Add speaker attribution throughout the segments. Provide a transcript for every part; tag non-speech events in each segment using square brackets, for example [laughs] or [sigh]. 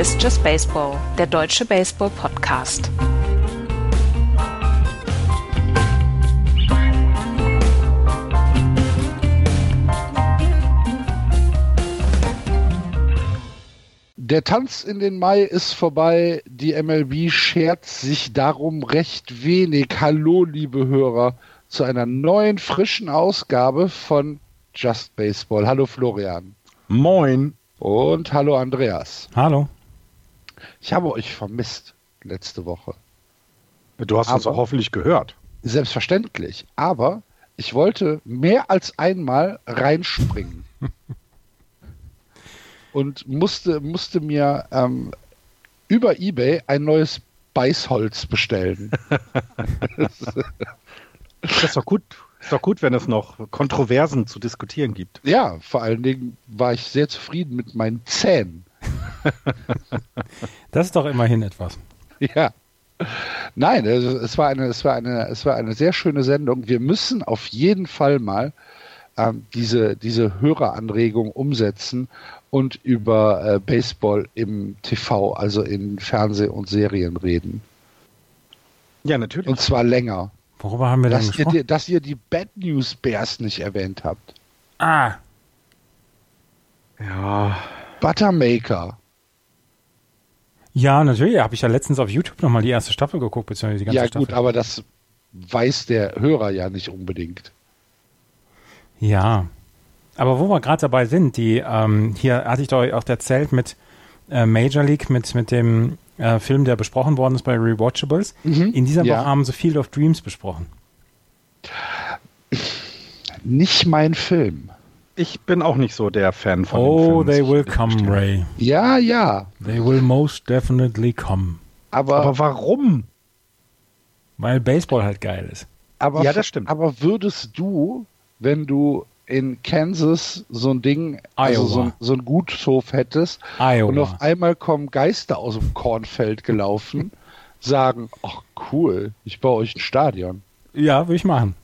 Speaker 1: Ist Just Baseball, der deutsche Baseball-Podcast.
Speaker 2: Der Tanz in den Mai ist vorbei. Die MLB schert sich darum recht wenig. Hallo, liebe Hörer, zu einer neuen, frischen Ausgabe von Just Baseball. Hallo, Florian.
Speaker 3: Moin.
Speaker 2: Und hallo, Andreas.
Speaker 4: Hallo.
Speaker 2: Ich habe euch vermisst letzte Woche.
Speaker 3: Du hast uns
Speaker 2: Aber-
Speaker 3: auch hoffentlich gehört.
Speaker 2: Selbstverständlich. Aber ich wollte mehr als einmal reinspringen. [laughs] und musste, musste mir ähm, über Ebay ein neues Beißholz bestellen. [laughs]
Speaker 3: Das ist doch gut, ist doch gut, wenn es noch Kontroversen zu diskutieren gibt.
Speaker 2: ja, vor allen Dingen war ich sehr zufrieden mit meinen Zähnen. [laughs]
Speaker 4: Das ist doch immerhin etwas.
Speaker 2: Ja. Nein, es war eine, es war eine, es war eine sehr schöne Sendung. Wir müssen auf jeden Fall mal ähm, diese, diese Höreranregung umsetzen und über äh, Baseball im TV, also in Fernseh- und Serien reden.
Speaker 3: Ja, natürlich.
Speaker 2: Und zwar länger.
Speaker 4: Worüber haben wir denn
Speaker 2: Dass ihr,
Speaker 4: gesprochen?
Speaker 2: die- dass ihr die Bad News Bears nicht erwähnt habt.
Speaker 4: ah,
Speaker 3: ja,
Speaker 2: Buttermaker.
Speaker 4: ja, natürlich. Habe ich ja letztens auf YouTube nochmal die erste Staffel geguckt, beziehungsweise die ganze
Speaker 2: Ja
Speaker 4: Staffel.
Speaker 2: gut, aber das weiß der Hörer ja nicht unbedingt.
Speaker 4: Ja. Aber wo wir gerade dabei sind, die, ähm, hier hatte ich doch auch erzählt mit äh, Major League, mit, mit dem äh, Film, der besprochen worden ist bei Rewatchables. In dieser
Speaker 2: ja.
Speaker 4: Woche haben sie Field of Dreams besprochen.
Speaker 2: Nicht mein Film.
Speaker 3: Ich bin auch nicht so der Fan von
Speaker 4: Oh,
Speaker 3: dem Film.
Speaker 4: they
Speaker 3: muss
Speaker 4: will come,
Speaker 3: gestehen.
Speaker 4: Ray.
Speaker 2: Ja, ja.
Speaker 4: They will most definitely come.
Speaker 2: Aber,
Speaker 3: Aber warum?
Speaker 4: Weil Baseball halt geil ist.
Speaker 2: Aber,
Speaker 3: Ja, das stimmt.
Speaker 2: Aber würdest du, wenn du in Kansas so ein Ding, also
Speaker 4: Iowa.
Speaker 2: so, ein- so ein Gutshof hättest
Speaker 4: Iowa.
Speaker 2: und auf einmal kommen Geister aus dem Kornfeld gelaufen, [laughs] sagen, ach cool, ich baue euch ein Stadion.
Speaker 4: Ja, würde ich machen.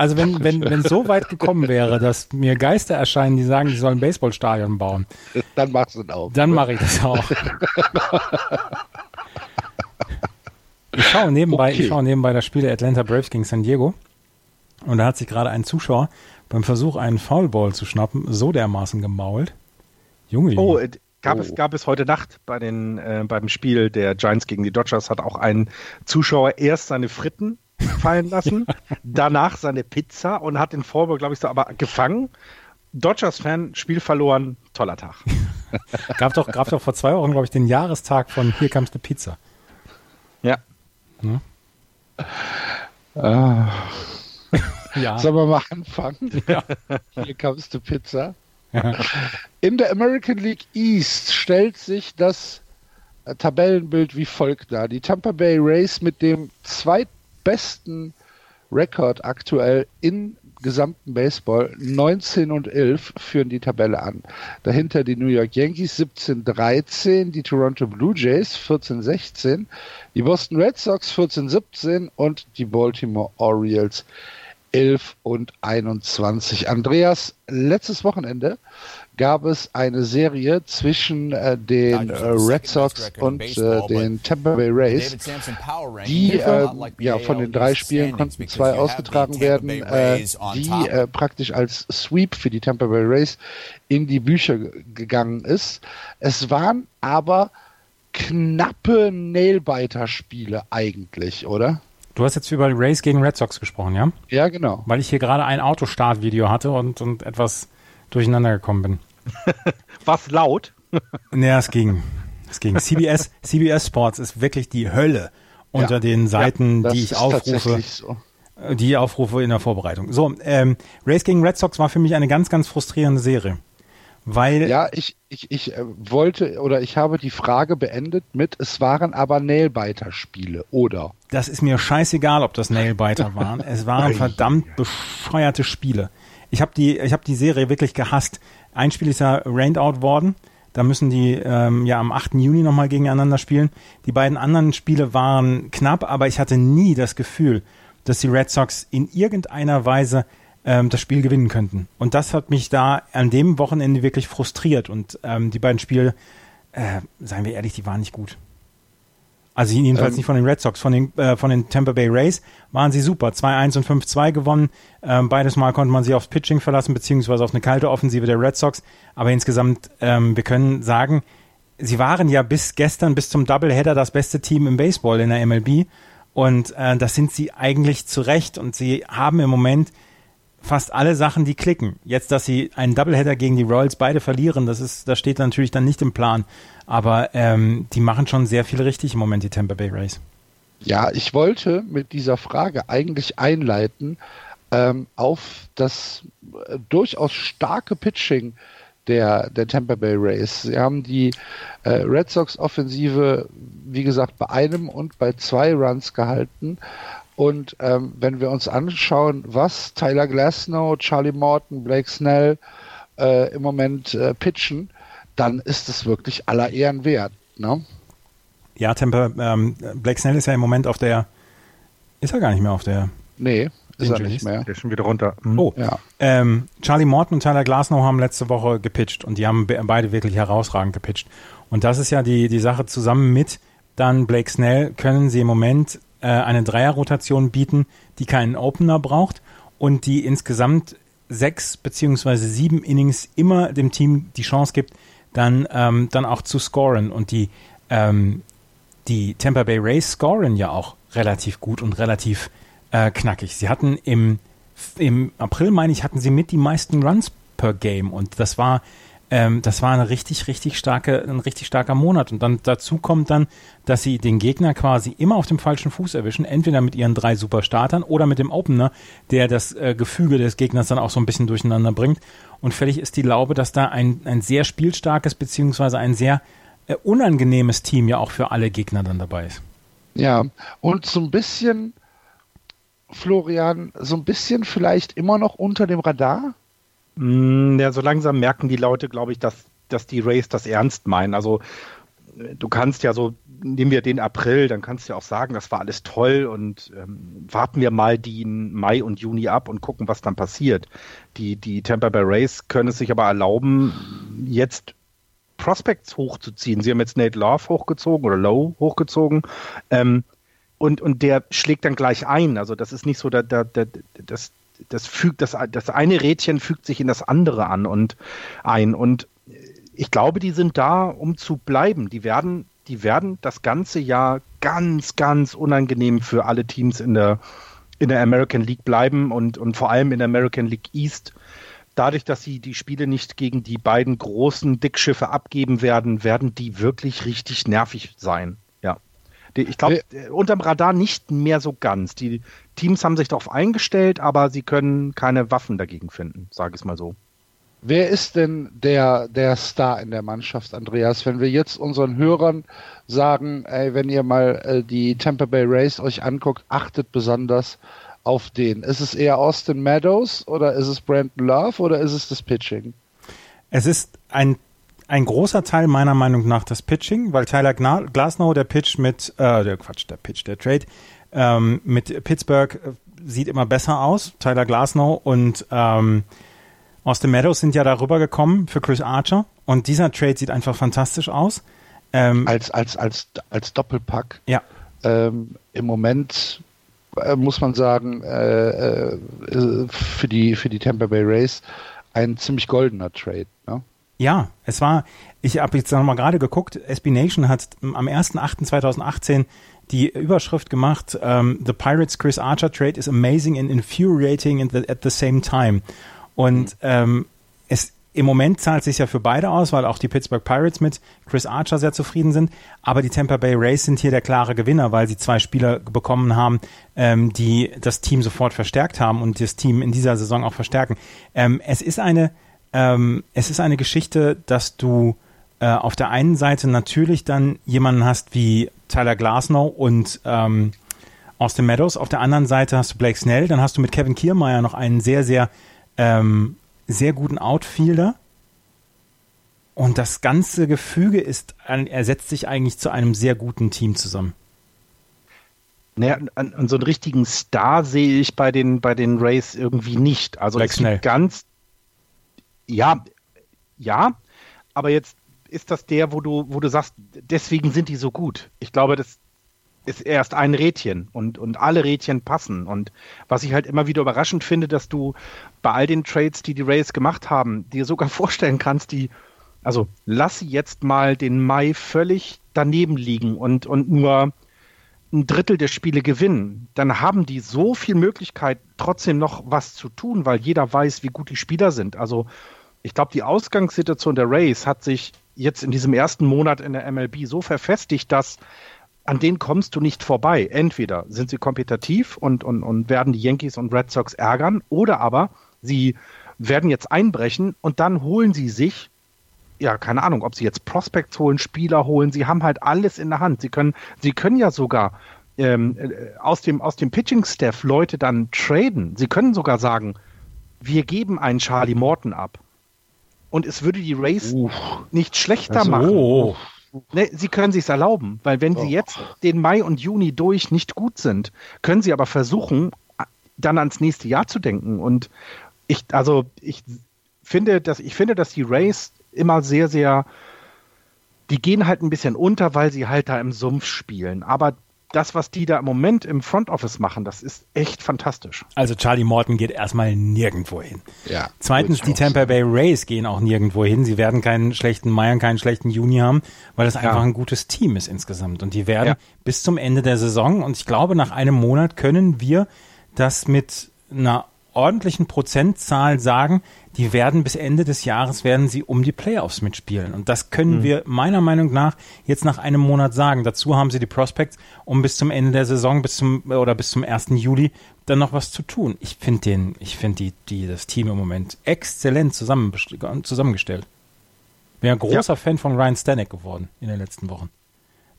Speaker 4: Also wenn wenn wenn so weit gekommen wäre, dass mir Geister erscheinen, die sagen, die sollen ein Baseballstadion bauen,
Speaker 2: Dann machst du es auch.
Speaker 4: dann mache ich das auch. Ich schaue nebenbei,
Speaker 2: Okay.
Speaker 4: ich schaue nebenbei das Spiel der Atlanta Braves gegen San Diego und da hat sich gerade ein Zuschauer beim Versuch, einen Foulball zu schnappen, so dermaßen gemault. Junge, Junge.
Speaker 3: Oh, äh, gab,
Speaker 2: Oh.
Speaker 3: Es, gab es heute Nacht bei den, äh, beim Spiel der Giants gegen die Dodgers, hat auch ein Zuschauer erst seine Fritten fallen lassen, danach seine Pizza und hat den Vorbau, glaube ich, so aber gefangen. Dodgers-Fan, Spiel verloren, toller Tag. [laughs]
Speaker 4: Gab doch, gab doch vor zwei Wochen, glaube ich, den Jahrestag von Hier comes the Pizza.
Speaker 3: Ja.
Speaker 4: Ja.
Speaker 2: Sollen wir mal anfangen? Hier kommst du Pizza. In der American League East stellt sich das Tabellenbild wie folgt dar. Die Tampa Bay Rays mit dem zweitbesten Rekord aktuell in gesamten Baseball 19 und 11 führen die Tabelle an. Dahinter die New York Yankees 17-13, die Toronto Blue Jays 14-16, die Boston Red Sox 14-17 und die Baltimore Orioles 11 und 21. Andreas, letztes Wochenende gab es eine Serie zwischen äh, den äh, Red Sox und äh, den Tampa Bay Rays. Die äh, ja von den drei Spielen konnten zwei ausgetragen werden, äh, die äh, praktisch als Sweep für die Tampa Bay Rays in die Bücher ge- gegangen ist. Es waren aber knappe Nailbiter-Spiele eigentlich, oder?
Speaker 4: Du hast jetzt über Rays gegen Red Sox gesprochen, ja?
Speaker 2: Ja, genau.
Speaker 4: Weil ich hier gerade ein Autostart-Video hatte und, und etwas durcheinander gekommen bin. [laughs]
Speaker 3: Was laut? [laughs]
Speaker 4: Naja, es ging. Es ging. CBS, CBS Sports ist wirklich die Hölle unter
Speaker 2: Ja.
Speaker 4: den Seiten,
Speaker 2: Das
Speaker 4: die ich aufrufe,
Speaker 2: so.
Speaker 4: die ich aufrufe in der Vorbereitung. So, ähm, Rays gegen Red Sox war für mich eine ganz, ganz frustrierende Serie. Weil
Speaker 2: Ja, ich, ich, ich äh, wollte oder ich habe die Frage beendet mit, es waren aber Nailbiter-Spiele, oder?
Speaker 4: das ist mir scheißegal, ob das Nailbiter [laughs] waren. Es waren verdammt bescheuerte Spiele. Ich habe die, ich habe die Serie wirklich gehasst. Ein Spiel ist ja rained out worden. Da müssen die ähm, ja am 8. Juni nochmal gegeneinander spielen. Die beiden anderen Spiele waren knapp, aber ich hatte nie das Gefühl, dass die Red Sox in irgendeiner Weise ähm, das Spiel gewinnen könnten. Und das hat mich da an dem Wochenende wirklich frustriert. Und ähm, die beiden Spiele äh, seien wir ehrlich, die waren nicht gut. Also jedenfalls ähm, nicht von den Red Sox, von den, äh, von den Tampa Bay Rays waren sie super. 2-1 und 5-2 gewonnen. Ähm, beides Mal konnte man sich aufs Pitching verlassen, beziehungsweise auf eine kalte Offensive der Red Sox. Aber insgesamt, ähm, wir können sagen, sie waren ja bis gestern, bis zum Doubleheader das beste Team im Baseball in der MLB. Und äh, das sind sie eigentlich zu Recht. Und sie haben im Moment fast alle Sachen, die klicken. Jetzt, dass sie einen Doubleheader gegen die Royals beide verlieren, das ist, das steht natürlich dann nicht im Plan. Aber ähm, die machen schon sehr viel richtig im Moment, die Tampa Bay Rays.
Speaker 2: Ja, ich wollte mit dieser Frage eigentlich einleiten ähm, auf das äh, durchaus starke Pitching der, der Tampa Bay Rays. Sie haben die äh, Red Sox Offensive, wie gesagt, bei einem und bei zwei Runs gehalten. Und ähm, wenn wir uns anschauen, was Tyler Glasnow, Charlie Morton, Blake Snell äh, im Moment äh, pitchen, dann ist es wirklich aller Ehren wert. Ne?
Speaker 4: Ja, Temper, ähm, Blake Snell ist ja im Moment auf der, ist er gar nicht mehr auf der.
Speaker 2: Nee, ist er nicht mehr.
Speaker 3: Der ist schon wieder runter.
Speaker 4: Mhm. Oh, ja. Ähm, Charlie Morton und Tyler Glasnow haben letzte Woche gepitcht und die haben beide wirklich herausragend gepitcht. Und das ist ja die, die Sache zusammen mit dann Blake Snell können sie im Moment äh, eine Dreierrotation bieten, die keinen Opener braucht und die insgesamt sechs beziehungsweise sieben Innings immer dem Team die Chance gibt, dann, ähm, dann auch zu scoren. Und die, ähm, die Tampa Bay Rays scoren ja auch relativ gut und relativ äh, knackig. Sie hatten im, im April, meine ich, hatten sie mit die meisten Runs per Game und das war ähm, das war eine richtig, richtig starke, ein richtig starker Monat. Und dann dazu kommt dann, dass sie den Gegner quasi immer auf dem falschen Fuß erwischen, entweder mit ihren drei Superstartern oder mit dem Opener, der das äh, Gefüge des Gegners dann auch so ein bisschen durcheinander bringt. Und völlig ist die Laube, dass da ein, ein sehr spielstarkes beziehungsweise ein sehr äh, unangenehmes Team ja auch für alle Gegner dann dabei ist.
Speaker 2: Ja, und so ein bisschen, Florian, so ein bisschen vielleicht immer noch unter dem Radar?
Speaker 3: Mm, ja, so langsam merken die Leute, glaube ich, dass, dass die Rays das ernst meinen. Also du kannst ja so, nehmen wir den April, dann kannst du ja auch sagen, das war alles toll und ähm, warten wir mal den Mai und Juni ab und gucken, was dann passiert. Die, die Tampa Bay Rays können es sich aber erlauben, jetzt Prospects hochzuziehen. Sie haben jetzt Nate Love hochgezogen oder Low hochgezogen. Ähm, und, und der schlägt dann gleich ein. Also das ist nicht so, da, da, da, das, das fügt, das, das eine Rädchen fügt sich in das andere an und ein. Und ich glaube, die sind da, um zu bleiben. Die werden, die werden das ganze Jahr ganz, ganz unangenehm für alle Teams in der, in der American League bleiben und, und vor allem in der American League East. Dadurch, dass sie die Spiele nicht gegen die beiden großen Dickschiffe abgeben werden, werden die wirklich richtig nervig sein. Ich glaube, äh, unterm Radar nicht mehr so ganz. Die Teams haben sich darauf eingestellt, aber sie können keine Waffen dagegen finden, sage ich es mal so.
Speaker 2: Wer ist denn der, der Star in der Mannschaft, Andreas? Wenn wir jetzt unseren Hörern sagen, ey, wenn ihr mal äh, die Tampa Bay Rays euch anguckt, achtet besonders auf den. Ist es eher Austin Meadows oder ist es Brandon Love oder ist es das Pitching?
Speaker 4: Es ist ein ein großer Teil meiner Meinung nach das Pitching, weil Tyler Glasnow, der Pitch mit, äh, der Quatsch, der Pitch, der Trade ähm, mit Pittsburgh äh, sieht immer besser aus. Tyler Glasnow und ähm, Austin Meadows sind ja darüber gekommen für Chris Archer und dieser Trade sieht einfach fantastisch aus.
Speaker 2: Ähm, als, als, als, als Doppelpack.
Speaker 4: Ja.
Speaker 2: Ähm, Im Moment äh, muss man sagen, äh, äh, für, die, für die Tampa Bay Rays ein ziemlich goldener Trade. Ne?
Speaker 4: Ja, es war, ich habe jetzt nochmal gerade geguckt, SB Nation hat am 1.8.2018 die Überschrift gemacht, um, ähm, The Pirates Chris Archer Trade is amazing and infuriating the, at the same time. Und ähm, es im Moment zahlt sich ja für beide aus, weil auch die Pittsburgh Pirates mit Chris Archer sehr zufrieden sind. Aber die Tampa Bay Rays sind hier der klare Gewinner, weil sie zwei Spieler bekommen haben, ähm, die das Team sofort verstärkt haben und das Team in dieser Saison auch verstärken. Ähm, es ist eine ähm, es ist eine Geschichte, dass du äh, auf der einen Seite natürlich dann jemanden hast wie Tyler Glasnow und ähm, Austin Meadows, auf der anderen Seite hast du Blake Snell, dann hast du mit Kevin Kiermeier noch einen sehr, sehr, ähm, sehr guten Outfielder. Und das ganze Gefüge ist, er setzt sich eigentlich zu einem sehr guten Team zusammen.
Speaker 3: Naja, an, an so einen richtigen Star sehe ich bei den, bei den Rays irgendwie nicht. Also Black es gibt ganz, ja, ja, aber jetzt ist das der, wo du, wo du sagst, deswegen sind die so gut. Ich glaube, das ist erst ein Rädchen und, und alle Rädchen passen. Und was ich halt immer wieder überraschend finde, dass du bei all den Trades, die die Rays gemacht haben, dir sogar [laughs] vorstellen kannst, die, also lass sie jetzt mal den Mai völlig daneben liegen und, und nur ein Drittel der Spiele gewinnen, dann haben die so viel Möglichkeit, trotzdem noch was zu tun, weil jeder weiß, wie gut die Spieler sind. Also ich glaube, die Ausgangssituation der Rays hat sich jetzt in diesem ersten Monat in der MLB so verfestigt, dass an denen kommst du nicht vorbei. Entweder sind sie kompetitiv und, und, und werden die Yankees und Red Sox ärgern, oder aber sie werden jetzt einbrechen und dann holen sie sich, ja, keine Ahnung, ob sie jetzt Prospects holen, Spieler holen, sie haben halt alles in der Hand. Sie können, sie können ja sogar ähm, äh, aus dem, aus dem Pitching-Staff Leute dann traden. Sie können sogar sagen, wir geben einen Charlie Morton ab und es würde die Race uh, nicht schlechter also, machen. Oh. Ne, sie können sich erlauben, weil wenn oh. sie jetzt den Mai und Juni durch nicht gut sind, können sie aber versuchen, dann ans nächste Jahr zu denken. Und ich, also ich finde, dass ich finde, dass die Race immer sehr, sehr, die gehen halt ein bisschen unter, weil sie halt da im Sumpf spielen. Aber das, was die da im Moment im Front Office machen, das ist echt fantastisch.
Speaker 4: Also Charlie Morton geht erstmal nirgendwo hin. Ja, Zweitens, die Tampa Bay Rays gehen auch nirgendwo hin. Sie werden keinen schlechten Mai und keinen schlechten Juni haben, weil das einfach ja. ein gutes Team ist insgesamt. Und die werden ja. bis zum Ende der Saison, und ich glaube, nach einem Monat können wir das mit einer ordentlichen Prozentzahl sagen, die werden bis Ende des Jahres werden sie um die Playoffs mitspielen. Und das können mhm. wir meiner Meinung nach jetzt nach einem Monat sagen. Dazu haben sie die Prospects, um bis zum Ende der Saison, bis zum oder bis zum 1. Juli dann noch was zu tun. Ich finde den, ich finde die, die, das Team im Moment exzellent zusammen, zusammengestellt. Bin ein großer ja. Fan von Ryan Stanek geworden in den letzten Wochen.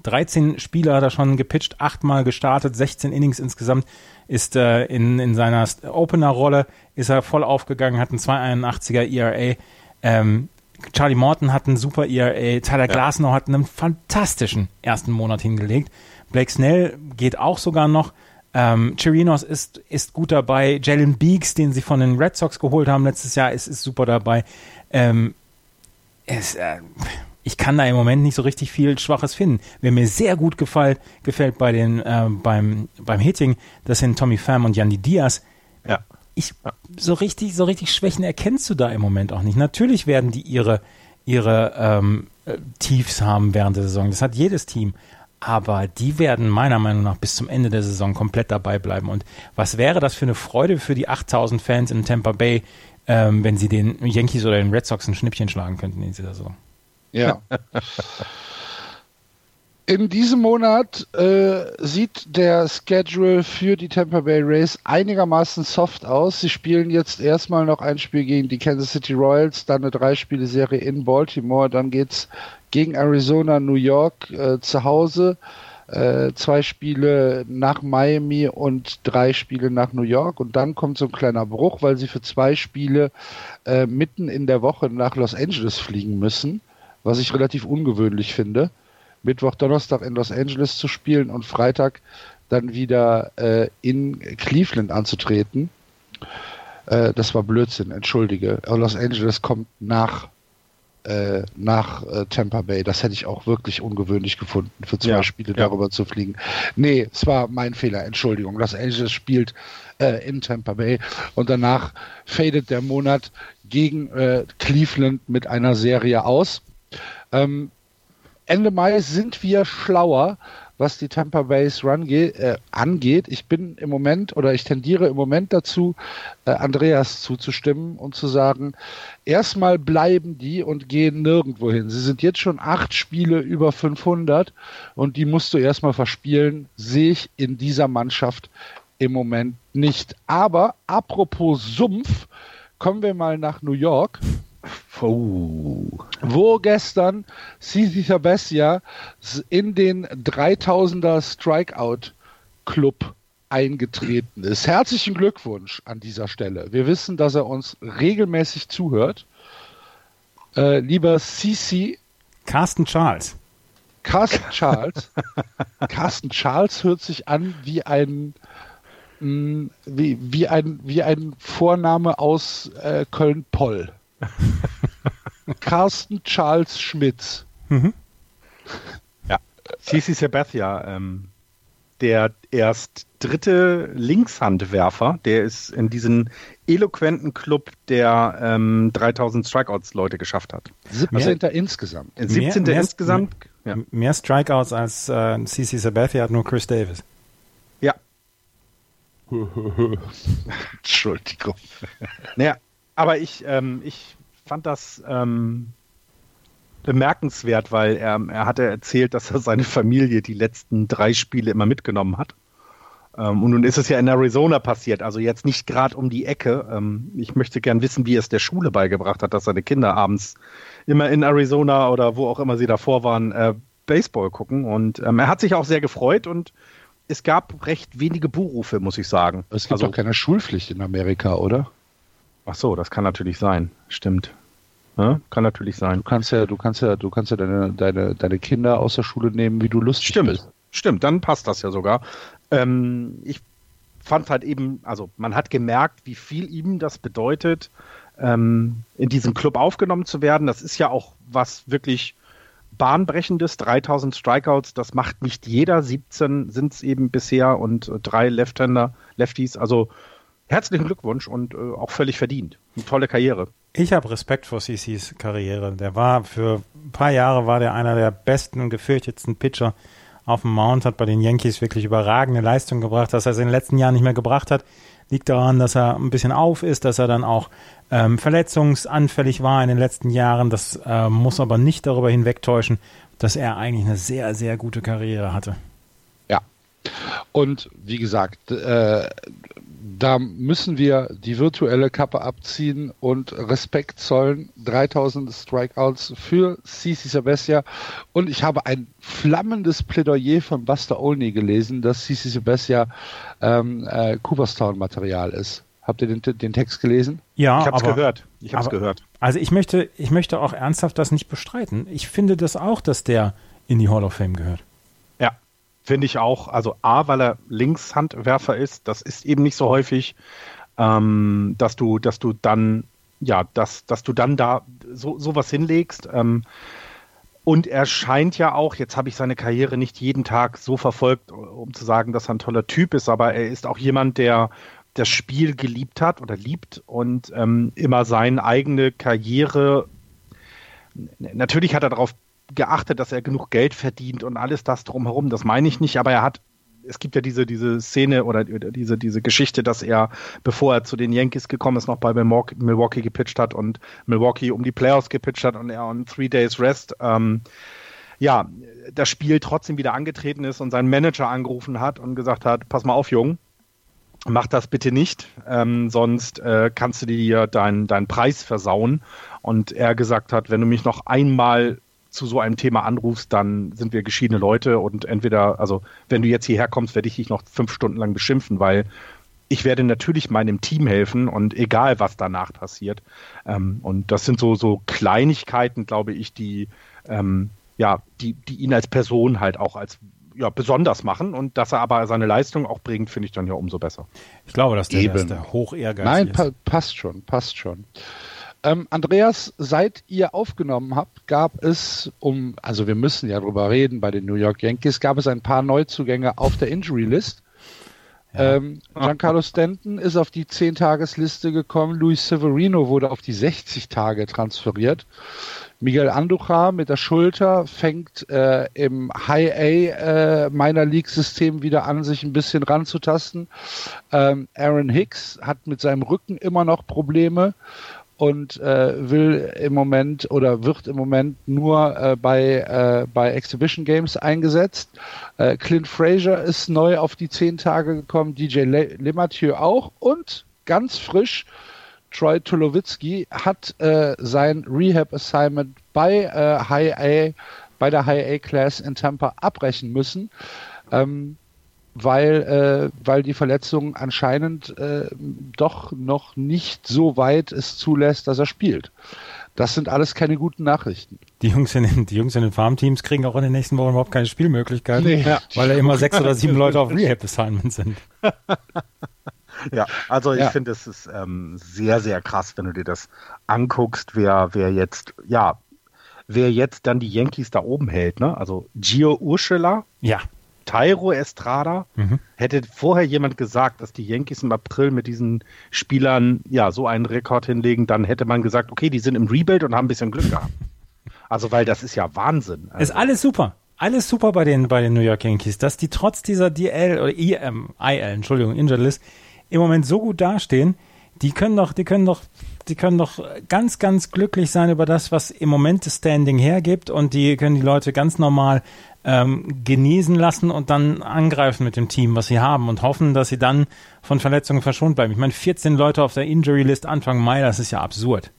Speaker 4: 13 Spieler hat er schon gepitcht, achtmal gestartet, 16 Innings insgesamt, ist äh, in, in seiner Opener-Rolle, ist er voll aufgegangen, hat einen 281er ERA. Ähm, Charlie Morton hat einen super ERA, Tyler ja. Glasnow hat einen fantastischen ersten Monat hingelegt. Blake Snell geht auch sogar noch. Ähm, Chirinos ist, ist gut dabei. Jalen Beeks, den sie von den Red Sox geholt haben letztes Jahr, ist, ist super dabei. Ähm, es, äh, ich kann da im Moment nicht so richtig viel Schwaches finden. Wer mir sehr gut gefällt, gefällt bei den, äh, beim, beim Hitting, das sind Tommy Pham und Yanni Diaz. Ja. Ich, so richtig, so richtig Schwächen erkennst du da im Moment auch nicht. Natürlich werden die ihre, ihre ähm, äh, Tiefs haben während der Saison. Das hat jedes Team. Aber die werden meiner Meinung nach bis zum Ende der Saison komplett dabei bleiben. Und was wäre das für eine Freude für die 8000 Fans in Tampa Bay, ähm, wenn sie den Yankees oder den Red Sox ein Schnippchen schlagen könnten in dieser Saison?
Speaker 2: Ja. In diesem Monat äh, sieht der Schedule für die Tampa Bay Rays einigermaßen soft aus. Sie spielen jetzt erstmal noch ein Spiel gegen die Kansas City Royals, dann eine Drei-Spiele-Serie in Baltimore, dann geht's gegen Arizona, New York äh, zu Hause, äh, zwei Spiele nach Miami und drei Spiele nach New York und dann kommt so ein kleiner Bruch, weil sie für zwei Spiele äh, mitten in der Woche nach Los Angeles fliegen müssen was ich relativ ungewöhnlich finde. Mittwoch, Donnerstag in Los Angeles zu spielen und Freitag dann wieder äh, in Cleveland anzutreten. Äh, das war Blödsinn, entschuldige. Los Angeles kommt nach, äh, nach äh, Tampa Bay. Das hätte ich auch wirklich ungewöhnlich gefunden, für zwei ja, Spiele ja. darüber zu fliegen. Nee, es war mein Fehler, Entschuldigung. Los Angeles spielt äh, in Tampa Bay und danach fadet der Monat gegen äh, Cleveland mit einer Serie aus. Ähm, Ende Mai sind wir schlauer, was die Tampa Bay's Run äh, angeht. Ich bin im Moment oder ich tendiere im Moment dazu, äh, Andreas zuzustimmen und zu sagen, erstmal bleiben die und gehen nirgendwo hin. Sie sind jetzt schon acht Spiele über 500 und die musst du erstmal verspielen, sehe ich in dieser Mannschaft im Moment nicht. Aber apropos Sumpf, kommen wir mal nach New York. Oh. Wo gestern Sisi Sabasia in den 3000er Strikeout Club eingetreten ist. Herzlichen Glückwunsch an dieser Stelle. Wir wissen, dass er uns regelmäßig zuhört. Äh, lieber Sisi.
Speaker 4: Carsten Charles.
Speaker 2: Carsten Charles. [laughs] Carsten Charles hört sich an wie ein mm, wie, wie ein wie ein Vorname aus äh, Köln-Poll. [laughs] Carsten Charles Schmitz.
Speaker 3: Mhm. Ja, CC Sabathia, ähm, der erst dritte Linkshandwerfer, der es in diesen eloquenten Club der ähm, 3000 Strikeouts Leute geschafft hat.
Speaker 2: 17. Mehr, insgesamt.
Speaker 3: 17. Mehr, insgesamt.
Speaker 4: Mehr, ja. mehr Strikeouts als äh, CC Sabathia hat nur Chris Davis.
Speaker 3: Ja. [laughs]
Speaker 2: Entschuldigung.
Speaker 3: Naja, aber ich, ähm, ich fand das ähm, bemerkenswert, weil er, er hatte erzählt, dass er seine Familie die letzten drei Spiele immer mitgenommen hat. Ähm, und nun ist es ja in Arizona passiert, also jetzt nicht gerade um die Ecke. Ähm, ich möchte gern wissen, wie es der Schule beigebracht hat, dass seine Kinder abends immer in Arizona oder wo auch immer sie davor waren, äh, Baseball gucken. Und ähm, er hat sich auch sehr gefreut und es gab recht wenige Buhrufe, muss ich sagen.
Speaker 2: Es gibt also, doch keine Schulpflicht in Amerika, oder?
Speaker 3: Ach so, das kann natürlich sein. Stimmt. Ja, kann natürlich sein.
Speaker 2: Du kannst ja, du kannst ja, du kannst ja deine, deine, deine Kinder aus der Schule nehmen, wie du lustig
Speaker 3: Stimmt.
Speaker 2: bist.
Speaker 3: Stimmt, dann passt das ja sogar. Ähm, ich fand halt eben, also man hat gemerkt, wie viel ihm das bedeutet, ähm, in diesem Club aufgenommen zu werden. Das ist ja auch was wirklich bahnbrechendes. 3000 Strikeouts, das macht nicht jeder. 17 sind es eben bisher und drei Left-Hander, Lefties. Also herzlichen Glückwunsch und äh, auch völlig verdient. Eine tolle Karriere.
Speaker 4: Ich habe Respekt vor CCs Karriere. Der war für ein paar Jahre war der einer der besten und gefürchtetsten Pitcher auf dem Mount, hat bei den Yankees wirklich überragende Leistung gebracht. Dass er es in den letzten Jahren nicht mehr gebracht hat, liegt daran, dass er ein bisschen auf ist, dass er dann auch ähm, verletzungsanfällig war in den letzten Jahren. Das äh, muss aber nicht darüber hinwegtäuschen, dass er eigentlich eine sehr, sehr gute Karriere hatte.
Speaker 2: Ja. Und wie gesagt, äh, da müssen wir die virtuelle Kappe abziehen und Respekt zollen. 3000 Strikeouts für CC Sabathia. Und ich habe ein flammendes Plädoyer von Buster Olney gelesen, dass CC Sabathia ähm, äh, Cooperstown-Material ist. Habt ihr den, den, Text gelesen?
Speaker 4: Ja,
Speaker 3: ich habe es gehört. Ich habe gehört.
Speaker 4: Also ich möchte, ich möchte auch ernsthaft das nicht bestreiten. Ich finde das auch, dass der in die Hall of Fame gehört.
Speaker 3: Finde ich auch. Also A, weil er Linkshandwerfer ist, das ist eben nicht so häufig, ähm, dass du, dass du dann, ja, dass, dass du dann da so sowas hinlegst. Ähm, und er scheint ja auch, jetzt habe ich seine Karriere nicht jeden Tag so verfolgt, um zu sagen, dass er ein toller Typ ist, aber er ist auch jemand, der das Spiel geliebt hat oder liebt und ähm, immer seine eigene Karriere. Natürlich hat er darauf geachtet, dass er genug Geld verdient und alles das drumherum. Das meine ich nicht, aber er hat es gibt ja diese, diese Szene oder diese, diese Geschichte, dass er, bevor er zu den Yankees gekommen ist, noch bei Milwaukee, gepitcht hat und Milwaukee um die Playoffs gepitcht hat und er on Three Days Rest, ähm, ja, das Spiel trotzdem wieder angetreten ist und seinen Manager angerufen hat und gesagt hat, pass mal auf, Jung, mach das bitte nicht, ähm, sonst äh, kannst du dir deinen dein Preis versauen. Und er gesagt hat, wenn du mich noch einmal zu so einem Thema anrufst, dann sind wir geschiedene Leute und entweder, also wenn du jetzt hierher kommst, werde ich dich noch fünf Stunden lang beschimpfen, weil ich werde natürlich meinem Team helfen und egal was danach passiert. Ähm, und das sind so, so Kleinigkeiten, glaube ich, die, ähm, ja, die, die ihn als Person halt auch als ja, besonders machen und dass er aber seine Leistung auch bringt, finde ich dann ja umso besser.
Speaker 4: Ich glaube, dass der, Eben. der hoch ehrgeizig
Speaker 2: Nein, pa passt schon, passt schon. Ähm, Andreas, seit ihr aufgenommen habt, gab es, um, also wir müssen ja drüber reden, bei den New York Yankees gab es ein paar Neuzugänge auf der Injury List. Ja. Ähm, Giancarlo [laughs] Stanton ist auf die 10-Tages-Liste gekommen, Luis Severino wurde auf die 60 Tage transferiert. Miguel Andujar mit der Schulter fängt äh, im High A äh, Minor League System wieder an, sich ein bisschen ranzutasten. Ähm, Aaron Hicks hat mit seinem Rücken immer noch Probleme und äh, will im Moment oder wird im Moment nur äh, bei, äh, bei Exhibition Games eingesetzt. Äh, Clint Fraser ist neu auf die zehn Tage gekommen, DJ Le LeMathieu auch und ganz frisch Troy Tulowitzki hat äh, sein Rehab Assignment bei äh, High A, bei der High A Class in Tampa abbrechen müssen. Ähm, weil, äh, weil die Verletzung anscheinend äh, doch noch nicht so weit es zulässt, dass er spielt. Das sind alles keine guten Nachrichten.
Speaker 4: Die Jungs in den, die Jungs in den Farmteams kriegen auch in den nächsten Wochen überhaupt keine Spielmöglichkeiten, nee. weil da immer sechs oder sieben Leute auf Rehab-Assignment sind. [laughs]
Speaker 3: Ja, also ich
Speaker 2: Ja.
Speaker 3: finde, es ist ähm, sehr, sehr krass, wenn du dir das anguckst, wer, wer jetzt, ja, wer jetzt dann die Yankees da oben hält, ne? Also Gio Urshela,
Speaker 4: Ja.
Speaker 3: Tyro Estrada.
Speaker 4: Mhm.
Speaker 3: Hätte vorher jemand gesagt, dass die Yankees im April mit diesen Spielern ja so einen Rekord hinlegen, dann hätte man gesagt, okay, die sind im Rebuild und haben ein bisschen Glück gehabt. Also, weil das ist ja Wahnsinn. Also,
Speaker 4: Ist alles super. Alles super bei den, bei den New York Yankees, dass die trotz dieser DL oder IM, IL, Entschuldigung, Injured List, im Moment so gut dastehen, die können doch, die können doch, die können doch ganz, ganz glücklich sein über das, was im Moment das Standing hergibt und die können die Leute ganz normal ähm, genesen lassen und dann angreifen mit dem Team, was sie haben und hoffen, dass sie dann von Verletzungen verschont bleiben. Ich meine, 14 Leute auf der Injury List Anfang Mai, das ist ja absurd.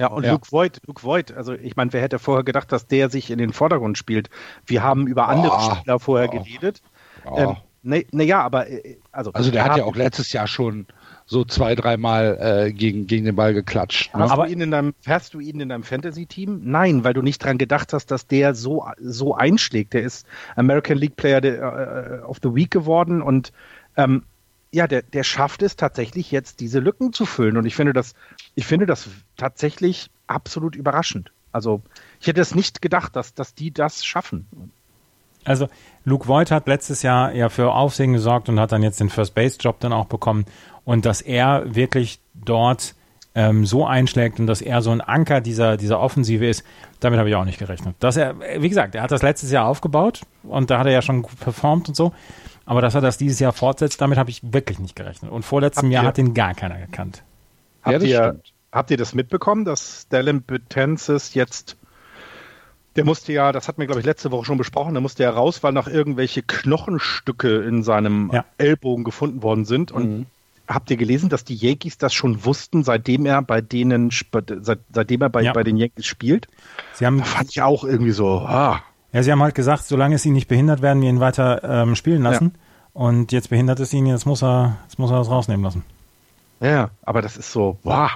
Speaker 3: ja, und
Speaker 2: Ja.
Speaker 3: Luke Voigt, Luke Voigt, also ich meine, wer hätte vorher gedacht, dass der sich in den Vordergrund spielt? Wir haben über andere
Speaker 2: Boah.
Speaker 3: Spieler vorher
Speaker 2: Boah.
Speaker 3: geredet.
Speaker 2: Ja.
Speaker 3: Ähm, ne, ne, ja, aber äh, also,
Speaker 2: Also der hat ja auch letztes Jahr schon so zwei, dreimal äh, gegen, gegen den Ball geklatscht. Ne?
Speaker 3: Hast,
Speaker 4: Aber-
Speaker 3: du ihn in deinem, hast du ihn in deinem Fantasy-Team? Nein, weil du nicht dran gedacht hast, dass der so, so einschlägt. Der ist American League Player der, äh, of the Week geworden und ähm, ja, der, der schafft es tatsächlich jetzt, diese Lücken zu füllen. Und ich finde das, ich finde das tatsächlich absolut überraschend. Also ich hätte es nicht gedacht, dass, dass die das schaffen.
Speaker 4: Also Luke Voigt hat letztes Jahr ja für Aufsehen gesorgt und hat dann jetzt den First Base Job dann auch bekommen und dass er wirklich dort ähm, so einschlägt und dass er so ein Anker dieser dieser Offensive ist, damit habe ich auch nicht gerechnet. Dass er, wie gesagt, er hat das letztes Jahr aufgebaut und da hat er ja schon gut performt und so, aber dass er das dieses Jahr fortsetzt, damit habe ich wirklich nicht gerechnet. Und vorletztem
Speaker 3: Habt
Speaker 4: Jahr
Speaker 3: ihr-
Speaker 4: hat ihn gar keiner gekannt.
Speaker 2: Ja,
Speaker 3: Habt,
Speaker 2: das
Speaker 3: ihr, habt ihr das mitbekommen, dass Dylan Betances jetzt, der musste ja, das hatten wir glaube ich letzte Woche schon besprochen, der musste ja raus, weil noch irgendwelche Knochenstücke in seinem
Speaker 4: Ja.
Speaker 3: Ellbogen gefunden worden sind. Und
Speaker 2: Mhm.
Speaker 3: habt ihr gelesen, dass die Yankees das schon wussten, seitdem er bei denen, seit, seitdem er bei,
Speaker 4: Ja.
Speaker 3: bei den Yankees spielt?
Speaker 4: Sie haben
Speaker 3: Da fand ich auch irgendwie so, ah,
Speaker 4: Ja, sie haben halt gesagt, solange es ihn nicht behindert, werden wir ihn weiter ähm, spielen lassen. Und jetzt behindert es ihn, jetzt muss er, jetzt muss er das rausnehmen lassen.
Speaker 3: ja, aber das ist so, wow.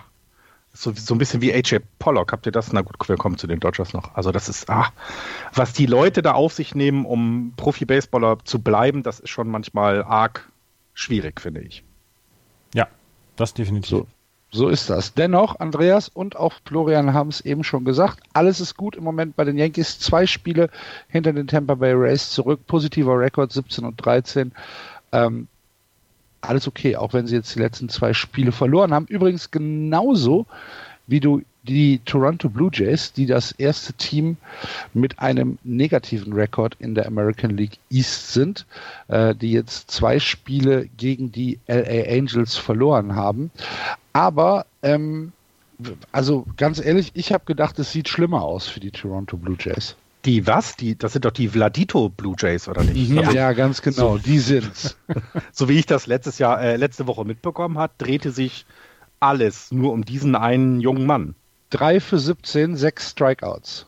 Speaker 3: So, so ein bisschen wie AJ Pollock. Habt ihr das? Na gut, wir kommen zu den Dodgers noch. Also das ist, ah, was die Leute da auf sich nehmen, um Profi-Baseballer zu bleiben, das ist schon manchmal arg schwierig, finde ich.
Speaker 4: Ja, das definitiv.
Speaker 2: So, so ist das. Dennoch, Andreas und auch Florian haben es eben schon gesagt, alles ist gut im Moment bei den Yankees. Zwei Spiele hinter den Tampa Bay Rays zurück, positiver Rekord 17 und 13. Ähm, alles okay, auch wenn sie jetzt die letzten zwei Spiele verloren haben. Übrigens genauso wie du die Toronto Blue Jays, die das erste Team mit einem negativen Rekord in der American League East sind, äh, die jetzt zwei Spiele gegen die LA Angels verloren haben. Aber ähm, also ganz ehrlich, ich habe gedacht, es sieht schlimmer aus für die Toronto Blue Jays.
Speaker 3: Die was? Die, das sind doch die Vladito Blue Jays, oder nicht? Also,
Speaker 2: Ja, ganz genau, die sind's. [laughs]
Speaker 3: So wie ich das letztes Jahr, äh, letzte Woche mitbekommen hat, drehte sich alles nur um diesen einen jungen Mann.
Speaker 2: Drei für 17, sechs Strikeouts.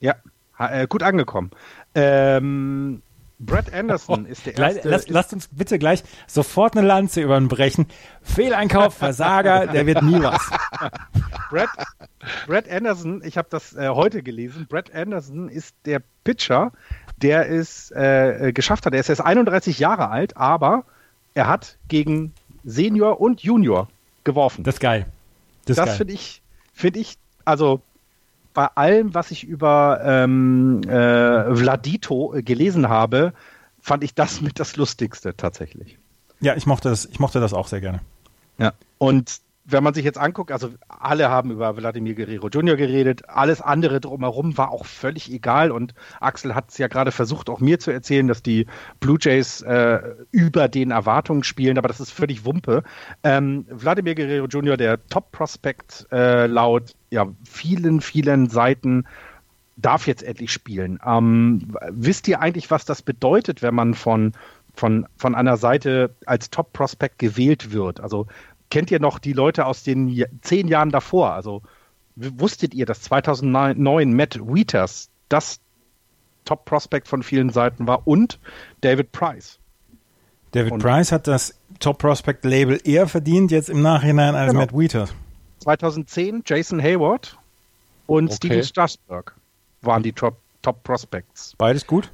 Speaker 3: Ja, äh, gut angekommen. Ähm, Brett Anderson ist der erste.
Speaker 4: lasst, lasst uns bitte gleich sofort eine Lanze über ihn brechen. Fehleinkauf, Versager, [laughs] der wird nie was.
Speaker 3: Brett, Brett Anderson, ich habe das äh, heute gelesen. Brett Anderson ist der Pitcher, der es äh, äh, geschafft hat. Er ist erst 31 Jahre alt, aber er hat gegen Senior und Junior geworfen.
Speaker 4: Das ist geil. Das,
Speaker 3: Das finde ich, finde ich, also bei allem, was ich über ähm, äh, Vladito äh, gelesen habe, fand ich das mit das Lustigste tatsächlich.
Speaker 4: Ja, ich mochte das, ich mochte das auch sehr gerne.
Speaker 3: Ja. Und wenn man sich jetzt anguckt, also alle haben über Wladimir Guerrero Jr. geredet, alles andere drumherum war auch völlig egal und Axel hat es ja gerade versucht, auch mir zu erzählen, dass die Blue Jays äh, über den Erwartungen spielen, aber das ist völlig Wumpe. Ähm, Wladimir Guerrero Jr., der Top-Prospect äh, laut ja, vielen, vielen Seiten, darf jetzt endlich spielen. Ähm, wisst ihr eigentlich, was das bedeutet, wenn man von, von, von einer Seite als Top-Prospect gewählt wird? Also kennt ihr noch die Leute aus den zehn Jahren davor? Also wusstet ihr, dass 2009 Matt Wieters das Top-Prospect von vielen Seiten war und David Price?
Speaker 4: David
Speaker 3: Und-
Speaker 4: Price hat das Top Prospect Label eher verdient, jetzt im Nachhinein als
Speaker 3: Genau.
Speaker 4: Matt Wheater.
Speaker 3: 2010 Jason Hayward und
Speaker 2: Okay.
Speaker 3: Steven Strasberg waren die Top, Top Prospects.
Speaker 4: Beides gut?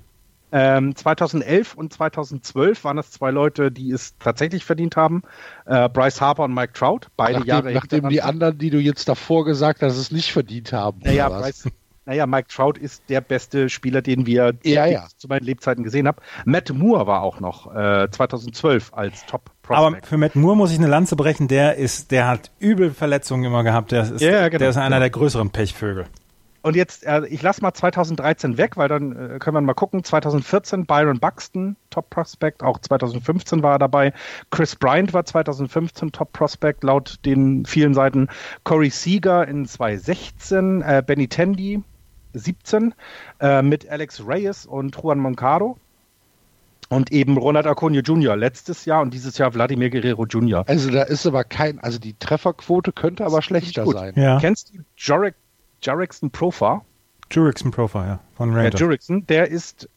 Speaker 3: Ähm, 2011 und 2012 waren das zwei Leute, die es tatsächlich verdient haben. Äh, Bryce Harper und Mike Trout, beide
Speaker 2: nachdem,
Speaker 3: Jahre
Speaker 2: Nachdem die anderen, die du jetzt davor gesagt hast, es nicht verdient haben.
Speaker 3: Naja, Bryce, naja, Mike Trout ist der beste Spieler, den wir
Speaker 2: ja, ja.
Speaker 3: zu meinen Lebzeiten gesehen haben. Matt Moore war auch noch äh, 2012 als Top
Speaker 4: Prospect. Aber für Matt Moore muss ich eine Lanze brechen. Der ist, der hat übel Verletzungen immer gehabt. Der ist, ja, genau, der ist einer der größeren Pechvögel.
Speaker 3: Und jetzt, äh, ich lasse mal 2013 weg, weil dann äh, können wir mal gucken. 2014 Byron Buxton, Top Prospect, auch 2015 war er dabei. Chris Bryant war 2015 Top Prospect, laut den vielen Seiten. Corey Seager in 2016, äh, Benny Tandy 17 äh, mit Alex Reyes und Juan Moncado. Und eben Ronald Acuna Jr. letztes Jahr und dieses Jahr Vladimir Guerrero Jr.
Speaker 2: Also da ist aber kein, also die Trefferquote könnte aber schlechter sein.
Speaker 3: Ja. Kennst du Jorek Jurickson Profar.
Speaker 4: Jurickson Profar, ja,
Speaker 3: von Rangers. Der Jurickson, der ist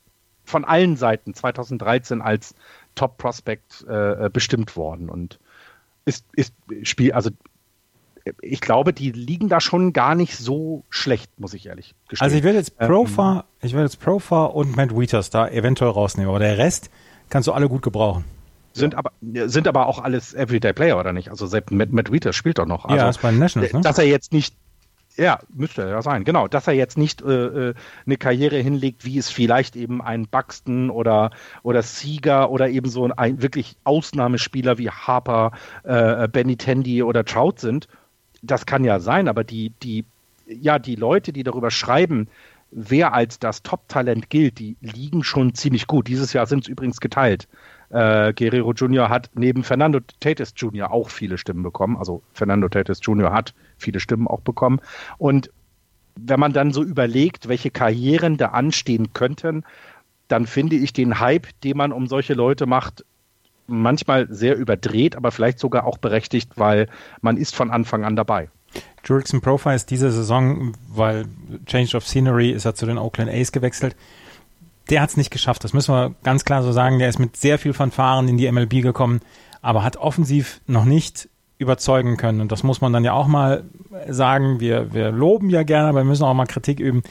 Speaker 3: von allen Seiten 2013 als Top Prospect äh, äh, bestimmt worden und ist, ist Spiel, also ich glaube, die liegen da schon gar nicht so schlecht, muss ich ehrlich
Speaker 4: gestehen. Also ich werde jetzt Profar, ähm, ich werde jetzt Profar und Matt Wieters da eventuell rausnehmen, aber der Rest kannst du alle gut gebrauchen.
Speaker 3: Sind aber, sind aber auch alles Everyday Player, oder nicht? Also selbst Matt, Matt Wieters spielt doch noch. Also,
Speaker 4: ja, ist bei den Nationals,
Speaker 3: ne? Dass er jetzt nicht ja, müsste ja sein, genau. Dass er jetzt nicht äh, äh, eine Karriere hinlegt, wie es vielleicht eben ein Buxton oder, oder Sieger oder eben so ein, wirklich Ausnahmespieler wie Harper, äh, Benny Tandy oder Trout sind. Das kann ja sein, aber die, die, ja, die Leute, die darüber schreiben, wer als das Top-Talent gilt, die liegen schon ziemlich gut. Dieses Jahr sind es übrigens geteilt. Äh, Guerrero Jr. hat neben Fernando Tatis Jr. auch viele Stimmen bekommen. Also Fernando Tatis Jr. hat viele Stimmen auch bekommen. Und wenn man dann so überlegt, welche Karrieren da anstehen könnten, dann finde ich den Hype, den man um solche Leute macht, manchmal sehr überdreht, aber vielleicht sogar auch berechtigt, weil man ist von Anfang an dabei.
Speaker 4: Jurickson Profile ist diese Saison, weil Change of Scenery ist er zu den Oakland A's gewechselt. Der hat es nicht geschafft, das müssen wir ganz klar so sagen. Der ist mit sehr viel Fanfaren in die MLB gekommen, aber hat offensiv noch nicht überzeugen können. Und das muss man dann ja auch mal sagen. Wir, wir loben ja gerne, aber wir müssen auch mal Kritik üben.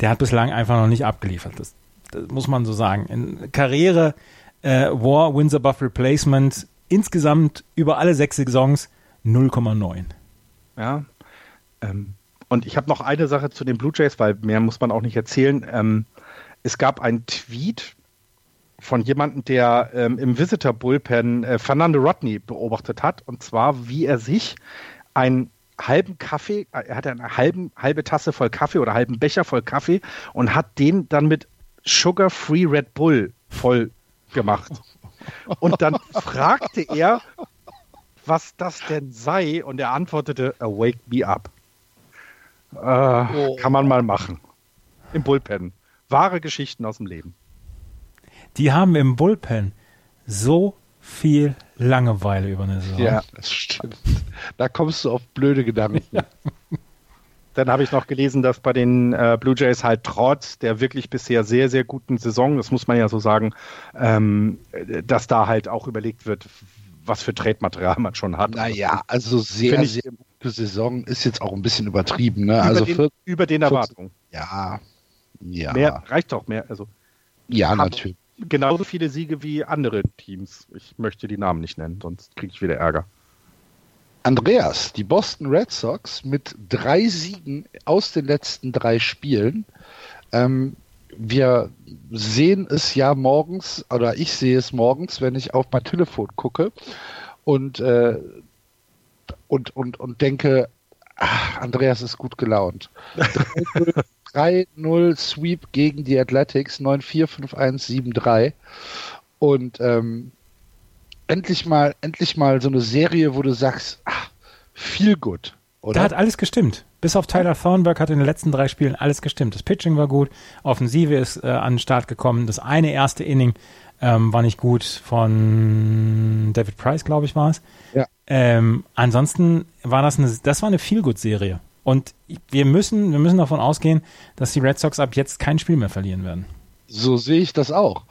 Speaker 4: Der hat bislang einfach noch nicht abgeliefert. Das, das muss man so sagen. In Karriere, äh, War, Wins Above Replacement, insgesamt über alle sechs Saisons 0,9.
Speaker 3: Ja. Ähm, und ich habe noch eine Sache zu den Blue Jays, weil mehr muss man auch nicht erzählen. Ähm, es gab einen Tweet von jemandem, der ähm, im Visitor Bullpen äh, Fernando Rodney beobachtet hat, und zwar, wie er sich einen halben Kaffee, äh, er hatte eine halben, halbe Tasse voll Kaffee oder halben Becher voll Kaffee und hat den dann mit Sugar-Free Red Bull voll gemacht. Und dann fragte er, was das denn sei, und er antwortete, Wake me up. Äh, oh. Kann man mal machen. Im Bullpen. Wahre Geschichten aus dem Leben
Speaker 4: die haben im Bullpen so viel Langeweile über eine Saison.
Speaker 2: Ja, das stimmt. Da kommst du auf blöde Gedanken. Ja. [laughs]
Speaker 3: Dann habe ich noch gelesen, dass bei den äh, Blue Jays halt trotz der wirklich bisher sehr, sehr guten Saison, das muss man ja so sagen, ähm, dass da halt auch überlegt wird, was für Trade-Material man schon hat.
Speaker 2: Naja, also sehr, sehr gute Saison ist jetzt auch ein bisschen übertrieben. Ne?
Speaker 3: Über,
Speaker 2: also
Speaker 3: den, über den Erwartungen.
Speaker 2: Ja, ja.
Speaker 3: Mehr reicht doch mehr. Also,
Speaker 2: ja, natürlich
Speaker 3: genauso viele Siege wie andere Teams. Ich möchte die Namen nicht nennen, sonst kriege ich wieder Ärger.
Speaker 2: Andreas, die Boston Red Sox mit drei Siegen aus den letzten drei Spielen. Ähm, wir sehen es ja morgens, oder ich sehe es morgens, wenn ich auf mein Telefon gucke und, äh, und, und, und denke, ach, Andreas ist gut gelaunt. [laughs] 3-0 Sweep gegen die Athletics, 9-4-5-1-7-3. Und ähm, endlich mal, endlich mal so eine Serie, wo du sagst, ach, viel gut.
Speaker 4: Oder? Da hat alles gestimmt. Bis auf Tyler Thornburg hat in den letzten drei Spielen alles gestimmt. Das Pitching war gut, Offensive ist äh, an den Start gekommen. Das eine erste Inning ähm, war nicht gut von David Price, glaube ich, war es.
Speaker 2: Ja.
Speaker 4: Ähm, ansonsten war das eine, das war eine Feel-Good-Serie. Und wir müssen, wir müssen davon ausgehen, dass die Red Sox ab jetzt kein Spiel mehr verlieren werden.
Speaker 2: So sehe ich das auch.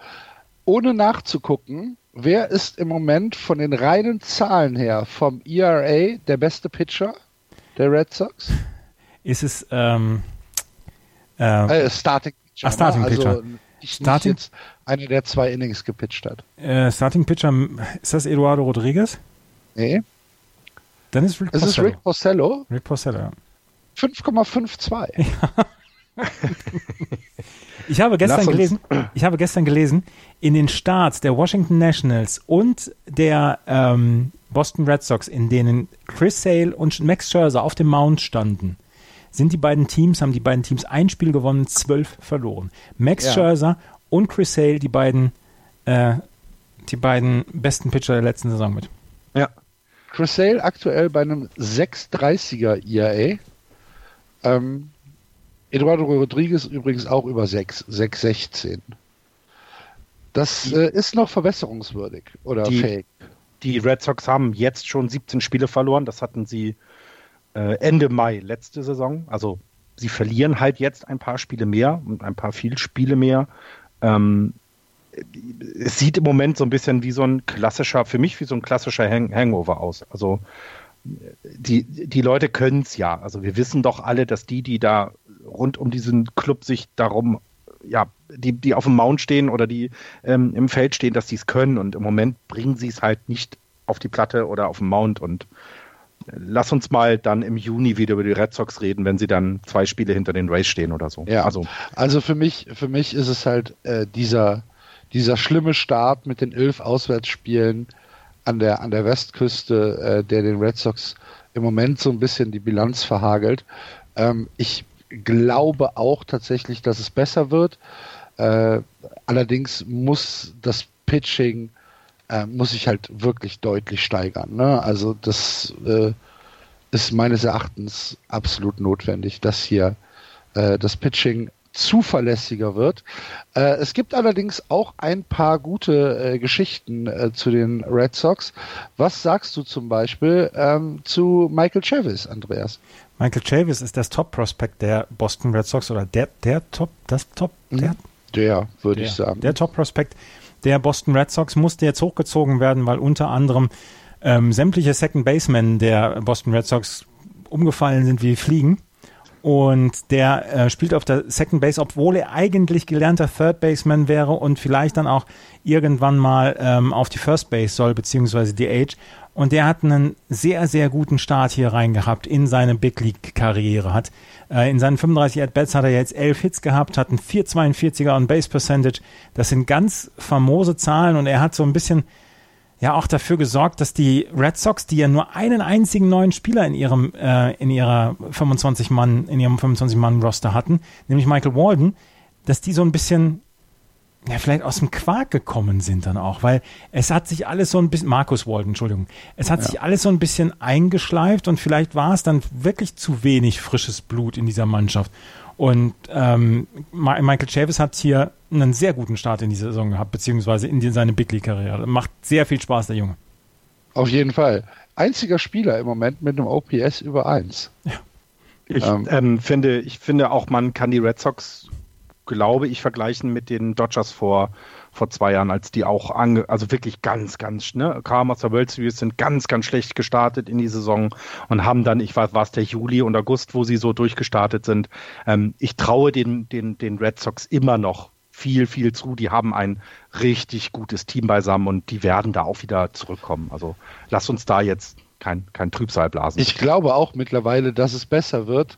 Speaker 2: Ohne nachzugucken, wer ist im Moment von den reinen Zahlen her vom ERA der beste Pitcher der Red Sox?
Speaker 4: Ist es ähm,
Speaker 2: äh, äh, Starting
Speaker 4: Pitcher? Ah, Starting ne? Pitcher. Also,
Speaker 2: nicht, Starting, nicht jetzt einer, der zwei Innings gepitcht hat.
Speaker 4: Äh, Starting Pitcher, ist das Eduardo Rodriguez?
Speaker 2: Nee.
Speaker 4: Dann ist
Speaker 2: Rick es Porcello. ist Rick Porcello.
Speaker 4: Rick Porcello, ja.
Speaker 2: 5,52. Ja.
Speaker 4: ich habe gestern gelesen, ich habe gestern gelesen, in den Starts der Washington Nationals und der ähm, Boston Red Sox, in denen Chris Sale und Max Scherzer auf dem Mount standen, sind die beiden Teams, haben die beiden Teams ein Spiel gewonnen, zwölf verloren. Max ja. Scherzer und Chris Sale, die beiden, äh, die beiden besten Pitcher der letzten Saison mit.
Speaker 2: Ja. Chris Sale aktuell bei einem 6,30er ERA. Ähm, Eduardo Rodriguez übrigens auch über 6, 6,16. Das äh, ist noch verbesserungswürdig oder
Speaker 3: die,
Speaker 2: fähig.
Speaker 3: Die Red Sox haben jetzt schon 17 Spiele verloren. Das hatten sie äh, Ende Mai letzte Saison. Also sie verlieren halt jetzt ein paar Spiele mehr und ein paar viel Spiele mehr. Ähm, es sieht im Moment so ein bisschen wie so ein klassischer, für mich wie so ein klassischer Hang Hangover aus. Also die, die Leute können es ja. Also wir wissen doch alle, dass die, die da rund um diesen Club sich darum, ja, die, die auf dem Mount stehen oder die ähm, im Feld stehen, dass sie es können. Und im Moment bringen sie es halt nicht auf die Platte oder auf dem Mount. Und lass uns mal dann im Juni wieder über die Red Sox reden, wenn sie dann zwei Spiele hinter den Rays stehen oder so.
Speaker 2: Ja, also, also für mich, für mich ist es halt äh, dieser, dieser schlimme Start mit den elf Auswärtsspielen an der, an der Westküste, äh, der den Red Sox im Moment so ein bisschen die Bilanz verhagelt. Ähm, ich glaube auch tatsächlich, dass es besser wird. Äh, allerdings muss das Pitching äh, muss sich halt wirklich deutlich steigern. Ne? Also das äh, ist meines Erachtens absolut notwendig, dass hier äh, das Pitching zuverlässiger wird. Äh, es gibt allerdings auch ein paar gute äh, Geschichten äh, zu den Red Sox. Was sagst du zum Beispiel ähm, zu Michael Chavis, Andreas?
Speaker 4: Michael Chavis ist das Top-Prospect der Boston Red Sox oder der, der Top, das Top,
Speaker 2: mhm. der, der würde ich sagen.
Speaker 4: Der Top-Prospect der Boston Red Sox musste jetzt hochgezogen werden, weil unter anderem ähm, sämtliche Second Basemen der Boston Red Sox umgefallen sind wie Fliegen. Und der äh, spielt auf der Second Base, obwohl er eigentlich gelernter Third Baseman wäre und vielleicht dann auch irgendwann mal ähm, auf die First Base soll, beziehungsweise die Age. Und der hat einen sehr, sehr guten Start hier rein gehabt in seine Big League-Karriere. Hat äh, in seinen 35 At-Bats hat er jetzt 11 Hits gehabt, hat einen 4,42er on Base Percentage. Das sind ganz famose Zahlen und er hat so ein bisschen ja auch dafür gesorgt, dass die Red Sox, die ja nur einen einzigen neuen Spieler in ihrem äh, in ihrer 25 Mann in ihrem 25 Mann Roster hatten, nämlich Michael Walden, dass die so ein bisschen ja, vielleicht aus dem Quark gekommen sind dann auch, weil es hat sich alles so ein bisschen, Markus Walden, Entschuldigung, es hat ja. sich alles so ein bisschen eingeschleift und vielleicht war es dann wirklich zu wenig frisches Blut in dieser Mannschaft. Und ähm, Michael Chavis hat hier einen sehr guten Start in die Saison gehabt, beziehungsweise in seine Big League-Karriere. Macht sehr viel Spaß, der Junge.
Speaker 2: Auf jeden Fall. Einziger Spieler im Moment mit einem OPS über 1. Ja.
Speaker 3: Ich ähm, ähm, finde, ich finde auch, man kann die Red Sox glaube ich, vergleichen mit den Dodgers vor, vor zwei Jahren, als die auch, ange also wirklich ganz, ganz, ne, kamen aus der World Series, sind ganz, ganz schlecht gestartet in die Saison und haben dann, ich weiß, war es der Juli und August, wo sie so durchgestartet sind. Ähm, ich traue den, den, den Red Sox immer noch viel, viel zu. Die haben ein richtig gutes Team beisammen und die werden da auch wieder zurückkommen. Also lass uns da jetzt kein, kein Trübsal blasen.
Speaker 2: Ich glaube auch mittlerweile, dass es besser wird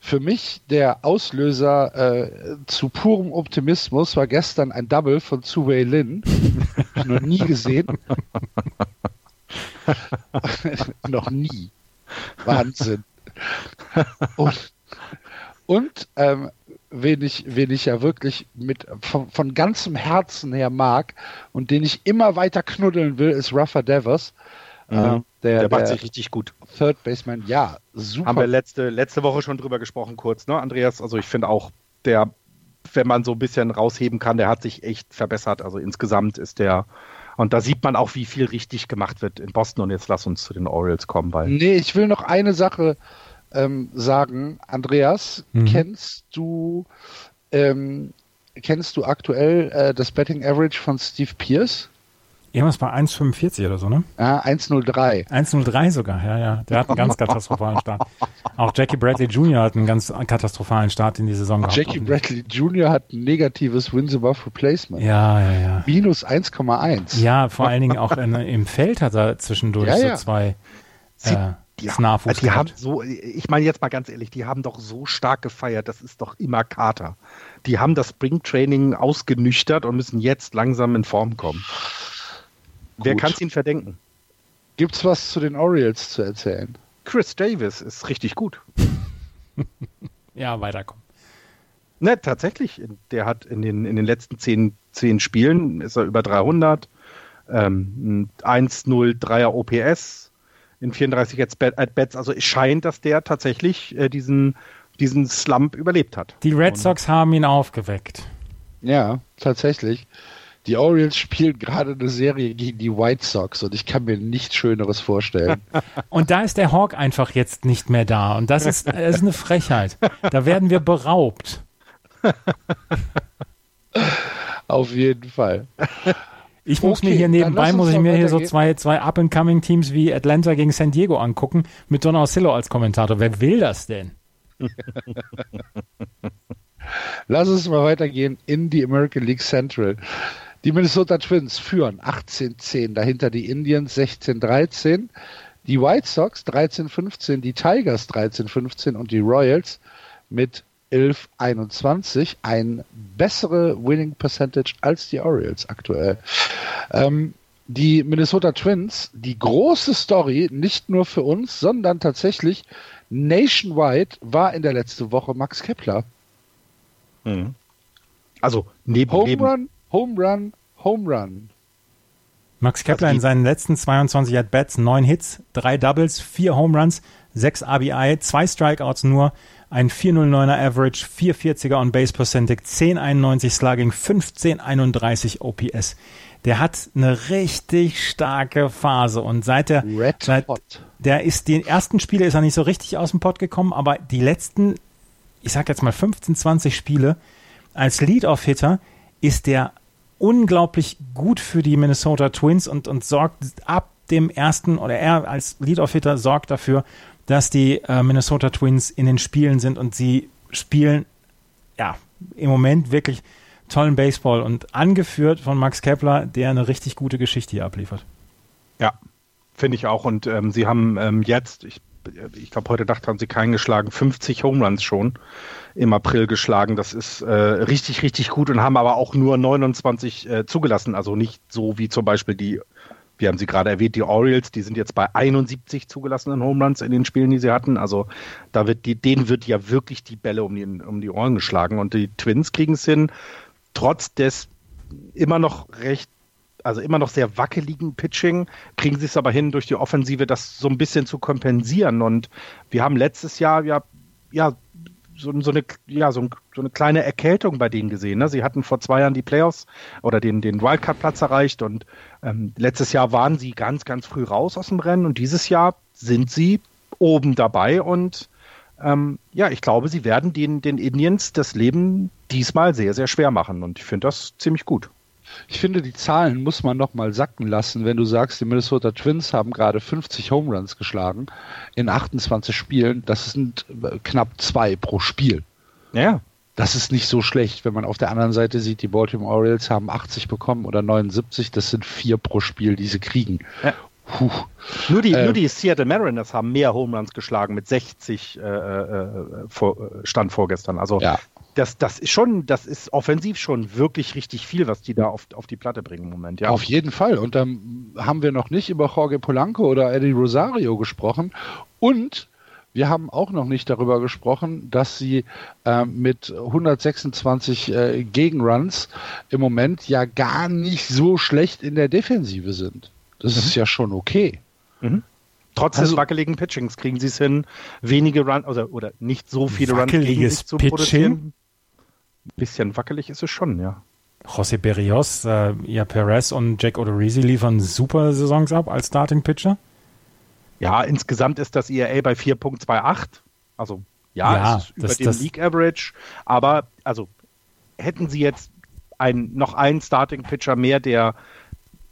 Speaker 2: für mich der Auslöser äh, zu purem Optimismus war gestern ein Double von Zu Wei Lin. noch nie gesehen. [laughs] noch nie. Wahnsinn. Und, und ähm, wen, ich, wen ich ja wirklich mit von, von ganzem Herzen her mag und den ich immer weiter knuddeln will, ist Rafa Devers.
Speaker 3: Mhm. Äh, der, der macht sich richtig gut.
Speaker 2: Third Baseman, ja,
Speaker 3: super. Haben wir letzte, letzte Woche schon drüber gesprochen, kurz, ne, Andreas? Also ich finde auch, der, wenn man so ein bisschen rausheben kann, der hat sich echt verbessert. Also insgesamt ist der, und da sieht man auch, wie viel richtig gemacht wird in Boston. Und jetzt lass uns zu den Orioles kommen, weil.
Speaker 2: Nee, ich will noch eine Sache ähm, sagen. Andreas, mhm. kennst du, ähm, kennst du aktuell äh, das Betting Average von Steve Pierce?
Speaker 4: Irgendwas bei 1,45 oder so, ne?
Speaker 2: Ja, 1,03.
Speaker 4: 1,03 sogar, ja, ja. Der hat einen ganz [laughs] katastrophalen Start. Auch Jackie Bradley Jr. hat einen ganz katastrophalen Start in die Saison
Speaker 2: gehabt. Jackie Bradley Jr. hat ein negatives Wins above Replacement.
Speaker 4: Ja, ja, ja.
Speaker 2: Minus 1,1.
Speaker 4: Ja, vor allen Dingen auch in, im Feld hat er zwischendurch ja, ja. so zwei
Speaker 3: Sie, äh, die, die haben so, ich meine jetzt mal ganz ehrlich, die haben doch so stark gefeiert, das ist doch immer Kater. Die haben das Springtraining ausgenüchtert und müssen jetzt langsam in Form kommen. Wer kann es ihnen verdenken?
Speaker 2: Gibt es was zu den Orioles zu erzählen?
Speaker 3: Chris Davis ist richtig gut. [laughs]
Speaker 4: ja, weiterkommen.
Speaker 3: Ne, tatsächlich. Der hat in den, in den letzten zehn, zehn Spielen ist er über 300. Ähm, 1-0 3er OPS in 34 At-Bats. Also es scheint, dass der tatsächlich äh, diesen, diesen Slump überlebt hat.
Speaker 4: Die Red Sox haben ihn aufgeweckt.
Speaker 2: Ja, tatsächlich. Die Orioles spielen gerade eine Serie gegen die White Sox und ich kann mir nichts Schöneres vorstellen. [laughs]
Speaker 4: Und da ist der Hawk einfach jetzt nicht mehr da und das ist, das ist eine Frechheit. Da werden wir beraubt. [laughs]
Speaker 2: Auf jeden Fall.
Speaker 4: Ich muss okay, mir hier nebenbei, muss ich mir hier so zwei, zwei Up-and-Coming-Teams wie Atlanta gegen San Diego angucken, mit Don Orsillo als Kommentator. Wer will das denn? [laughs]
Speaker 2: Lass uns mal weitergehen in die American League Central. Die Minnesota Twins führen 18-10, dahinter die Indians 16-13, die White Sox 13-15, die Tigers 13-15 und die Royals mit 11-21. Ein bessere Winning Percentage als die Orioles aktuell. Ähm, die Minnesota Twins, die große Story, nicht nur für uns, sondern tatsächlich nationwide, war in der letzten Woche Max Kepler.
Speaker 3: Mhm. Also neben
Speaker 2: Home Run, Home Run, Home Run.
Speaker 4: Max Kepler also in seinen letzten 22 At-Bats, 9 Hits, 3 Doubles, 4 Home Runs, 6 RBI, 2 Strikeouts nur, ein 409er Average, 440er On Base Percentage, 1091 Slugging, 1531 OPS. Der hat eine richtig starke Phase und seit der
Speaker 2: Red
Speaker 4: seit,
Speaker 2: Hot.
Speaker 4: der ist die ersten Spiele ist er nicht so richtig aus dem Pott gekommen, aber die letzten, ich sag jetzt mal 15, 20 Spiele als Lead-Off-Hitter ist der unglaublich gut für die Minnesota Twins und, und sorgt ab dem ersten oder er als Lead-Off-Hitter sorgt dafür, dass die äh, Minnesota Twins in den Spielen sind und sie spielen ja im Moment wirklich tollen Baseball und angeführt von Max Kepler, der eine richtig gute Geschichte hier abliefert.
Speaker 3: Ja, finde ich auch. Und ähm, sie haben ähm, jetzt, ich, ich glaube, heute Nacht haben sie keinen geschlagen, 50 Home Runs schon im April geschlagen. Das ist äh, richtig, richtig gut und haben aber auch nur 29 äh, zugelassen. Also nicht so wie zum Beispiel die, wir haben sie gerade erwähnt, die Orioles, die sind jetzt bei 71 zugelassenen Home Runs in den Spielen, die sie hatten. Also da wird die, denen wird ja wirklich die Bälle um die, um die Ohren geschlagen. Und die Twins kriegen es hin, trotz des immer noch recht also immer noch sehr wackeligen Pitching, kriegen sie es aber hin, durch die Offensive das so ein bisschen zu kompensieren. Und wir haben letztes Jahr ja, ja so, so, eine, ja, so, so, eine kleine Erkältung bei denen gesehen. Ne? Sie hatten vor zwei Jahren die Playoffs oder den, den Wildcard-Platz erreicht und ähm, letztes Jahr waren sie ganz, ganz früh raus aus dem Rennen und dieses Jahr sind sie oben dabei und ähm, ja, ich glaube, sie werden den, den Indians das Leben diesmal sehr, sehr schwer machen und ich finde das ziemlich gut.
Speaker 2: Ich finde, die Zahlen muss man noch mal sacken lassen, wenn du sagst, die Minnesota Twins haben gerade 50 Home Runs geschlagen in 28 Spielen. Das sind äh, knapp zwei pro Spiel.
Speaker 3: Ja.
Speaker 2: Das ist nicht so schlecht, wenn man auf der anderen Seite sieht, die Baltimore Orioles haben 80 bekommen oder 79. Das sind vier pro Spiel, die sie kriegen. Ja.
Speaker 3: Puh. Nur die, äh, nur die Seattle Mariners haben mehr Home Runs geschlagen mit 60 äh, äh, vor, äh, Stand vorgestern. Also ja das, das ist schon, das ist offensiv schon wirklich richtig viel, was die da auf, auf die Platte bringen im Moment.
Speaker 2: Ja. Auf jeden Fall. Und dann haben wir noch nicht über Jorge Polanco oder Eddie Rosario gesprochen. Und wir haben auch noch nicht darüber gesprochen, dass sie äh, mit 126 äh, Gegenruns im Moment ja gar nicht so schlecht in der Defensive sind. Das mhm. ist ja schon okay.
Speaker 3: Mhm. Trotz also, des wackeligen Pitchings kriegen sie es hin, wenige Runs, also, oder nicht so viele
Speaker 4: Runs gegen
Speaker 3: zu Pitching? produzieren. Ein bisschen wackelig ist es schon, ja.
Speaker 4: José Berrios, äh, ja, Perez und Jack Odorizzi liefern super Saisons ab als Starting Pitcher.
Speaker 3: Ja, insgesamt ist das ERA bei 4.28. Also ja, ja es ist über das, dem das League Average. Aber also hätten sie jetzt ein, noch einen Starting Pitcher mehr, der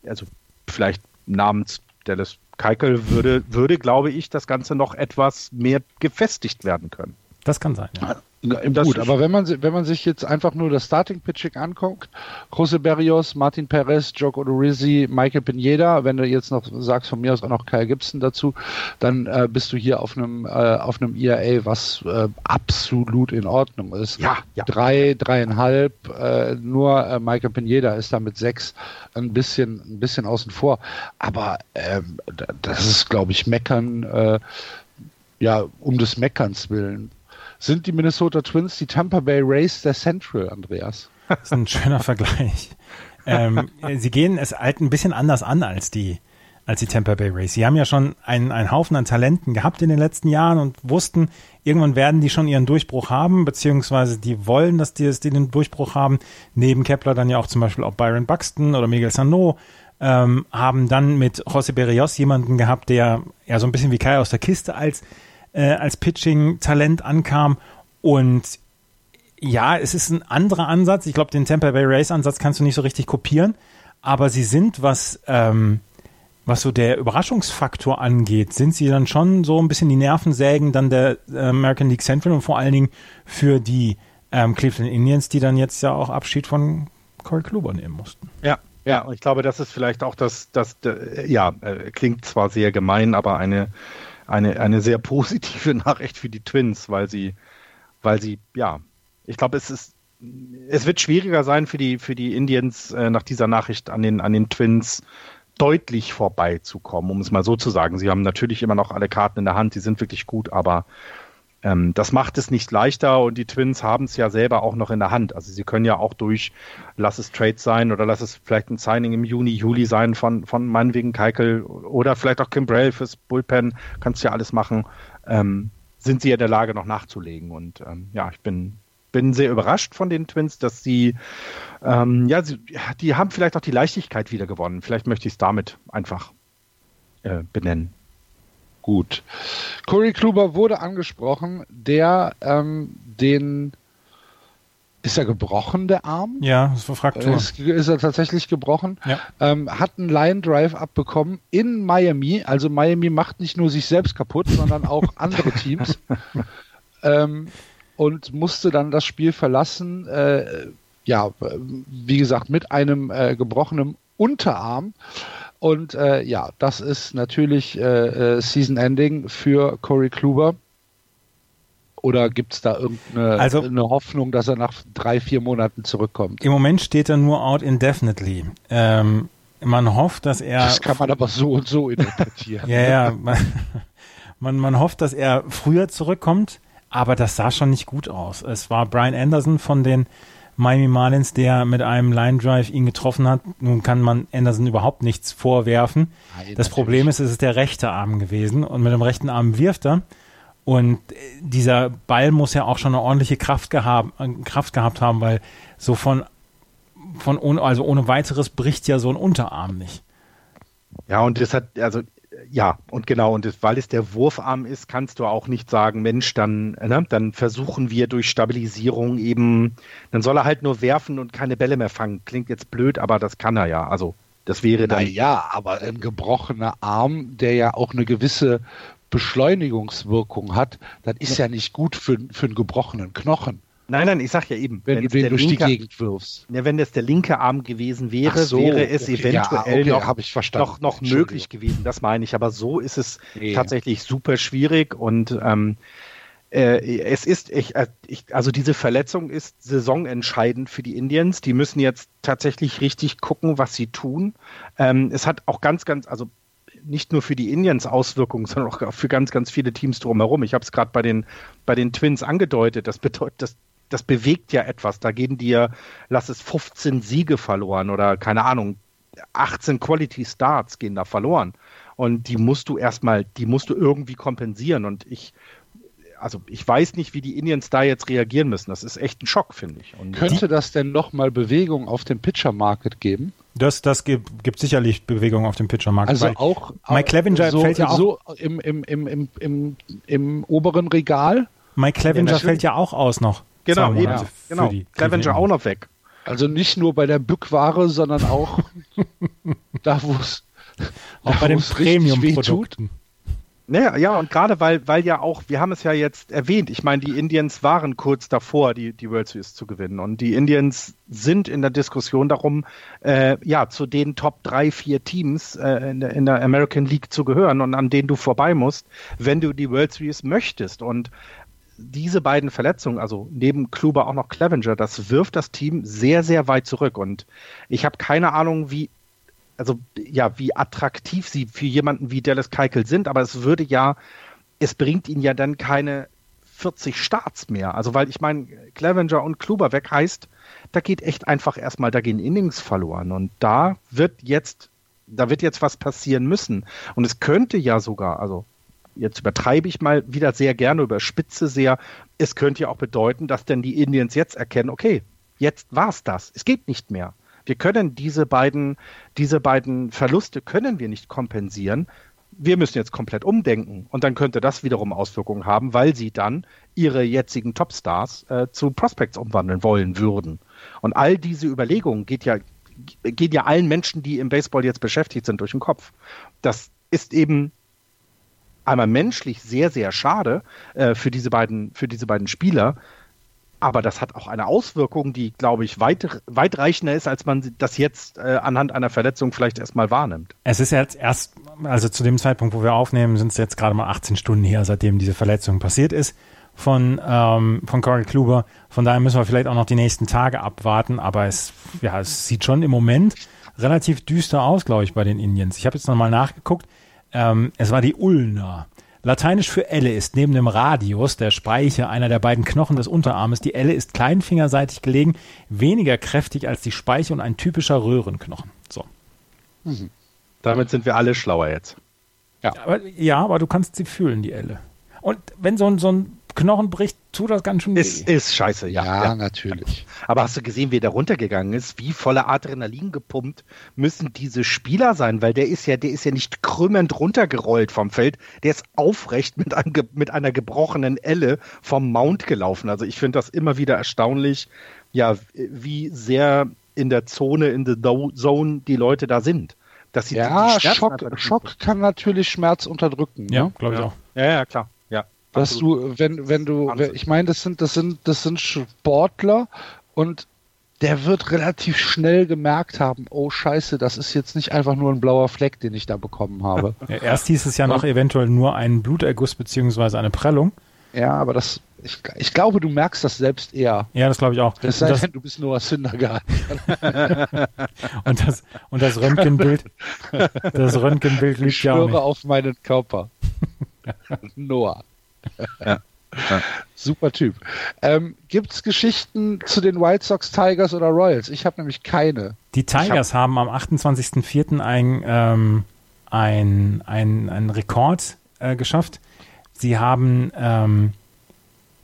Speaker 3: also vielleicht namens Dallas Keikel würde, würde, glaube ich, das Ganze noch etwas mehr gefestigt werden können.
Speaker 4: Das kann sein, ja. [laughs]
Speaker 2: Das Gut, aber wenn man, wenn man sich jetzt einfach nur das Starting Pitching anguckt, José Berrios, Martin Perez, Joe Odorizzi, Michael Pineda, wenn du jetzt noch sagst von mir aus auch noch Kyle Gibson dazu, dann äh, bist du hier auf einem äh, auf einem ERA, was äh, absolut in Ordnung ist.
Speaker 3: Ja, ja.
Speaker 2: Drei, dreieinhalb, äh, nur äh, Michael Pineda ist da mit sechs ein bisschen ein bisschen außen vor. Aber ähm, das ist, glaube ich, meckern äh, ja, um des Meckerns willen sind die Minnesota Twins die Tampa Bay Rays der Central, Andreas?
Speaker 4: Das ist ein schöner Vergleich. ähm, sie gehen es halt ein bisschen anders an als die, als die Tampa Bay Rays. Sie haben ja schon einen, einen Haufen an Talenten gehabt in den letzten Jahren und wussten, irgendwann werden die schon ihren Durchbruch haben, beziehungsweise die wollen, dass die, die den Durchbruch haben. Neben Kepler dann ja auch zum Beispiel auch Byron Buxton oder Miguel Sano. Ähm, haben dann mit José Berrios jemanden gehabt, der ja so ein bisschen wie Kai aus der Kiste als äh, als Pitching-Talent ankam. Und ja, es ist ein anderer Ansatz. Ich glaube, den Tampa Bay Race-Ansatz kannst du nicht so richtig kopieren. Aber sie sind, was, ähm, was so der Überraschungsfaktor angeht, sind sie dann schon so ein bisschen die Nervensägen dann der äh, American League Central und vor allen Dingen für die ähm, Cleveland Indians, die dann jetzt ja auch Abschied von Corey Kluber nehmen mussten.
Speaker 3: Ja, ja, ich glaube, das ist vielleicht auch das, das, äh, ja, äh, klingt zwar sehr gemein, aber eine eine, eine sehr [laughs] positive Nachricht für die Twins, weil sie, weil sie, ja, ich glaube, es ist, es wird schwieriger sein für die, für die Indians äh, nach dieser Nachricht an den, an den Twins deutlich vorbeizukommen, um es mal so zu sagen. Sie haben natürlich immer noch alle Karten in der Hand, die sind wirklich gut, aber ähm, das macht es nicht leichter und die Twins haben es ja selber auch noch in der Hand. Also sie können ja auch durch, lass es Trade sein oder lass es vielleicht ein Signing im Juni, Juli sein von, von meinetwegen Keikel oder vielleicht auch Kimbrell fürs Bullpen, kannst ja alles machen, ähm, sind sie ja in der Lage noch nachzulegen. Und ähm, ja, ich bin, bin sehr überrascht von den Twins, dass sie, ähm, ja, sie, die haben vielleicht auch die Leichtigkeit wieder gewonnen. Vielleicht möchte ich es damit einfach äh, benennen.
Speaker 2: Gut. Corey Kluber wurde angesprochen, der ähm, den ist er gebrochen, der Arm?
Speaker 4: Ja, das war Fraktur.
Speaker 2: Ist, ist er tatsächlich gebrochen?
Speaker 4: Ja.
Speaker 2: Ähm, hat einen Line Drive abbekommen in Miami. Also Miami macht nicht nur sich selbst kaputt, sondern auch [laughs] andere Teams. ähm, und musste dann das Spiel verlassen. Äh, ja, wie gesagt, mit einem äh, gebrochenen Unterarm. Und äh, ja, das ist natürlich äh, äh, Season Ending für Corey Kluber. Oder gibt es da irgendeine
Speaker 4: also,
Speaker 2: Hoffnung, dass er nach drei, vier Monaten zurückkommt?
Speaker 4: Im Moment steht er nur out indefinitely. Ähm, man hofft, dass er.
Speaker 2: Das kann man aber so und so interpretieren. [laughs]
Speaker 4: ja, ja. Man, man, man hofft, dass er früher zurückkommt, aber das sah schon nicht gut aus. Es war Brian Anderson von den Miami Marlins, der mit einem Line Drive ihn getroffen hat. Nun kann man Anderson überhaupt nichts vorwerfen. Nein, das Problem ist, es ist der rechte Arm gewesen und mit dem rechten Arm wirft er. Und dieser Ball muss ja auch schon eine ordentliche Kraft, gehabt, Kraft gehabt haben, weil so von, von ohne, also ohne weiteres bricht ja so ein Unterarm nicht.
Speaker 3: Ja, und das hat, also ja, und genau, und das, weil es der Wurfarm ist, kannst du auch nicht sagen, Mensch, dann, ne, dann versuchen wir durch Stabilisierung eben, dann soll er halt nur werfen und keine Bälle mehr fangen. Klingt jetzt blöd, aber das kann er ja. Also das wäre dann.
Speaker 2: Naja, aber ein gebrochener Arm, der ja auch eine gewisse Beschleunigungswirkung hat, das ist ja nicht gut für, für einen gebrochenen Knochen.
Speaker 3: Nein, nein, ich sag ja eben,
Speaker 2: wenn du den durch linke, die Gegend wirfst.
Speaker 3: Ja, wenn das der linke Arm gewesen wäre, so, wäre es okay, eventuell
Speaker 2: ja, okay,
Speaker 3: noch, noch, noch möglich gewesen. Das meine ich. Aber so ist es nee. tatsächlich super schwierig und ähm, äh, es ist, ich, äh, ich, also diese Verletzung ist saisonentscheidend für die Indians. Die müssen jetzt tatsächlich richtig gucken, was sie tun. Ähm, es hat auch ganz, ganz, also nicht nur für die Indians Auswirkungen, [laughs] sondern auch für ganz, ganz viele Teams drumherum. Ich habe es gerade bei den, bei den Twins angedeutet. Das bedeutet, das das bewegt ja etwas. Da gehen dir, lass es 15 Siege verloren oder keine Ahnung, 18 Quality Starts gehen da verloren. Und die musst du erstmal, die musst du irgendwie kompensieren. Und ich, also ich weiß nicht, wie die Indians da jetzt reagieren müssen. Das ist echt ein Schock, finde ich. Und
Speaker 2: Könnte das denn nochmal Bewegung auf dem Pitcher-Market geben?
Speaker 4: Das, das gibt, gibt sicherlich Bewegung auf dem Pitcher-Market.
Speaker 2: Also auch
Speaker 4: Mike Clevenger
Speaker 2: so,
Speaker 4: fällt ja auch
Speaker 2: so im, im, im, im, im, im oberen Regal.
Speaker 4: Mike Clevenger ja, fällt ja auch aus noch.
Speaker 3: Genau, eben. Ja. genau. Clevenger auch noch weg.
Speaker 2: Also nicht nur bei der Bückware, sondern auch [laughs] da, wo es
Speaker 4: Auch bei den Premium-Produkten.
Speaker 3: Naja, ja, und gerade weil, weil ja auch, wir haben es ja jetzt erwähnt, ich meine, die Indians waren kurz davor, die, die World Series zu gewinnen. Und die Indians sind in der Diskussion darum, äh, ja, zu den Top drei, vier Teams äh, in, der, in der American League zu gehören und an denen du vorbei musst, wenn du die World Series möchtest. Und diese beiden Verletzungen, also neben Kluber auch noch Clevenger, das wirft das Team sehr, sehr weit zurück. Und ich habe keine Ahnung, wie also ja, wie attraktiv sie für jemanden wie Dallas Keuchel sind, aber es würde ja, es bringt ihnen ja dann keine 40 Starts mehr. Also weil ich meine, Clevenger und Kluber weg heißt, da geht echt einfach erstmal, da gehen Innings verloren und da wird jetzt, da wird jetzt was passieren müssen und es könnte ja sogar, also jetzt übertreibe ich mal wieder sehr gerne, über Spitze sehr, es könnte ja auch bedeuten, dass denn die Indians jetzt erkennen, okay, jetzt war's das, es geht nicht mehr. Wir können diese beiden, diese beiden Verluste können wir nicht kompensieren. Wir müssen jetzt komplett umdenken. Und dann könnte das wiederum Auswirkungen haben, weil sie dann ihre jetzigen Topstars äh, zu Prospects umwandeln wollen würden. Und all diese Überlegungen geht ja, geht ja allen Menschen, die im Baseball jetzt beschäftigt sind, durch den Kopf. Das ist eben einmal menschlich sehr, sehr schade äh, für diese beiden, für diese beiden Spieler, aber das hat auch eine Auswirkung, die, glaube ich, weit, weitreichender ist, als man das jetzt äh, anhand einer Verletzung vielleicht erstmal wahrnimmt.
Speaker 4: Es ist jetzt erst, also zu dem Zeitpunkt, wo wir aufnehmen, sind es jetzt gerade mal 18 Stunden her, seitdem diese Verletzung passiert ist von, ähm, von Corey Kluber. Von daher müssen wir vielleicht auch noch die nächsten Tage abwarten, aber es, ja, es sieht schon im Moment relativ düster aus, glaube ich, bei den Indians. Ich habe jetzt nochmal nachgeguckt. Ähm, es war die Ulna. Lateinisch für Elle ist neben dem Radius, der Speiche, einer der beiden Knochen des Unterarmes. Die Elle ist kleinfingerseitig gelegen, weniger kräftig als die Speiche und ein typischer Röhrenknochen. So.
Speaker 3: Mhm. Damit sind wir alle schlauer jetzt.
Speaker 4: Ja. Aber, ja, aber du kannst sie fühlen, die Elle. Und wenn so ein, so ein Knochen bricht, tut das ganz schön weh.
Speaker 3: Ist, ist scheiße, ja.
Speaker 2: Ja, ja. natürlich.
Speaker 3: Aber hast du gesehen, wie der runtergegangen ist? Wie voller Adrenalin gepumpt müssen diese Spieler sein? Weil der ist ja, der ist ja nicht krümmend runtergerollt vom Feld. Der ist aufrecht mit, einem, mit einer gebrochenen Elle vom Mount gelaufen. Also ich finde das immer wieder erstaunlich, ja, wie sehr in der Zone, in der Zone die Leute da sind.
Speaker 2: Dass sie ja, Schock, Schock kann natürlich Schmerz unterdrücken.
Speaker 4: Ja, ne? glaube ich
Speaker 3: ja.
Speaker 4: auch.
Speaker 3: Ja, ja, klar.
Speaker 2: Dass du, wenn, wenn du, ich meine, das sind, das sind, das sind Sportler und der wird relativ schnell gemerkt haben, oh Scheiße, das ist jetzt nicht einfach nur ein blauer Fleck, den ich da bekommen habe. [laughs]
Speaker 4: Ja, erst hieß es ja noch eventuell nur ein Bluterguss beziehungsweise eine Prellung.
Speaker 2: Ja, aber das, ich, ich glaube, du merkst das selbst eher.
Speaker 4: Ja, das glaube ich auch.
Speaker 2: Das sei denn, du bist Noah Syndergaard. [laughs]
Speaker 4: und das, und das Röntgenbild, [laughs] das Röntgenbild liegt ja auch nicht.
Speaker 2: auf meinen Körper. Noah. Ja. Ja. Super Typ. Ähm, Gibt es Geschichten zu den White Sox, Tigers oder Royals? Ich habe nämlich keine.
Speaker 4: Die Tigers hab... haben am 28.04. ein, ähm, ein, ein, ein Rekord äh, geschafft. Sie haben ähm,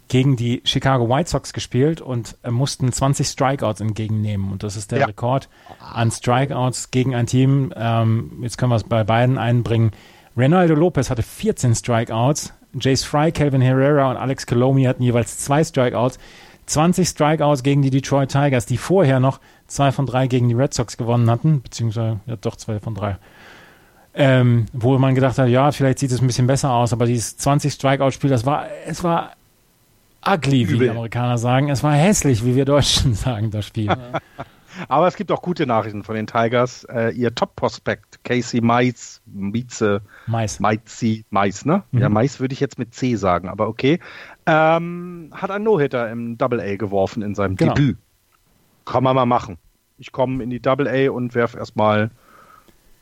Speaker 4: gegen die Chicago White Sox gespielt und äh, mussten 20 Strikeouts entgegennehmen. Und das ist der ja. Rekord an Strikeouts gegen ein Team. Ähm, jetzt können wir es bei beiden einbringen. Ronaldo Lopez hatte 14 Strikeouts, Jace Fry, Calvin Herrera und Alex Colomi hatten jeweils zwei Strikeouts. 20 Strikeouts gegen die Detroit Tigers, die vorher noch zwei von drei gegen die Red Sox gewonnen hatten, beziehungsweise ja doch zwei von drei. Ähm, wo man gedacht hat, ja, vielleicht sieht es ein bisschen besser aus, aber dieses 20 Strikeout-Spiel, das war, es war ugly, wie die Amerikaner sagen. Es war hässlich, wie wir Deutschen [laughs] sagen, das Spiel. [laughs]
Speaker 3: Aber es gibt auch gute Nachrichten von den Tigers. Äh, ihr Top-Prospekt, Casey Mais, Mieze, Mais. Meizi, Mais, ne? Mhm. Ja, Mais würde ich jetzt mit C sagen, aber okay. Ähm, hat einen No-Hitter im Double A geworfen in seinem genau. Debüt. Kann man mal machen. Ich komme in die Double A und werfe erstmal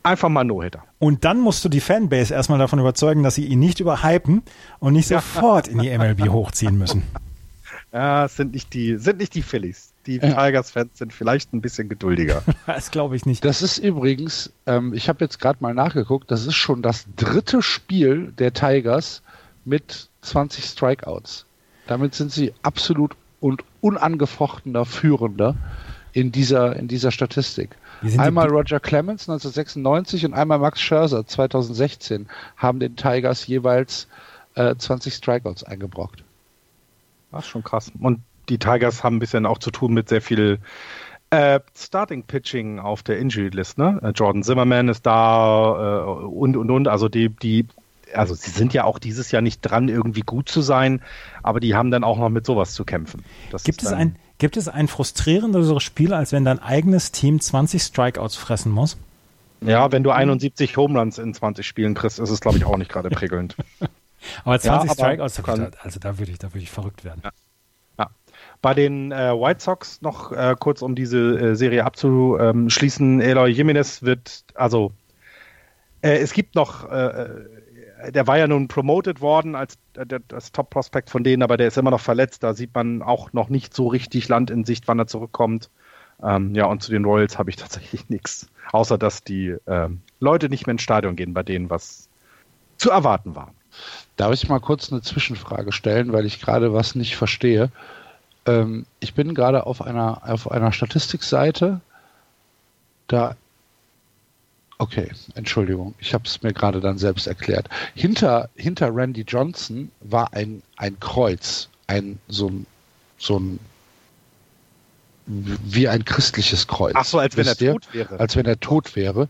Speaker 3: einfach mal No-Hitter.
Speaker 4: Und dann musst du die Fanbase erstmal davon überzeugen, dass sie ihn nicht überhypen und nicht sofort in die MLB hochziehen müssen. [laughs]
Speaker 3: Ja, sind nicht die, sind nicht die Phillies die ja. Tigers-Fans sind vielleicht ein bisschen geduldiger. [laughs]
Speaker 4: das glaube ich nicht.
Speaker 2: Das ist übrigens, ähm, ich habe jetzt gerade mal nachgeguckt, das ist schon das dritte Spiel der Tigers mit 20 Strikeouts. Damit sind sie absolut und unangefochtener Führender in dieser, in dieser Statistik. Einmal Roger Clemens 1996 und einmal Max Scherzer 2016 haben den Tigers jeweils äh, 20 Strikeouts eingebrockt.
Speaker 3: Das ist schon krass. Und die Tigers haben ein bisschen auch zu tun mit sehr viel Äh, Starting Pitching auf der Injury List, ne? Äh, Jordan Zimmerman ist da äh, und und und. Also die, die, also sie sind ja auch dieses Jahr nicht dran, irgendwie gut zu sein, aber die haben dann auch noch mit sowas zu kämpfen.
Speaker 4: Das gibt es ein, gibt es ein frustrierenderes Spiel, als wenn dein eigenes Team 20 Strikeouts fressen muss?
Speaker 3: Ja, wenn du 71 Home Runs in 20 Spielen kriegst, ist es, glaube ich, auch nicht gerade prickelnd. [laughs]
Speaker 4: aber 20 ja, Strikeouts, also da würde ich, da ich verrückt werden.
Speaker 3: Ja. Bei den äh, White Sox noch äh, kurz, um diese äh, Serie abzuschließen. Eloy Jimenez wird, also äh, es gibt noch, äh, äh, der war ja nun promoted worden als das Top-Prospect von denen, aber der ist immer noch verletzt. Da sieht man auch noch nicht so richtig Land in Sicht, wann er zurückkommt. Ähm, ja, und zu den Royals habe ich [laughs] tatsächlich nichts, außer dass die ähm, Leute nicht mehr ins Stadion gehen, bei denen was zu erwarten war.
Speaker 2: Darf ich mal kurz eine Zwischenfrage stellen, weil ich gerade was nicht verstehe? Ähm, ich bin gerade auf einer, auf einer Statistikseite. Da. Okay, Entschuldigung, ich habe es mir gerade dann selbst erklärt. Hinter, hinter Randy Johnson war ein, ein Kreuz, ein so ein, so ein wie ein christliches Kreuz.
Speaker 3: Ach so, als wenn er ihr? tot wäre.
Speaker 2: Als wenn er tot wäre.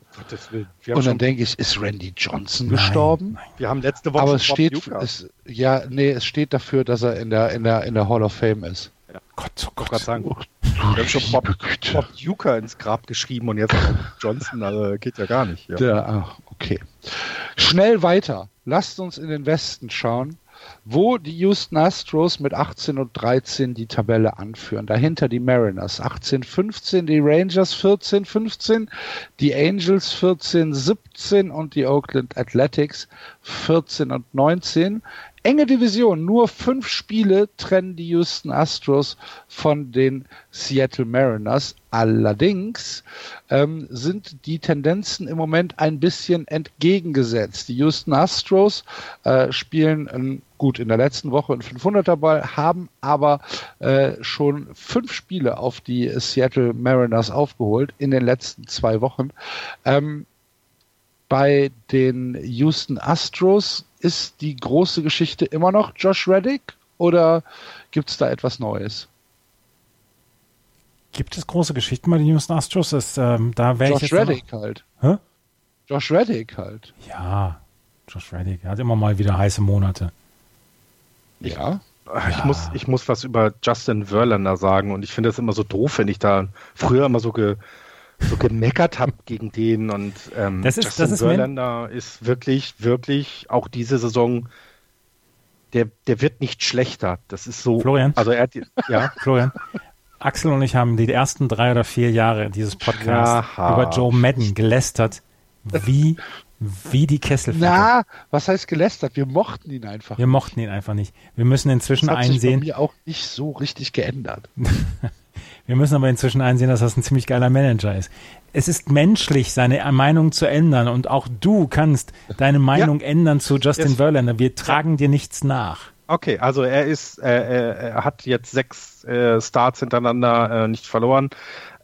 Speaker 2: Und dann denke ich, ist Randy Johnson nein, gestorben? Nein.
Speaker 3: Wir haben letzte Woche
Speaker 2: Aber es steht, es, ja, nee, es steht dafür, dass er in der, in der, in der Hall of Fame ist.
Speaker 3: Ja. Gott, oh Gott. Gott sagen. Oh, wir haben schon Bob, Bob Duker ins Grab geschrieben und jetzt Johnson, also geht ja gar nicht. Ja.
Speaker 2: Der, okay. Schnell weiter. Lasst uns in den Westen schauen wo die Houston Astros mit 18 und 13 die Tabelle anführen. Dahinter die Mariners 18, 15, die Rangers 14, 15, die Angels 14, 17 und die Oakland Athletics 14 und 19. Enge Division, nur fünf Spiele trennen die Houston Astros von den Seattle Mariners. Allerdings ähm, sind die Tendenzen im Moment ein bisschen entgegengesetzt. Die Houston Astros äh, spielen ähm, gut in der letzten Woche einen 500er Ball, haben aber äh, schon fünf Spiele auf die Seattle Mariners aufgeholt in den letzten zwei Wochen. Ähm, bei den Houston Astros ist die große Geschichte immer noch Josh Reddick oder gibt es da etwas Neues?
Speaker 4: Gibt es große Geschichten bei den Houston Astros? Das, ähm, da
Speaker 2: Josh Reddick halt. Hä? Josh Reddick halt.
Speaker 4: Ja, Josh Reddick. Er hat immer mal wieder heiße Monate.
Speaker 3: Ja. Ich, ja. muss, ich muss was über Justin Verlander sagen und ich finde es immer so doof, wenn ich da früher immer so ge, so gemeckert habe gegen den und ähm,
Speaker 4: das ist, Justin das ist
Speaker 3: Verlander ist wirklich, wirklich auch diese Saison, der, der wird nicht schlechter. Das ist so.
Speaker 4: Florian.
Speaker 3: Also er hat, ja. [laughs]
Speaker 4: Florian. Axel und ich haben die ersten drei oder vier Jahre dieses Podcasts Aha. über Joe Madden gelästert, wie, wie die Kessel.
Speaker 2: Na, was heißt gelästert? Wir mochten ihn einfach.
Speaker 4: Wir nicht. mochten ihn einfach nicht. Wir müssen inzwischen das hat einsehen.
Speaker 2: Sich bei mir auch nicht so richtig geändert. [laughs]
Speaker 4: Wir müssen aber inzwischen einsehen, dass das ein ziemlich geiler Manager ist. Es ist menschlich, seine Meinung zu ändern und auch du kannst deine Meinung ja. ändern zu Justin yes. Verlander. Wir tragen dir nichts nach.
Speaker 3: Okay, also er ist, äh, er hat jetzt sechs äh, Starts hintereinander äh, nicht verloren.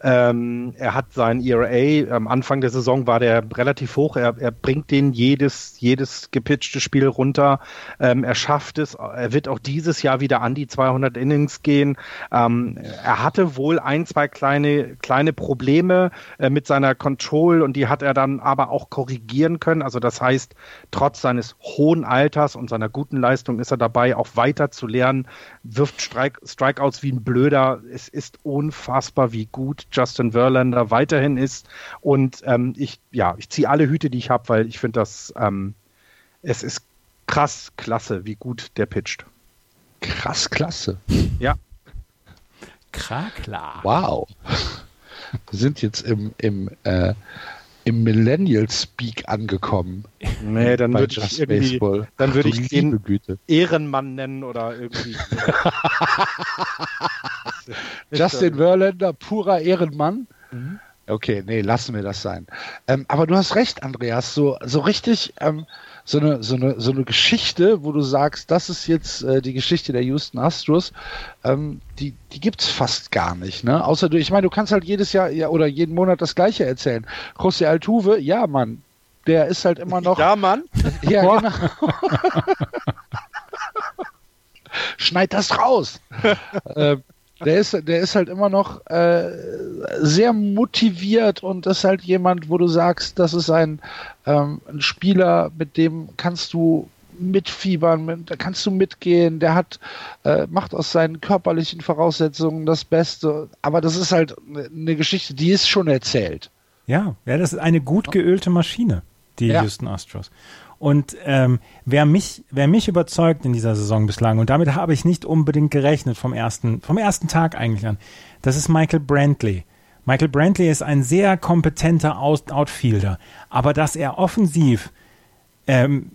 Speaker 3: Ähm, er hat sein ERA, am Anfang der Saison war der relativ hoch. Er, er bringt den jedes, jedes gepitchte Spiel runter. Ähm, er schafft es. Er wird auch dieses Jahr wieder an die 200 Innings gehen. Ähm, er hatte wohl ein, zwei kleine, kleine Probleme äh, mit seiner Control und die hat er dann aber auch korrigieren können. Also das heißt, trotz seines hohen Alters und seiner guten Leistung ist er dabei, auch weiter zu lernen, wirft Strike, Strikeouts wie ein Blöder. Es ist unfassbar, wie gut Justin Verlander weiterhin ist. Und ähm, ich, ja, ich ziehe alle Hüte, die ich habe, weil ich finde, dass ähm, es ist krass klasse, wie gut der pitcht.
Speaker 2: Krass klasse.
Speaker 3: Ja.
Speaker 4: Kraklar.
Speaker 2: Wow. Wir sind jetzt im, im äh, im Millennial Speak angekommen.
Speaker 3: Nee, dann würde ich irgendwie, Baseball. dann würde ich den Güte. Ehrenmann nennen oder irgendwie. [laughs] [laughs]
Speaker 2: Justin Verlander, purer Ehrenmann. Mhm. Okay, nee, lassen wir das sein. Ähm, aber du hast recht, Andreas, so, so richtig ähm, so eine, so eine, so eine Geschichte, wo du sagst, das ist jetzt äh, die Geschichte der Houston Astros, ähm, die, die gibt's fast gar nicht, ne? Außer du, ich meine, du kannst halt jedes Jahr ja, oder jeden Monat das Gleiche erzählen. José Altuve, ja, Mann, der ist halt immer noch.
Speaker 3: Ja, Mann. [laughs]
Speaker 2: Ja, genau. [laughs] Schneid das raus. äh, der ist, der ist halt immer noch äh, sehr motiviert und ist halt jemand, wo du sagst, das ist ein, ähm, ein Spieler, mit dem kannst du mitfiebern, mit, da kannst du mitgehen, der hat, äh, macht aus seinen körperlichen Voraussetzungen das Beste, aber das ist halt eine Geschichte, die ist schon erzählt.
Speaker 4: Ja, ja, das ist eine gut geölte Maschine, die ja. Houston Astros. Und ähm, wer mich, wer mich überzeugt in dieser Saison bislang, und damit habe ich nicht unbedingt gerechnet vom ersten, vom ersten Tag eigentlich an, das ist Michael Brantley. Michael Brantley ist ein sehr kompetenter Outfielder, aber dass er offensiv ähm,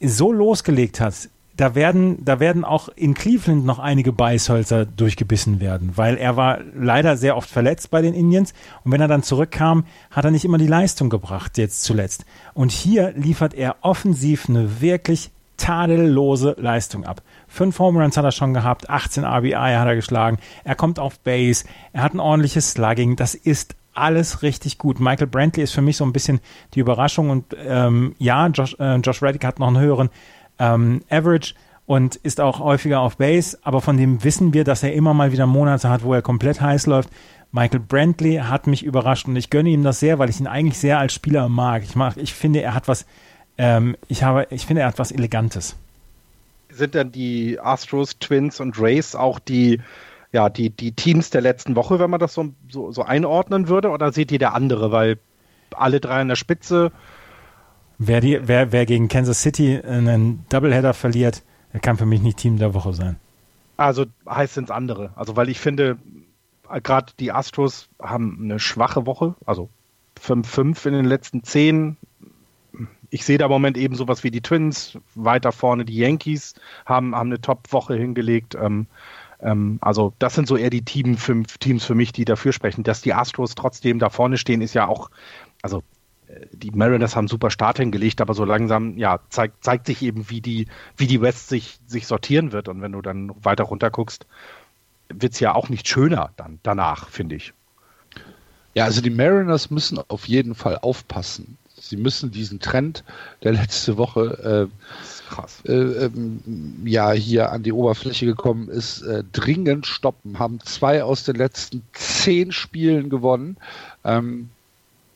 Speaker 4: so losgelegt hat, da werden, da werden auch in Cleveland noch einige Beißhölzer durchgebissen werden, weil er war leider sehr oft verletzt bei den Indians und wenn er dann zurückkam, hat er nicht immer die Leistung gebracht, jetzt zuletzt. Und hier liefert er offensiv eine wirklich tadellose Leistung ab. Fünf Home Runs hat er schon gehabt, 18 RBI hat er geschlagen, er kommt auf Base, er hat ein ordentliches Slugging, das ist alles richtig gut. Michael Brantley ist für mich so ein bisschen die Überraschung und ähm, ja, Josh, äh, Josh Reddick hat noch einen höheren ähm, Average und ist auch häufiger auf Base, aber von dem wissen wir, dass er immer mal wieder Monate hat, wo er komplett heiß läuft. Michael Brantley hat mich überrascht und ich gönne ihm das sehr, weil ich ihn eigentlich sehr als Spieler mag. Ich mag, ich finde, er hat was, ähm, ich habe, ich finde, er hat was Elegantes.
Speaker 3: Sind dann die Astros, Twins und Rays auch die, ja, die, die Teams der letzten Woche, wenn man das so, so, so einordnen würde, oder seht ihr der andere, weil alle drei in der Spitze
Speaker 4: Wer, die, wer, wer gegen Kansas City einen Doubleheader verliert, der kann für mich nicht Team der Woche sein.
Speaker 3: Also heißt es andere. Also weil ich finde, gerade die Astros haben eine schwache Woche, also 5-5 in den letzten 10. Ich sehe da im Moment eben sowas wie die Twins, weiter vorne die Yankees haben, haben eine Top-Woche hingelegt. Ähm, ähm, also das sind so eher die Team, fünf Teams für mich, die dafür sprechen. Dass die Astros trotzdem da vorne stehen, ist ja auch, also die Mariners haben super Start hingelegt, aber so langsam, ja, zeigt, zeigt sich eben, wie die, wie die West sich, sich sortieren wird. Und wenn du dann weiter runter guckst, wird es ja auch nicht schöner dann danach, finde ich.
Speaker 2: Ja, also die Mariners müssen auf jeden Fall aufpassen. Sie müssen diesen Trend der letzte Woche äh, äh, ähm, ja hier an die Oberfläche gekommen ist, äh, dringend stoppen. Haben zwei aus den letzten zehn Spielen gewonnen ähm,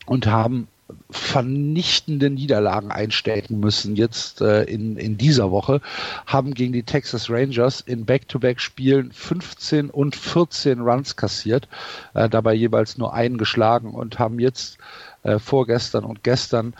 Speaker 2: und haben vernichtende Niederlagen einstecken müssen jetzt äh, in, in dieser Woche, haben gegen die Texas Rangers in Back-to-Back-Spielen 15 und 14 Runs kassiert, äh, dabei jeweils nur einen geschlagen und haben jetzt äh, vorgestern und gestern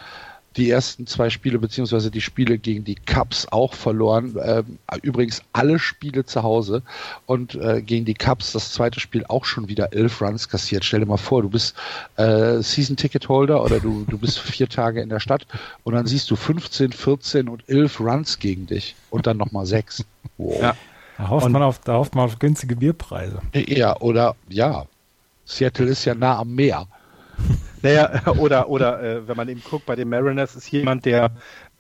Speaker 2: die ersten zwei Spiele beziehungsweise die Spiele gegen die Cubs auch verloren. Ähm, übrigens alle Spiele zu Hause und äh, gegen die Cubs das zweite Spiel auch schon wieder elf Runs kassiert. Stell dir mal vor, du bist äh, Season Ticket Holder oder du, du bist [laughs] vier Tage in der Stadt und dann siehst du 15, 14 und 11 Runs gegen dich und dann nochmal sechs.
Speaker 4: Wow. Ja. Da hofft, man auf, da hofft man auf günstige Bierpreise.
Speaker 2: Ja, oder ja. Seattle ist ja nah am Meer. [laughs]
Speaker 3: Naja, [laughs] oder, oder äh, wenn man eben guckt, bei den Mariners ist jemand, der,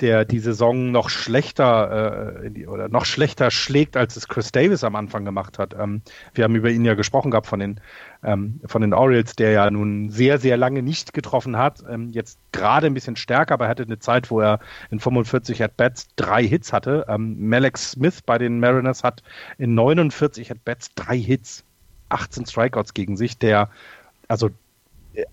Speaker 3: der die Saison noch schlechter äh, die, oder noch schlechter schlägt, als es Chris Davis am Anfang gemacht hat. Ähm, wir haben über ihn ja gesprochen gehabt von den, ähm, von den Orioles, der ja nun sehr, sehr lange nicht getroffen hat. Ähm, jetzt gerade ein bisschen stärker, aber er hatte eine Zeit, wo er in 45 At-Bats drei Hits hatte. Ähm, Malex Smith bei den Mariners hat in 49 At-Bats drei Hits, 18 Strikeouts gegen sich, der also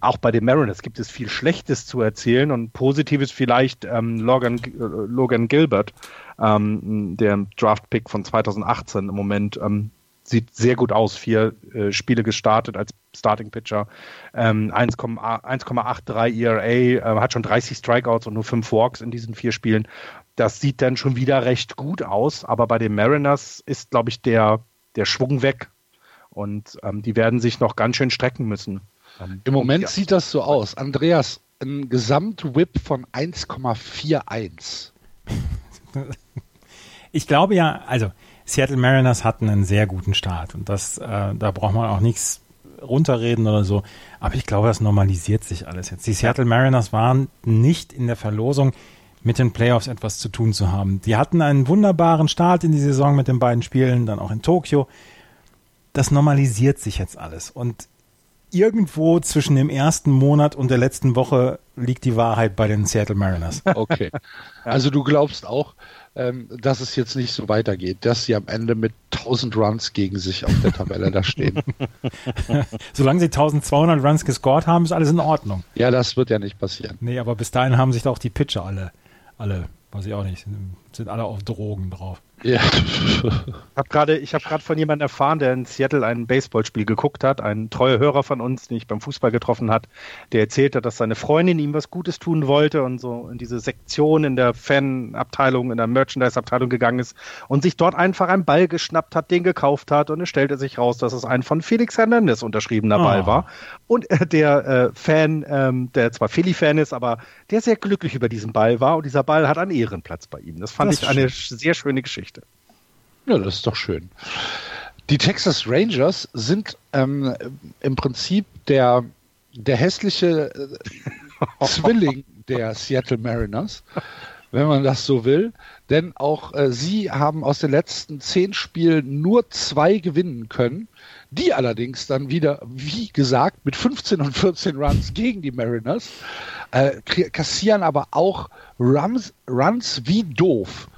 Speaker 3: auch bei den Mariners gibt es viel Schlechtes zu erzählen und Positives vielleicht ähm, Logan, äh, Logan Gilbert, ähm, der Draft-Pick von 2018 im Moment, ähm, sieht sehr gut aus. Vier äh, Spiele gestartet als Starting Pitcher, ähm, 1,83 ERA, äh, hat schon 30 Strikeouts und nur 5 Walks in diesen vier Spielen. Das sieht dann schon wieder recht gut aus, aber bei den Mariners ist, glaube ich, der, der Schwung weg und ähm, die werden sich noch ganz schön strecken müssen.
Speaker 2: Im Moment ja. sieht das so aus. Andreas, ein Gesamtwhip von 1,41. [laughs]
Speaker 4: Ich glaube ja, also Seattle Mariners hatten einen sehr guten Start und das, äh, da braucht man auch nichts runterreden oder so. Aber ich glaube, das normalisiert sich alles jetzt. Die Seattle Mariners waren nicht in der Verlosung, mit den Playoffs etwas zu tun zu haben. Die hatten einen wunderbaren Start in die Saison mit den beiden Spielen, dann auch in Tokio. Das normalisiert sich jetzt alles. Und irgendwo zwischen dem ersten Monat und der letzten Woche liegt die Wahrheit bei den Seattle Mariners. [laughs]
Speaker 2: Okay. Also du glaubst auch, ähm, dass es jetzt nicht so weitergeht, dass sie am Ende mit 1000 Runs gegen sich auf der Tabelle da stehen. [laughs]
Speaker 4: Solange sie 1200 Runs gescored haben, ist alles in Ordnung.
Speaker 2: Ja, das wird ja nicht passieren.
Speaker 4: Nee, aber bis dahin haben sich doch die Pitcher alle, alle, weiß ich auch nicht, sind alle auf Drogen drauf.
Speaker 3: Ja. Ich habe gerade hab von jemandem erfahren, der in Seattle ein Baseballspiel geguckt hat, ein treuer Hörer von uns, den ich beim Fußball getroffen hat, der erzählte, dass seine Freundin ihm was Gutes tun wollte und so in diese Sektion in der Fanabteilung, in der Merchandise-Abteilung gegangen ist und sich dort einfach einen Ball geschnappt hat, den gekauft hat und es stellte sich raus, dass es ein von Felix Hernandez unterschriebener oh. Ball war. Und äh, der äh, Fan, ähm, der zwar Philly-Fan ist, aber der sehr glücklich über diesen Ball war und dieser Ball hat einen Ehrenplatz bei ihm. Das fand das ich eine schön. sehr schöne Geschichte. Geschichte.
Speaker 2: Ja, das ist doch schön. Die Texas Rangers sind ähm, im Prinzip der, der hässliche äh, [laughs] Zwilling der Seattle Mariners, wenn man das so will. Denn auch äh, sie haben aus den letzten zehn Spielen nur zwei gewinnen können. Die allerdings dann wieder, wie gesagt, mit 15 und 14 Runs gegen die Mariners, äh, kassieren aber auch Runs, Runs wie doof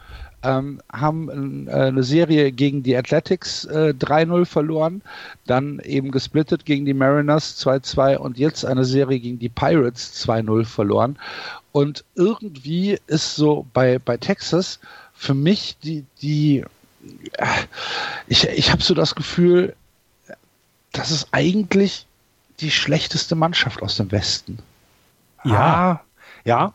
Speaker 2: ähm, haben äh, eine Serie gegen die Athletics äh, 3-0 verloren, dann eben gesplittet gegen die Mariners 2-2 und jetzt eine Serie gegen die Pirates 2-0 verloren. Und irgendwie ist so bei, bei Texas für mich die, die äh, ich, ich habe so das Gefühl, das ist eigentlich die schlechteste Mannschaft aus dem Westen.
Speaker 3: Ja, ja,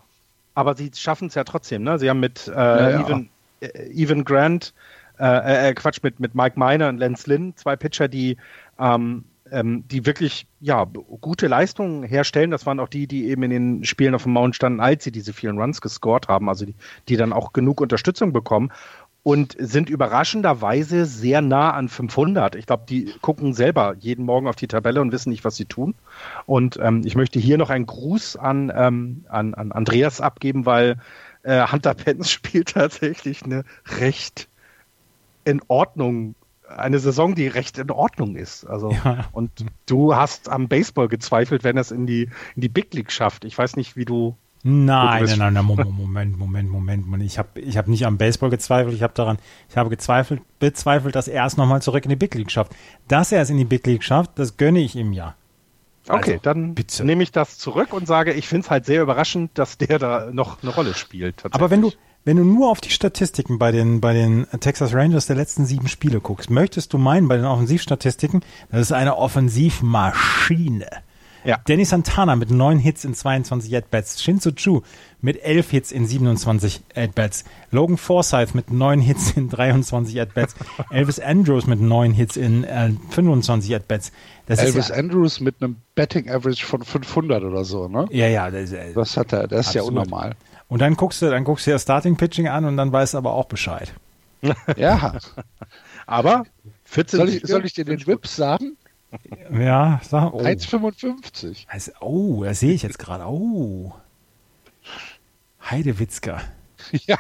Speaker 3: aber sie schaffen es ja trotzdem. Ne? Sie haben mit äh, ja, ja. Even, Evan Grant, äh, äh, äh, Quatsch, mit, mit Mike Miner und Lance Lynn, zwei Pitcher, die, ähm, ähm, die wirklich ja, gute Leistungen herstellen. Das waren auch die, die eben in den Spielen auf dem Mount standen, als sie diese vielen Runs gescored haben, also die, die dann auch genug Unterstützung bekommen und sind überraschenderweise sehr nah an 500. Ich glaube, die gucken selber jeden Morgen auf die Tabelle und wissen nicht, was sie tun. Und ähm, ich möchte hier noch einen Gruß an, ähm, an, an Andreas abgeben, weil äh, Hunter Pence [laughs] spielt tatsächlich eine recht in Ordnung, eine Saison, die recht in Ordnung ist. Also ja. und du hast am Baseball gezweifelt, wenn es in die in die Big League schafft. Ich weiß nicht, wie du
Speaker 4: Nein, nein, nein, nein, Moment, Moment, Moment, Moment. Ich habe ich hab nicht am Baseball gezweifelt, ich habe daran, ich habe gezweifelt, bezweifelt, dass er es nochmal zurück in die Big League schafft. Dass er es in die Big League schafft, das gönne ich ihm ja.
Speaker 3: Okay, also, dann bitte. nehme ich das zurück und sage, ich finde es halt sehr überraschend, dass der da noch eine Rolle spielt.
Speaker 4: Aber wenn du, wenn du nur auf die Statistiken bei den, bei den Texas Rangers der letzten sieben Spiele guckst, möchtest du meinen, bei den Offensivstatistiken, das ist eine Offensivmaschine. Ja. Danny Santana mit neun Hits in 22 At-Bats. Shinzo Chu mit elf Hits in 27 At-Bats. Logan Forsyth mit neun Hits in 23 At-Bats. [laughs] Elvis Andrews mit neun Hits in äh, 25 At-Bats.
Speaker 2: Elvis ja, Andrews mit einem Betting Average von 500 oder so, ne?
Speaker 4: Ja, ja. Das, äh,
Speaker 2: das hat er, das ist absolut. ja unnormal.
Speaker 4: Und dann guckst du, dann guckst du ja Starting Pitching an und dann weißt du aber auch Bescheid. [laughs]
Speaker 2: ja.
Speaker 3: aber 14
Speaker 2: soll ich, soll ich dir den Whips sagen?
Speaker 4: Ja, sag,
Speaker 2: oh. 1,55.
Speaker 4: Also, oh, das sehe ich jetzt gerade. Oh. Heidewitzka. [laughs]
Speaker 3: Ja,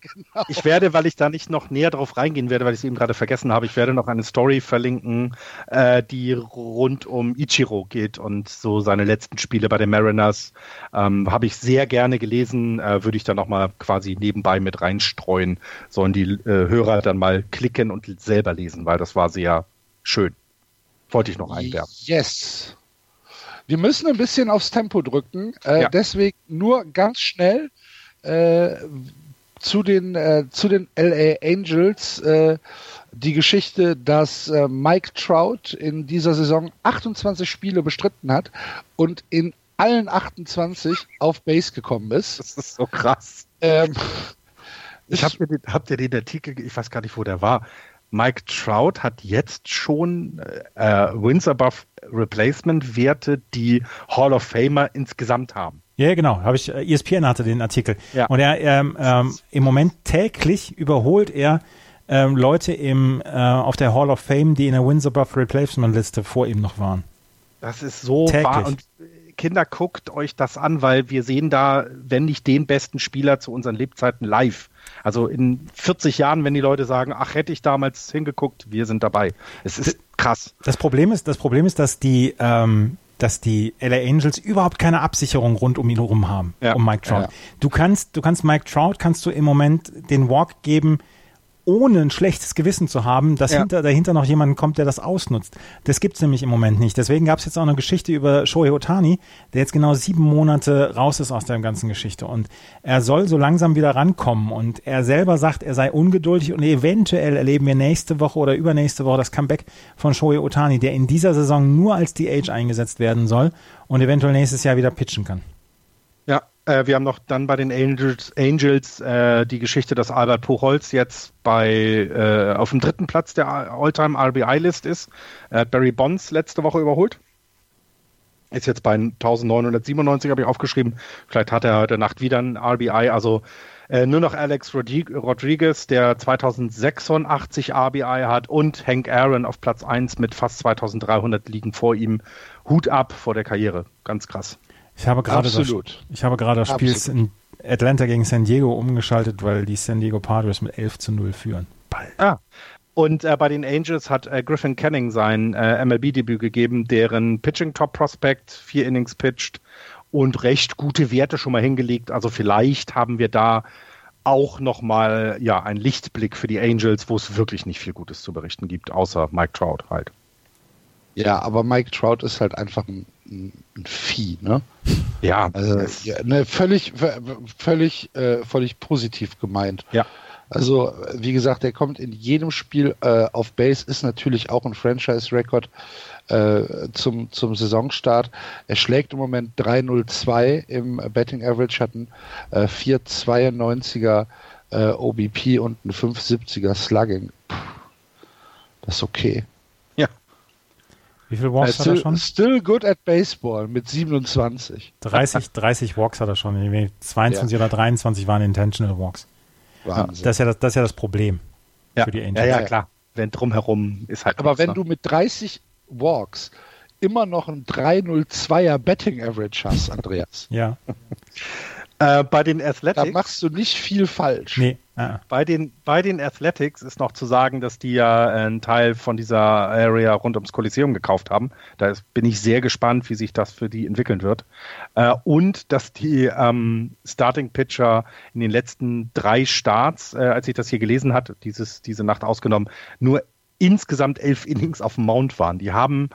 Speaker 3: genau. Ich werde, weil ich da nicht noch näher drauf reingehen werde, weil ich es eben gerade vergessen habe, ich werde noch eine Story verlinken, äh, die rund um Ichiro geht und so seine letzten Spiele bei den Mariners. Ähm, habe ich sehr gerne gelesen, äh, würde ich dann noch mal quasi nebenbei mit reinstreuen. Sollen die äh, Hörer dann mal klicken und selber lesen, weil das war sehr schön. Wollte ich noch einwerfen.
Speaker 2: Yes. Wir müssen ein bisschen aufs Tempo drücken. Äh, ja. Deswegen nur ganz schnell äh, zu, den, äh, zu den LA Angels äh, die Geschichte, dass äh, Mike Trout in dieser Saison 28 Spiele bestritten hat und in allen 28 auf Base gekommen ist.
Speaker 3: Das ist so krass. Ähm, ich hab mir den, habt ihr den Artikel, ich weiß gar nicht, wo der war, Mike Trout hat jetzt schon äh, Wins above Replacement Werte, die Hall of Famer insgesamt haben.
Speaker 4: Ja, genau. Habe ich. Äh, ESPN hatte den Artikel. Ja. Und er ähm, ähm, im Moment täglich überholt er ähm, Leute im äh, auf der Hall of Fame, die in der Wins above Replacement Liste vor ihm noch waren.
Speaker 3: Das ist so täglich. wahr. Und Kinder, guckt euch das an, weil wir sehen da, wenn nicht den besten Spieler zu unseren Lebzeiten live. Also in 40 Jahren, wenn die Leute sagen, ach, hätte ich damals hingeguckt, wir sind dabei. Es ist krass.
Speaker 4: Das Problem ist, das Problem ist, dass die, ähm, dass die LA Angels überhaupt keine Absicherung rund um ihn herum haben, ja. um Mike Trout. Ja. Du kannst, du kannst Mike Trout, kannst du im Moment den Walk geben, ohne ein schlechtes Gewissen zu haben, dass ja. hinter, dahinter noch jemand kommt, der das ausnutzt. Das gibt's nämlich im Moment nicht. Deswegen gab's jetzt auch eine Geschichte über Shohei Otani, der jetzt genau sieben Monate raus ist aus der ganzen Geschichte. Und er soll so langsam wieder rankommen. Und er selber sagt, er sei ungeduldig und eventuell erleben wir nächste Woche oder übernächste Woche das Comeback von Shohei Otani, der in dieser Saison nur als DH eingesetzt werden soll und eventuell nächstes Jahr wieder pitchen kann.
Speaker 3: Äh, wir haben noch dann bei den Angels, Angels äh, die Geschichte, dass Albert Puchholz jetzt bei äh, auf dem dritten Platz der All-Time RBI-List ist. Er hat Barry Bonds letzte Woche überholt. Ist jetzt bei 1997, habe ich aufgeschrieben. Vielleicht hat er heute Nacht wieder ein RBI. Also äh, nur noch Alex Rodriguez, der 2086 RBI hat und Hank Aaron auf Platz 1 mit fast 2300 liegen vor ihm. Hut ab vor der Karriere. Ganz krass.
Speaker 4: Ich habe gerade das, ich habe gerade das Spiel in Atlanta gegen San Diego umgeschaltet, weil die San Diego Padres mit 11 zu 0 führen.
Speaker 3: Bald. Ah. Und äh, bei den Angels hat äh, Griffin Canning sein äh, MLB-Debüt gegeben, deren Pitching Top Prospect vier Innings pitcht und recht gute Werte schon mal hingelegt. Also vielleicht haben wir da auch nochmal ja, einen Lichtblick für die Angels, wo es wirklich nicht viel Gutes zu berichten gibt, außer Mike Trout halt.
Speaker 2: Ja, aber Mike Trout ist halt einfach ein, ein Vieh, ne?
Speaker 3: Ja.
Speaker 2: Also, ja, ne, völlig, völlig, äh, völlig positiv gemeint.
Speaker 3: Ja.
Speaker 2: Also, wie gesagt, der kommt in jedem Spiel äh, auf Base, ist natürlich auch ein Franchise-Record äh, zum, zum Saisonstart. Er schlägt im Moment 3-0-2 im Betting Average, hat einen äh, 4-92er äh, OBP und einen 5-70er Slugging. Puh, das ist okay.
Speaker 4: Wie viele Walks
Speaker 2: still, hat er schon? Still good at baseball mit 27.
Speaker 4: 30, 30 Walks hat er schon. 22 ja. oder 23 waren intentional Walks. Wahnsinn. Das ist ja das, das, ist ja das Problem
Speaker 3: ja. für die Angels. Ja, ja, klar. Wenn drumherum ist halt.
Speaker 2: Aber wenn ne? du mit 30 Walks immer noch ein 302er Betting Average hast, Andreas.
Speaker 4: ja.
Speaker 3: Äh, bei den Athletics.
Speaker 2: Da machst du nicht viel falsch.
Speaker 3: Nee. Ah. Bei, den, bei den Athletics ist noch zu sagen, dass die ja einen Teil von dieser Area rund ums Kolosseum gekauft haben. Da ist, bin ich sehr gespannt, wie sich das für die entwickeln wird. Äh, und dass die ähm, Starting Pitcher in den letzten drei Starts, äh, als ich das hier gelesen hatte, dieses, diese Nacht ausgenommen, nur insgesamt elf Innings auf dem Mount waren. Die haben,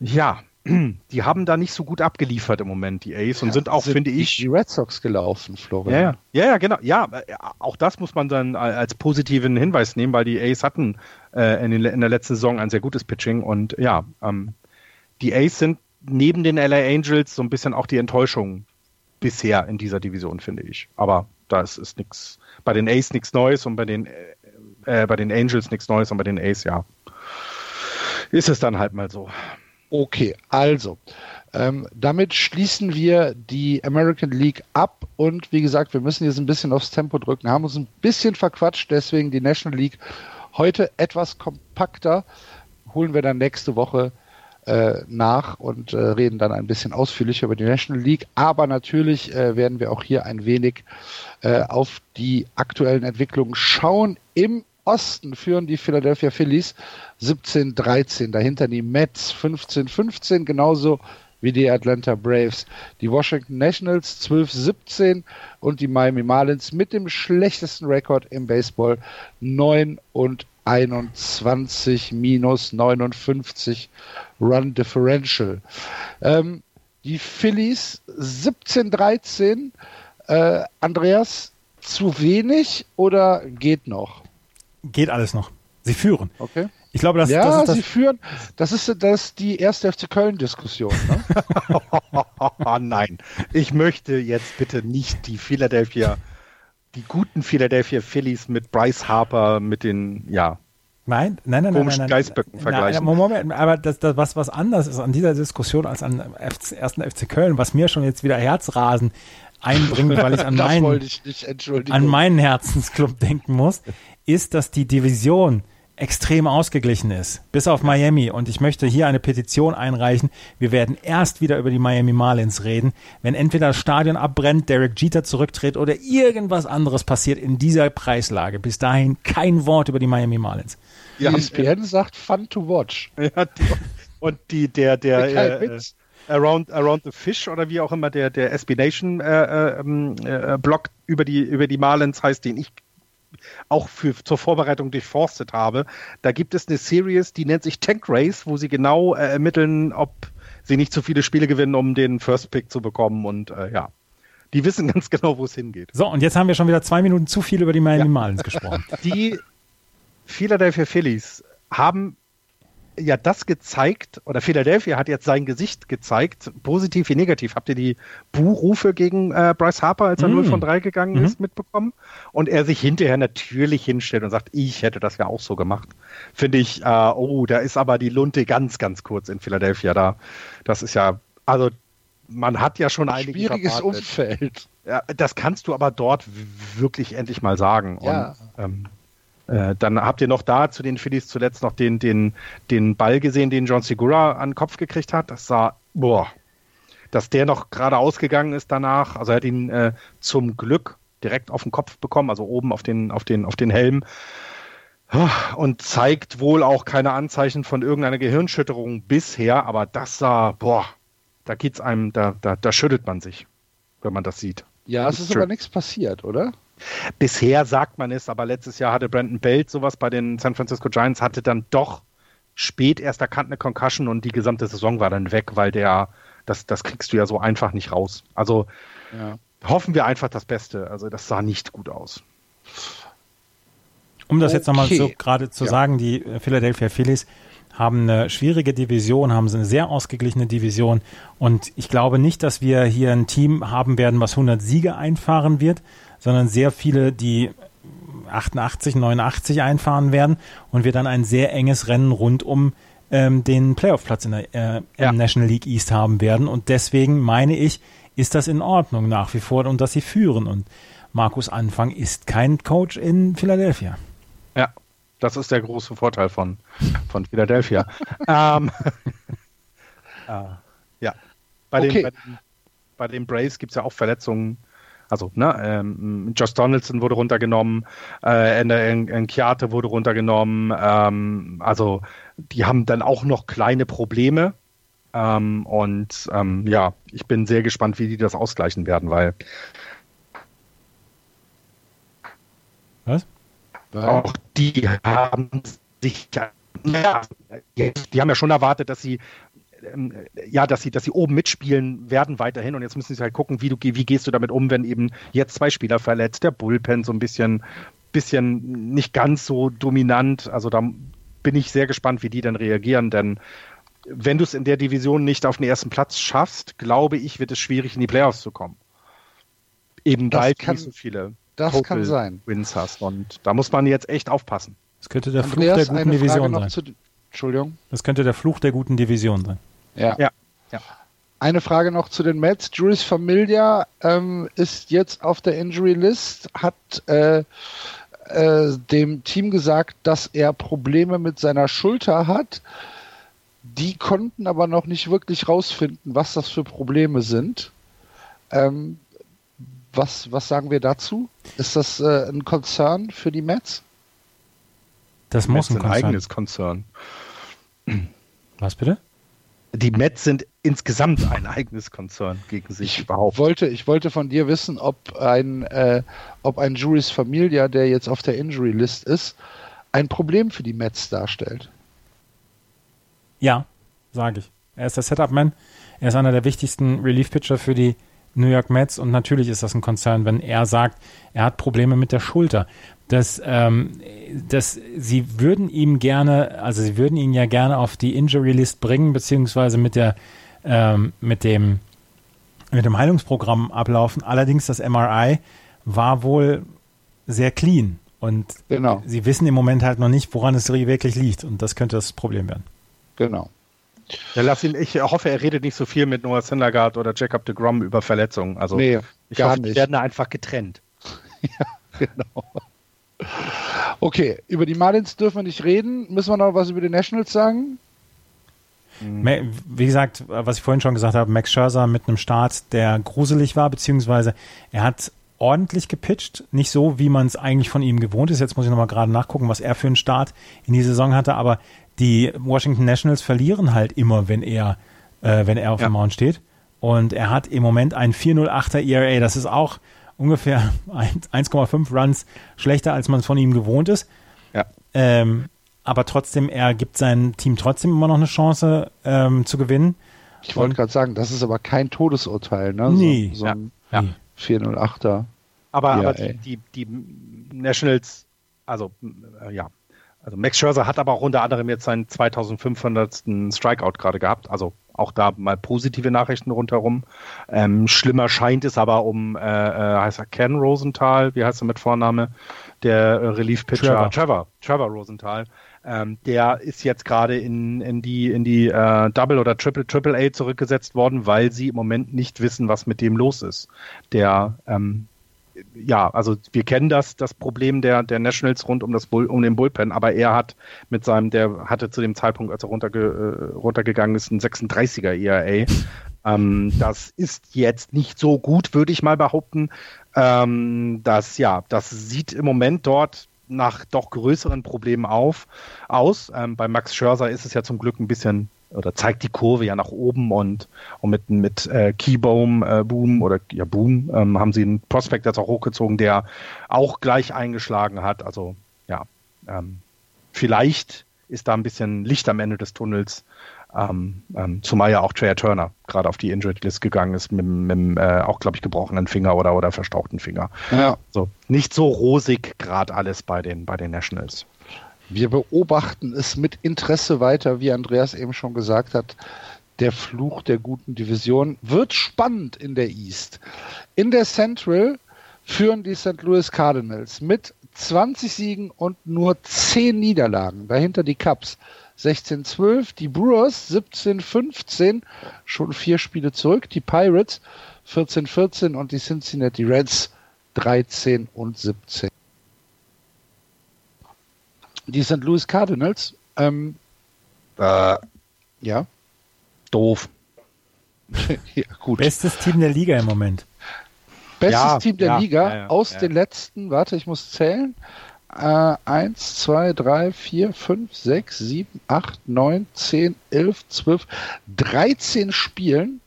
Speaker 3: ja, [clears throat] die haben da nicht so gut abgeliefert im Moment, die Ace, und ja, sind auch, sind finde ich.
Speaker 2: Die Red Sox gelaufen, Florian.
Speaker 3: Ja, ja, ja, genau. Ja, äh, auch das muss man dann als positiven Hinweis nehmen, weil die Ace hatten äh, in, den, in, der letzten Saison ein sehr gutes Pitching und ja, ähm, die Ace sind neben den LA Angels so ein bisschen auch die Enttäuschung bisher in dieser Division, finde ich. Aber da ist, ist nichts, bei den Ace nichts Neues und bei den, äh, äh bei den Angels nichts Neues und bei den Ace, ja. Ist es dann halt mal so.
Speaker 2: Okay, also ähm, damit schließen wir die American League ab und wie gesagt, wir müssen jetzt ein bisschen aufs Tempo drücken, haben uns ein bisschen verquatscht, deswegen die National League heute etwas kompakter. Holen wir dann nächste Woche äh, nach und äh, reden dann ein bisschen ausführlicher über die National League. Aber natürlich äh, werden wir auch hier ein wenig äh, auf die aktuellen Entwicklungen schauen im Osten führen die Philadelphia Phillies 17-13. Dahinter die Mets 15-15, genauso wie die Atlanta Braves. Die Washington Nationals 12-17 und die Miami Marlins mit dem schlechtesten Rekord im Baseball 9 und 21 minus 59 Run Differential. Ähm, die Phillies 17-13. Äh, Andreas, zu wenig oder geht noch?
Speaker 4: Geht alles noch. Sie führen.
Speaker 2: Okay.
Speaker 4: Ich glaube, das,
Speaker 2: ja,
Speaker 4: das ist
Speaker 2: das. sie führen. Das ist das die erste FC Köln-Diskussion. Ne? [laughs]
Speaker 3: Nein, ich möchte jetzt bitte nicht die Philadelphia, die guten Philadelphia Phillies mit Bryce Harper, mit den, ja.
Speaker 4: Nein, nein, nein,
Speaker 3: komischen
Speaker 4: nein,
Speaker 3: nein, Geißböcken vergleichen. Nein,
Speaker 4: Moment, aber das, das, was, was anders ist an dieser Diskussion als an FC, ersten FC Köln, was mir schon jetzt wieder Herzrasen einbringt, weil ich [laughs] an meinen,
Speaker 2: ich nicht,
Speaker 4: an meinen Herzensclub denken muss, ist, dass die Division extrem ausgeglichen ist, bis auf Miami. Und ich möchte hier eine Petition einreichen. Wir werden erst wieder über die Miami Marlins reden, wenn entweder das Stadion abbrennt, Derek Jeter zurücktritt oder irgendwas anderes passiert in dieser Preislage. Bis dahin kein Wort über die Miami Marlins.
Speaker 2: Die ESPN sagt Fun to watch.
Speaker 3: Ja, die, und die, der, der, äh, äh, Around, Around the Fish oder wie auch immer der, der SB Nation äh, äh, ähm, äh, Blog über die, über die Marlins heißt, den ich auch für, zur Vorbereitung durchforstet habe. Da gibt es eine Series, die nennt sich Tank Race, wo sie genau äh, ermitteln, ob sie nicht zu viele Spiele gewinnen, um den First Pick zu bekommen. Und äh, ja, die wissen [laughs] ganz genau, wo es hingeht.
Speaker 4: So, und jetzt haben wir schon wieder zwei Minuten zu viel über die Miami ja. Marlins gesprochen. [laughs]
Speaker 3: Die Philadelphia Phillies haben ja das gezeigt, oder Philadelphia hat jetzt sein Gesicht gezeigt, positiv wie negativ. Habt ihr die Buhrufe gegen äh, Bryce Harper, als er mm. 0 von 3 gegangen mm ist, mitbekommen? Und er sich hinterher natürlich hinstellt und sagt, ich hätte das ja auch so gemacht. Finde ich, äh, oh, da ist aber die Lunte ganz, ganz kurz in Philadelphia da. Das ist ja, also man hat ja schon ein
Speaker 2: schwieriges Umfeld.
Speaker 3: Ja, das kannst du aber dort wirklich endlich mal sagen.
Speaker 2: Ja.
Speaker 3: Und, ähm, äh, dann habt ihr noch da zu den Phillies zuletzt noch den, den, den Ball gesehen, den John Segura an den Kopf gekriegt hat. Das sah, boah, dass der noch gerade ausgegangen ist danach. Also er hat ihn äh, zum Glück direkt auf den Kopf bekommen, also oben auf den, auf den, auf den Helm. Und zeigt wohl auch keine Anzeichen von irgendeiner Gehirnschütterung bisher, aber das sah, boah, da geht's einem, da, da, da schüttelt man sich, wenn man das sieht.
Speaker 2: Ja, es ist aber nichts passiert, oder?
Speaker 3: Bisher sagt man es, aber letztes Jahr hatte Brandon Belt sowas bei den San Francisco Giants, hatte dann doch spät erst erkannt eine Concussion und die gesamte Saison war dann weg, weil der, das, das kriegst du ja so einfach nicht raus. Also ja. hoffen wir einfach das Beste. Also das sah nicht gut aus.
Speaker 4: Um das okay. jetzt nochmal so gerade zu ja. sagen, die Philadelphia Phillies haben eine schwierige Division, haben eine sehr ausgeglichene Division und ich glaube nicht, dass wir hier ein Team haben werden, was 100 Siege einfahren wird, sondern sehr viele, die 88, 89 einfahren werden und wir dann ein sehr enges Rennen rund um ähm, den Playoff-Platz in der äh, ja. National League East haben werden. Und deswegen meine ich, ist das in Ordnung nach wie vor und dass sie führen. Und Markus Anfang ist kein Coach in Philadelphia.
Speaker 3: Ja, das ist der große Vorteil von, von Philadelphia. [laughs] ähm, äh, ja, bei, okay. den, bei, den, bei den Braves gibt es ja auch Verletzungen also, ne, ähm, Josh Donaldson wurde runtergenommen, äh, Nkiate wurde runtergenommen. Ähm, also, die haben dann auch noch kleine Probleme. Ähm, und ähm, ja, ich bin sehr gespannt, wie die das ausgleichen werden, weil.
Speaker 4: Was?
Speaker 3: Auch die haben sich ja, die haben ja schon erwartet, dass sie ja, dass sie, dass sie oben mitspielen werden weiterhin. Und jetzt müssen sie halt gucken, wie du, wie gehst du damit um, wenn eben jetzt zwei Spieler verletzt, der Bullpen so ein bisschen, bisschen nicht ganz so dominant. Also da bin ich sehr gespannt, wie die dann reagieren, denn wenn du es in der Division nicht auf den ersten Platz schaffst, glaube ich, wird es schwierig, in die Playoffs zu kommen. Eben das weil kann, du so viele
Speaker 2: das kann sein.
Speaker 3: Wins hast. Und da muss man jetzt echt aufpassen.
Speaker 4: Das könnte der Andreas, Fluch der guten Division sein.
Speaker 2: Zu, Entschuldigung.
Speaker 4: Das könnte der Fluch der guten Division sein.
Speaker 2: Ja. ja. ja. Eine Frage noch zu den Mets. Juris Familia ähm, ist jetzt auf der Injury List, hat äh, äh, dem Team gesagt, dass er Probleme mit seiner Schulter hat. Die konnten aber noch nicht wirklich rausfinden, was das für Probleme sind. Ähm, was, was sagen wir dazu? Ist das äh, ein Konzern für die Mets?
Speaker 3: Das muss ein, ein eigenes Konzern.
Speaker 4: Was bitte?
Speaker 3: Die Mets sind insgesamt ein eigenes Konzern gegen sich
Speaker 2: ich Wollte, ich wollte von dir wissen, ob ein, äh, ob ein Juris Familia, der jetzt auf der Injury List ist, ein Problem für die Mets darstellt.
Speaker 4: Ja, sage ich. Er ist der Setup-Man. Er ist einer der wichtigsten Relief-Pitcher für die New York Mets und natürlich ist das ein Konzern, wenn er sagt, er hat Probleme mit der Schulter dass, ähm, dass sie würden ihm gerne, also sie würden ihn ja gerne auf die Injury List bringen, beziehungsweise mit der, ähm, mit dem, mit dem Heilungsprogramm ablaufen. Allerdings das MRI war wohl sehr clean und genau. sie wissen im Moment halt noch nicht, woran es wirklich liegt und das könnte das Problem werden.
Speaker 2: Genau.
Speaker 3: Ja, lass ihn, ich hoffe, er redet nicht so viel mit Noah Syndergaard oder Jacob de Grom über Verletzungen. Also
Speaker 2: nee,
Speaker 3: ich hoffe, nicht. die werden einfach getrennt. [laughs]
Speaker 2: ja, genau. Okay, über die Marlins dürfen wir nicht reden. Müssen wir noch was über die Nationals sagen?
Speaker 4: Wie gesagt, was ich vorhin schon gesagt habe, Max Scherzer mit einem Start, der gruselig war, beziehungsweise er hat ordentlich gepitcht, nicht so, wie man es eigentlich von ihm gewohnt ist. Jetzt muss ich nochmal gerade nachgucken, was er für einen Start in die Saison hatte, aber die Washington Nationals verlieren halt immer, wenn er, äh, wenn er auf ja. dem Mount steht. Und er hat im Moment ein 408er ERA. Das ist auch ungefähr 1,5 Runs schlechter, als man es von ihm gewohnt ist.
Speaker 3: Ja.
Speaker 4: Ähm, aber trotzdem, er gibt seinem Team trotzdem immer noch eine Chance ähm, zu gewinnen.
Speaker 2: Ich wollte gerade sagen, das ist aber kein Todesurteil, ne?
Speaker 4: Nee.
Speaker 2: So, so ein ja. 408er.
Speaker 3: Aber, ja, aber die, die, die, Nationals, also äh, ja, also Max Scherzer hat aber auch unter anderem jetzt seinen 2500. Strikeout gerade gehabt. Also auch da mal positive Nachrichten rundherum. Ähm, schlimmer scheint es aber um, äh, äh, heißt er Ken Rosenthal, wie heißt er mit Vorname? Der äh, Relief-Pitcher.
Speaker 4: Trevor.
Speaker 3: Trevor, Trevor Rosenthal. Ähm, der ist jetzt gerade in, in die, in die äh, Double oder Triple Triple A zurückgesetzt worden, weil sie im Moment nicht wissen, was mit dem los ist. Der ähm, ja, also wir kennen das, das Problem der, der Nationals rund um das Bull, um den Bullpen, aber er hat mit seinem, der hatte zu dem Zeitpunkt, als er runterge, äh, runtergegangen ist, ein 36er ERA. Ähm, das ist jetzt nicht so gut, würde ich mal behaupten. Ähm, das, ja, das sieht im Moment dort nach doch größeren Problemen auf, aus. Ähm, bei Max Scherzer ist es ja zum Glück ein bisschen oder zeigt die Kurve ja nach oben und, und mit, mit äh, Keyboom äh, Boom oder ja Boom ähm, haben sie einen Prospect jetzt auch hochgezogen, der auch gleich eingeschlagen hat. Also ja, ähm, vielleicht ist da ein bisschen Licht am Ende des Tunnels. Ähm, ähm, zumal ja auch Trey Turner gerade auf die Injured List gegangen ist mit, mit äh, auch, glaube ich, gebrochenen Finger oder, oder verstauchten Finger.
Speaker 2: Ja.
Speaker 3: So, nicht so rosig gerade alles bei den, bei den Nationals.
Speaker 2: Wir beobachten es mit Interesse weiter, wie Andreas eben schon gesagt hat. Der Fluch der guten Division wird spannend in der East. In der Central führen die St. Louis Cardinals mit 20 Siegen und nur 10 Niederlagen. Dahinter die Cubs 16-12, die Brewers 17-15, schon vier Spiele zurück, die Pirates 14-14 und die Cincinnati Reds 13 und 17 die St. Louis Cardinals. Ähm,
Speaker 3: äh,
Speaker 2: ja.
Speaker 3: Doof. [laughs]
Speaker 4: ja, gut. Bestes Team der Liga im Moment.
Speaker 2: Bestes ja, Team der ja, Liga ja, aus den letzten, warte, ich muss zählen. Äh, 1, 2, 3, 4, 5, 6, 7, 8, 9, 10, 11, 12, 13 Spielen,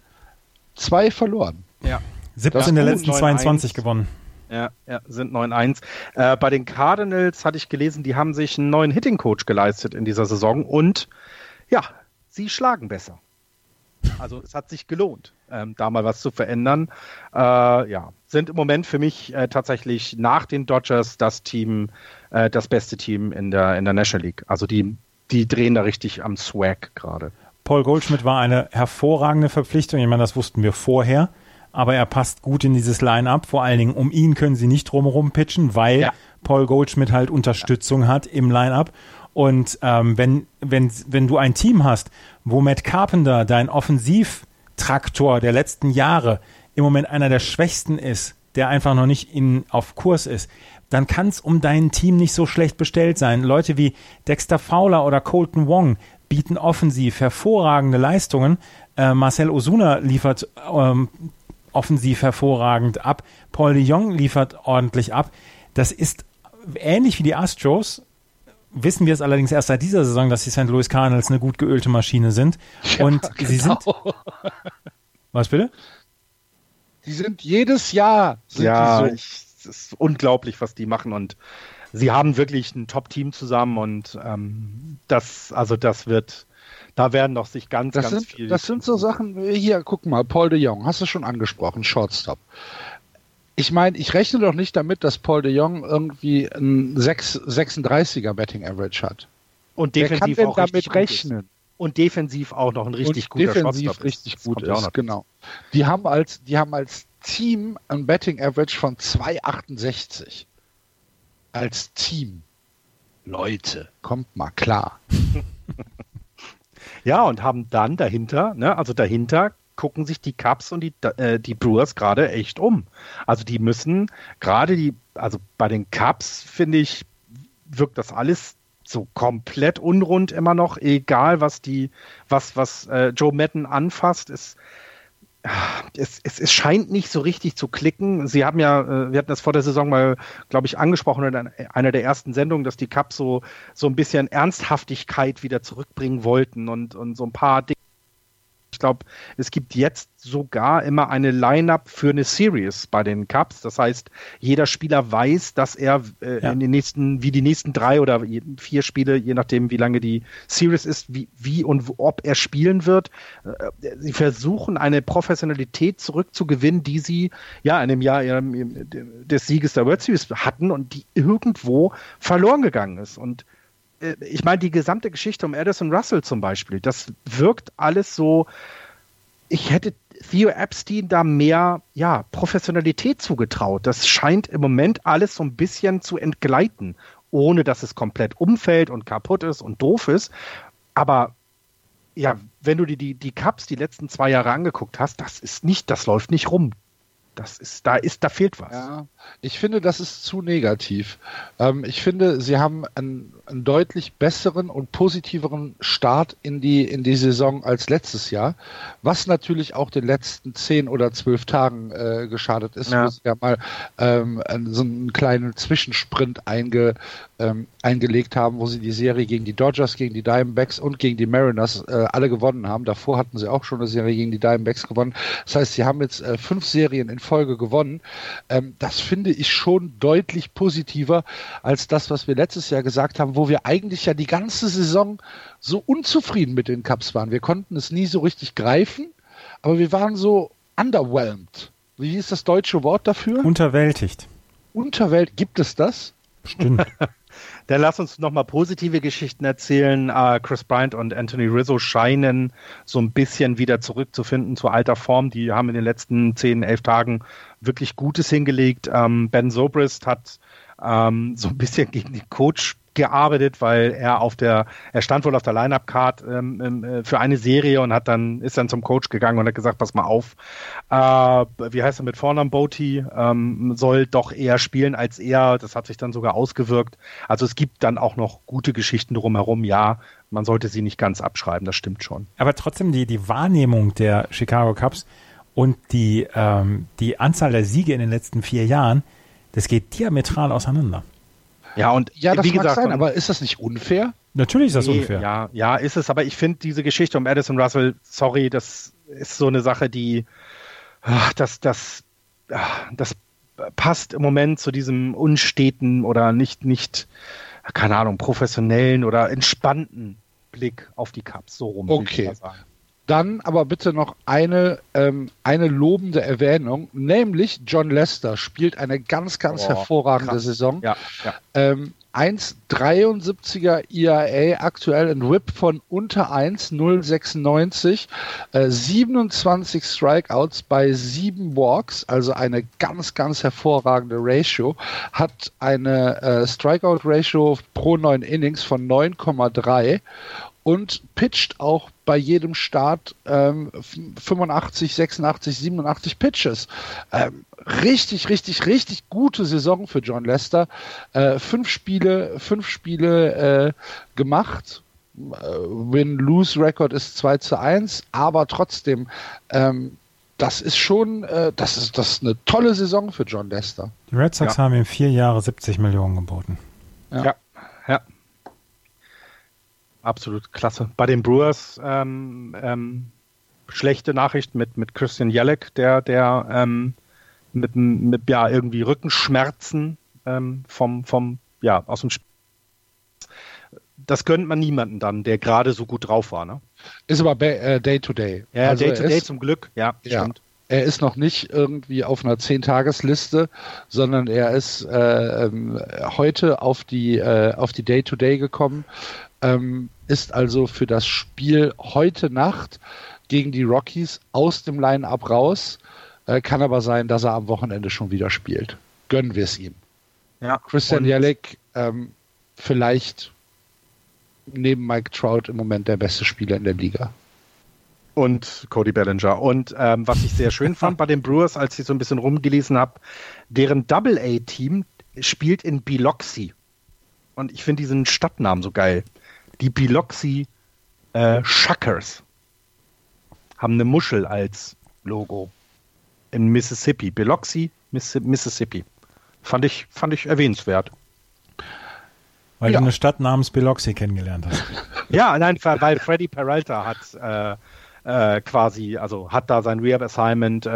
Speaker 2: zwei verloren.
Speaker 3: Ja.
Speaker 4: 17 der letzten 22 gewonnen.
Speaker 3: Ja, ja sind 9-1. Äh, bei den Cardinals hatte ich gelesen, die haben sich einen neuen Hitting-Coach geleistet in dieser Saison und ja, sie schlagen besser. Also es hat sich gelohnt, ähm, da mal was zu verändern. Äh, ja, sind im Moment für mich äh, tatsächlich nach den Dodgers das Team, äh, das beste Team in der, in der National League. Also die, die drehen da richtig am Swag gerade.
Speaker 4: Paul Goldschmidt war eine hervorragende Verpflichtung. Ich meine, das wussten wir vorher aber er passt gut in dieses Line-up. Vor allen Dingen um ihn können sie nicht drumherum pitchen, weil ja. Paul Goldschmidt halt Unterstützung hat im Line-up. Und ähm, wenn, wenn, wenn du ein Team hast, wo Matt Carpenter, dein Offensivtraktor der letzten Jahre, im Moment einer der schwächsten ist, der einfach noch nicht in, auf Kurs ist, dann kann es um dein Team nicht so schlecht bestellt sein. Leute wie Dexter Fowler oder Colton Wong bieten offensiv hervorragende Leistungen. Äh, Marcel Osuna liefert ähm, offensiv hervorragend ab. Paul de Jong liefert ordentlich ab. Das ist ähnlich wie die Astros. Wissen wir es allerdings erst seit dieser Saison, dass die St. Louis Cardinals eine gut geölte Maschine sind. Ja, Und genau. sie sind. Was bitte?
Speaker 2: Die sind jedes Jahr. Sind
Speaker 3: ja, so. ich, es ist unglaublich, was die machen. Und sie haben wirklich ein Top-Team zusammen. Und ähm, das, also das wird da werden doch sich ganz,
Speaker 2: das
Speaker 3: ganz
Speaker 2: sind,
Speaker 3: viel.
Speaker 2: Das sind so Sachen, hier, guck mal, Paul de Jong, hast du schon angesprochen, Shortstop. Ich meine, ich rechne doch nicht damit, dass Paul de Jong irgendwie ein 6, 36er Betting Average hat.
Speaker 3: Und defensiv
Speaker 2: Wer kann auch damit rechnen.
Speaker 3: Und defensiv auch noch ein richtig
Speaker 2: und
Speaker 3: guter
Speaker 2: defensiv Shortstop richtig ist. gut ist, genau. Die haben als, die haben als Team ein Betting Average von 2,68. Als Team. Leute, kommt mal klar. [laughs]
Speaker 3: Ja, und haben dann dahinter, ne, also dahinter gucken sich die Cubs und die, äh, die Brewers gerade echt um. Also die müssen gerade die, also bei den Cubs finde ich, wirkt das alles so komplett unrund immer noch, egal was die, was, was äh, Joe Madden anfasst, ist es, es, es, scheint nicht so richtig zu klicken. Sie haben ja, äh, wir hatten das vor der Saison mal, glaube ich, angesprochen in einer der ersten Sendungen, dass die Cups so, so ein bisschen Ernsthaftigkeit wieder zurückbringen wollten und, und so ein paar ich glaube, es gibt jetzt sogar immer eine Line-up für eine Series bei den Cups. Das heißt, jeder Spieler weiß, dass er äh, ja. in den nächsten, wie die nächsten drei oder vier Spiele, je nachdem, wie lange die Series ist, wie, wie und ob er spielen wird. Äh, sie versuchen eine Professionalität zurückzugewinnen, die sie ja in dem Jahr des Sieges der World Series hatten und die irgendwo verloren gegangen ist. Und ich meine, die gesamte Geschichte um Addison Russell zum Beispiel, das wirkt alles so, ich hätte Theo Epstein da mehr ja, Professionalität zugetraut. Das scheint im Moment alles so ein bisschen zu entgleiten, ohne dass es komplett umfällt und kaputt ist und doof ist. Aber ja, wenn du dir die, die Cups die letzten zwei Jahre angeguckt hast, das ist nicht, das läuft nicht rum. Das ist, da ist, da fehlt was.
Speaker 2: Ja, ich finde, das ist zu negativ. Ähm, ich finde, sie haben einen, einen, deutlich besseren und positiveren Start in die, in die Saison als letztes Jahr, was natürlich auch den letzten zehn oder zwölf Tagen äh, geschadet ist, ja. wo sie ja mal ähm, so einen kleinen Zwischensprint einge, ähm, eingelegt haben, wo sie die Serie gegen die Dodgers, gegen die Diamondbacks und gegen die Mariners äh, alle gewonnen haben. Davor hatten sie auch schon eine Serie gegen die Diamondbacks gewonnen. Das heißt, sie haben jetzt äh, fünf Serien in Folge gewonnen. Ähm, das finde ich schon deutlich positiver als das, was wir letztes Jahr gesagt haben, wo wir eigentlich ja die ganze Saison so unzufrieden mit den Cups waren. Wir konnten es nie so richtig greifen, aber wir waren so underwhelmed. Wie ist das deutsche Wort dafür?
Speaker 4: Unterwältigt.
Speaker 2: Unterwelt, gibt es das?
Speaker 4: Stimmt. [laughs]
Speaker 3: Dann lass uns nochmal positive Geschichten erzählen. Uh, Chris Bryant und Anthony Rizzo scheinen so ein bisschen wieder zurückzufinden zu alter Form. Die haben in den letzten zehn, elf Tagen wirklich Gutes hingelegt. Ähm, ben Sobrist hat ähm, so ein bisschen gegen den Coach gearbeitet, weil er auf der, er stand wohl auf der Line-Up-Card ähm, ähm, äh, für eine Serie und hat dann, ist dann zum Coach gegangen und hat gesagt, pass mal auf, äh, wie heißt er mit Vornamen Boti, ähm, soll doch eher spielen als er. Das hat sich dann sogar ausgewirkt. Also es gibt dann auch noch gute Geschichten drumherum, ja. Man sollte sie nicht ganz abschreiben, das stimmt schon.
Speaker 4: Aber trotzdem die, die Wahrnehmung der Chicago Cubs und die, ähm, die Anzahl der Siege in den letzten vier Jahren, das geht diametral auseinander.
Speaker 2: Ja, und ja, das wie mag gesagt, sein, aber ist das nicht unfair?
Speaker 4: Natürlich ist das nee, unfair.
Speaker 3: Ja, ja, ist es, aber ich finde diese Geschichte um Addison Russell, sorry, das ist so eine Sache, die das, das, das passt im Moment zu diesem unsteten oder nicht, nicht, keine Ahnung, professionellen oder entspannten Blick auf die Cups, so rum.
Speaker 2: Okay. Dann aber bitte noch eine, ähm, eine lobende Erwähnung, nämlich John Lester spielt eine ganz, ganz oh, hervorragende krass. Saison. Ja, ja. Ähm, 1,73er IAA, aktuell ein Whip von unter 1, 0,96, äh, 27 Strikeouts bei 7 Walks, also eine ganz, ganz hervorragende Ratio, hat eine äh, Strikeout-Ratio pro 9 Innings von 9,3 und pitcht auch bei jedem Start ähm, 85, 86, 87 Pitches. Ähm, richtig, richtig, richtig gute Saison für John Lester. Äh, fünf Spiele, fünf Spiele äh, gemacht. Äh, Win-Lose-Record ist 2 zu 1, aber trotzdem, ähm, das ist schon, äh, das ist, das ist eine tolle Saison für John Lester.
Speaker 4: Die Red Sox ja. haben ihm vier Jahre 70 Millionen geboten.
Speaker 3: Ja. ja. ja absolut klasse. Bei den Brewers ähm, ähm, schlechte Nachricht mit, mit Christian Jelek, der, der ähm, mit, mit ja irgendwie Rückenschmerzen ähm, vom, vom, ja, aus dem Spiel. Das gönnt man niemanden dann, der gerade so gut drauf war, ne?
Speaker 2: Ist aber äh, Day to Day.
Speaker 3: Ja, also Day to Day zum Glück, ja,
Speaker 2: ja. stimmt er ist noch nicht irgendwie auf einer Zehn-Tagesliste, sondern er ist äh, ähm, heute auf die äh, auf die Day-to-Day -Day gekommen ähm, ist also für das Spiel heute Nacht gegen die Rockies aus dem Line-Up raus. Äh, kann aber sein, dass er am Wochenende schon wieder spielt. Gönnen wir es ihm. Ja, Christian Jelek ähm, vielleicht neben Mike Trout im Moment der beste Spieler in der Liga.
Speaker 3: Und Cody Bellinger. Und ähm, was ich sehr schön fand [laughs] bei den Brewers, als ich so ein bisschen rumgelesen habe, deren Double-A-Team spielt in Biloxi. und ich finde diesen Stadtnamen so geil. Die Biloxi äh, Shuckers haben eine Muschel als Logo in Mississippi. Biloxi, Mississippi. Fand ich, fand ich erwähnenswert.
Speaker 4: Weil ja. du eine Stadt namens Biloxi kennengelernt hast. [laughs]
Speaker 3: ja, nein, weil Freddy Peralta hat äh, äh, quasi, also hat da sein Rehab Assignment äh,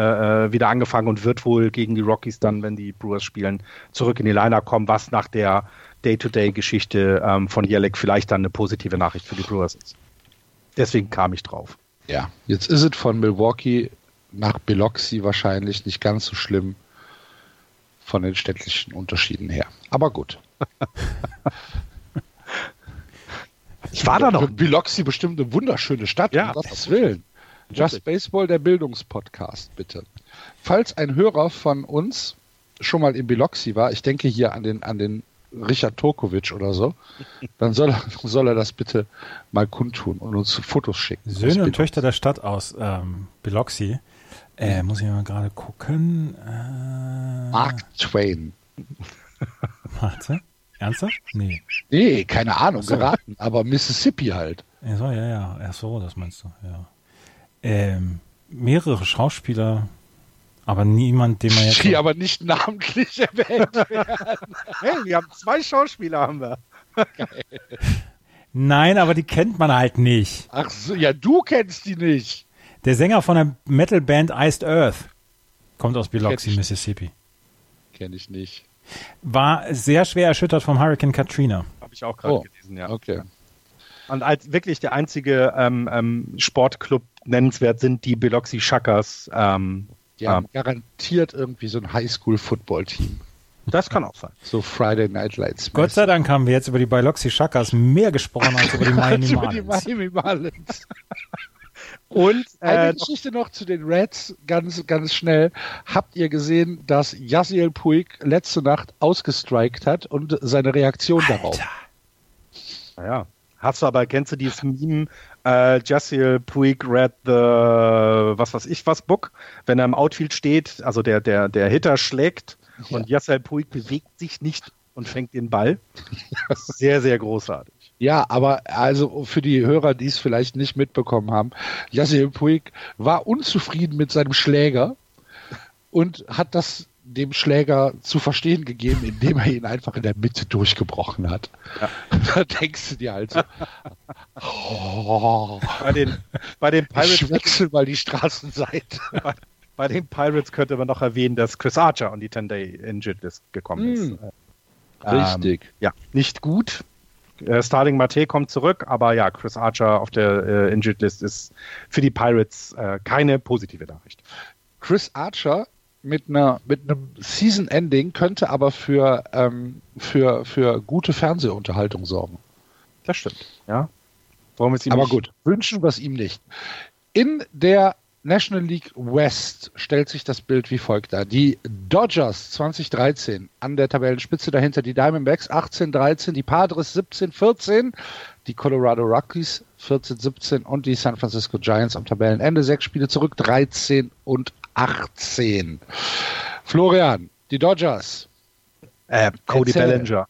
Speaker 3: äh, wieder angefangen und wird wohl gegen die Rockies dann, wenn die Brewers spielen, zurück in die Liner kommen, was nach der Day-to-Day-Geschichte ähm, von Jelek vielleicht dann eine positive Nachricht für die Brewers ist. Deswegen kam ich drauf.
Speaker 2: Ja, jetzt ist es von Milwaukee nach Biloxi wahrscheinlich nicht ganz so schlimm von den städtlichen Unterschieden her. Aber gut. [laughs] ich war da noch. Biloxi bestimmt eine wunderschöne Stadt,
Speaker 3: ja. um
Speaker 2: Gottes Willen. Just Baseball, der Bildungspodcast, bitte. Falls ein Hörer von uns schon mal in Biloxi war, ich denke hier an den, an den Richard Turkovic oder so, dann soll er, soll er das bitte mal kundtun und uns Fotos schicken.
Speaker 4: Söhne und Töchter der Stadt aus ähm, Biloxi. Äh, muss ich mal gerade gucken. Äh,
Speaker 2: Mark Twain.
Speaker 4: Warte. Ernsthaft? Nee.
Speaker 2: Nee, keine Ahnung, so. geraten, aber Mississippi halt.
Speaker 4: Ja, so, ja, ja. Ach so, das meinst du, ja. Ähm, mehrere Schauspieler aber niemand, den man jetzt.
Speaker 2: Die aber nicht namentlich [laughs] erwähnt werden.
Speaker 3: hey, wir haben zwei Schauspieler, haben wir.
Speaker 4: Nein, aber die kennt man halt nicht.
Speaker 2: Ach so, ja, du kennst die nicht.
Speaker 4: Der Sänger von der Metalband Iced Earth kommt aus Biloxi, Kenn Mississippi.
Speaker 2: Kenne ich nicht.
Speaker 4: War sehr schwer erschüttert vom Hurricane Katrina.
Speaker 3: Habe ich auch gerade oh, gelesen, ja.
Speaker 2: Okay.
Speaker 3: Und als wirklich der einzige ähm, ähm, Sportclub nennenswert sind die Biloxi Shuckers. Ähm,
Speaker 2: die haben garantiert irgendwie so ein Highschool-Football-Team.
Speaker 3: Das kann auch sein.
Speaker 2: So Friday Night Lights.
Speaker 4: Gott sei Dank haben wir jetzt über die Biloxi Shakas mehr gesprochen als über die [laughs] Miami Marlins.
Speaker 2: die Miami Marlins. Und [laughs] äh, eine Geschichte noch zu den Reds, ganz, ganz schnell. Habt ihr gesehen, dass Yasiel Puig letzte Nacht ausgestrikt hat und seine Reaktion Alter. darauf?
Speaker 3: Naja. Hast du aber, kennst du dieses Meme, äh, Jassiel Puig read the, was weiß ich was, Book, wenn er im Outfield steht, also der, der, der Hitter schlägt ja. und Jassiel Puig bewegt sich nicht und fängt den Ball. [laughs] sehr, sehr großartig.
Speaker 2: Ja, aber also für die Hörer, die es vielleicht nicht mitbekommen haben, Jassiel Puig war unzufrieden mit seinem Schläger und hat das dem Schläger zu verstehen gegeben, indem er ihn einfach in der Mitte durchgebrochen hat. Ja. [laughs] Da denkst du dir halt so,
Speaker 3: oh, bei den, bei den
Speaker 2: Pirates. Ich wechsel mal die Straßenseite.
Speaker 3: Bei, bei, den Pirates könnte man noch erwähnen, dass Chris Archer on die 10-Day Injured List gekommen ist. Mm.
Speaker 2: Richtig. Ähm,
Speaker 3: ja, nicht gut. Äh, Starling Mate kommt zurück, aber ja, Chris Archer auf der äh, Injured List ist für die Pirates äh, keine positive Nachricht.
Speaker 2: Chris Archer mit einer mit einem Season Ending könnte aber für ähm, für für gute Fernsehunterhaltung sorgen.
Speaker 3: Das stimmt. Ja.
Speaker 2: Warum ist ihm aber gut. Wünschen wir es ihm nicht. In der National League West stellt sich das Bild wie folgt dar. Die Dodgers 2013 an der Tabellenspitze, dahinter die Diamondbacks 18-13, die Padres 17-14, die Colorado Rockies 14-17 und die San Francisco Giants am Tabellenende sechs Spiele zurück, 13 und 18. Florian, die Dodgers.
Speaker 3: Äh, Cody Erzähl. Bellinger.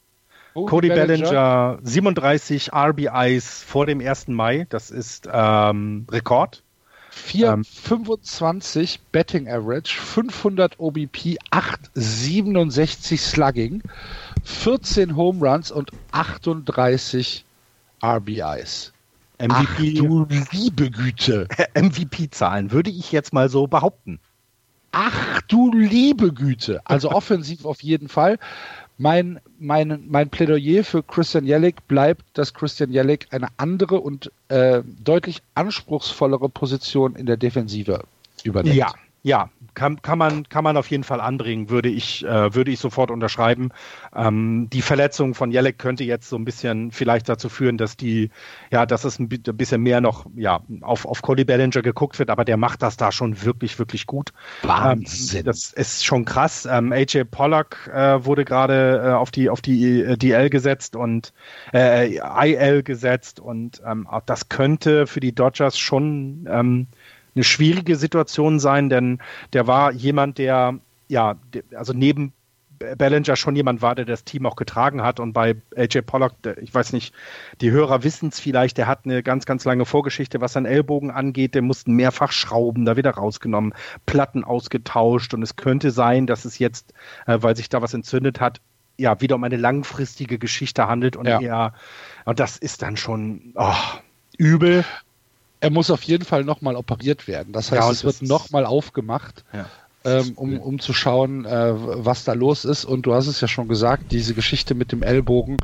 Speaker 3: Cody, Cody Bellinger. Bellinger, 37 RBIs vor dem 1. Mai. Das ist ähm, Rekord.
Speaker 2: 425 ähm, Betting Average, 500 OBP, 867 Slugging, 14 Home Runs und 38 RBIs.
Speaker 3: MVP. Ach, du liebe Güte. [laughs] MVP-Zahlen würde ich jetzt mal so behaupten.
Speaker 2: Ach du liebe Güte. Also [laughs] offensiv auf jeden Fall. Mein, mein, mein Plädoyer für Christian Jellick bleibt, dass Christian Jellick eine andere und äh, deutlich anspruchsvollere Position in der Defensive übernimmt.
Speaker 3: Ja, ja, kann, kann, man, kann man auf jeden Fall anbringen, würde ich, äh, würde ich sofort unterschreiben. Ähm, die Verletzung von Jelek könnte jetzt so ein bisschen vielleicht dazu führen, dass die, ja, dass es ein bisschen mehr noch ja, auf, auf Cody Bellinger geguckt wird, aber der macht das da schon wirklich, wirklich gut.
Speaker 2: Wahnsinn.
Speaker 3: Ähm, das ist schon krass. Ähm, AJ Pollock äh, wurde gerade äh, auf die, auf die äh, DL gesetzt und äh, IL gesetzt und ähm, das könnte für die Dodgers schon ähm, eine schwierige Situation sein, denn der war jemand, der ja, also neben Ballinger schon jemand war, der das Team auch getragen hat. Und bei AJ Pollock, ich weiß nicht, die Hörer wissen es vielleicht, der hat eine ganz, ganz lange Vorgeschichte, was seinen Ellbogen angeht. Der mussten mehrfach schrauben, da wieder rausgenommen, Platten ausgetauscht. Und es könnte sein, dass es jetzt, äh, weil sich da was entzündet hat, ja, wieder um eine langfristige Geschichte handelt und ja. eher, und das ist dann schon oh, übel.
Speaker 2: Er muss auf jeden Fall nochmal operiert werden. Das heißt, ja, es wird nochmal aufgemacht. Ja ähm, um, um zu schauen, äh, was da los ist. Und du hast es ja schon gesagt, diese Geschichte mit dem Ellbogen,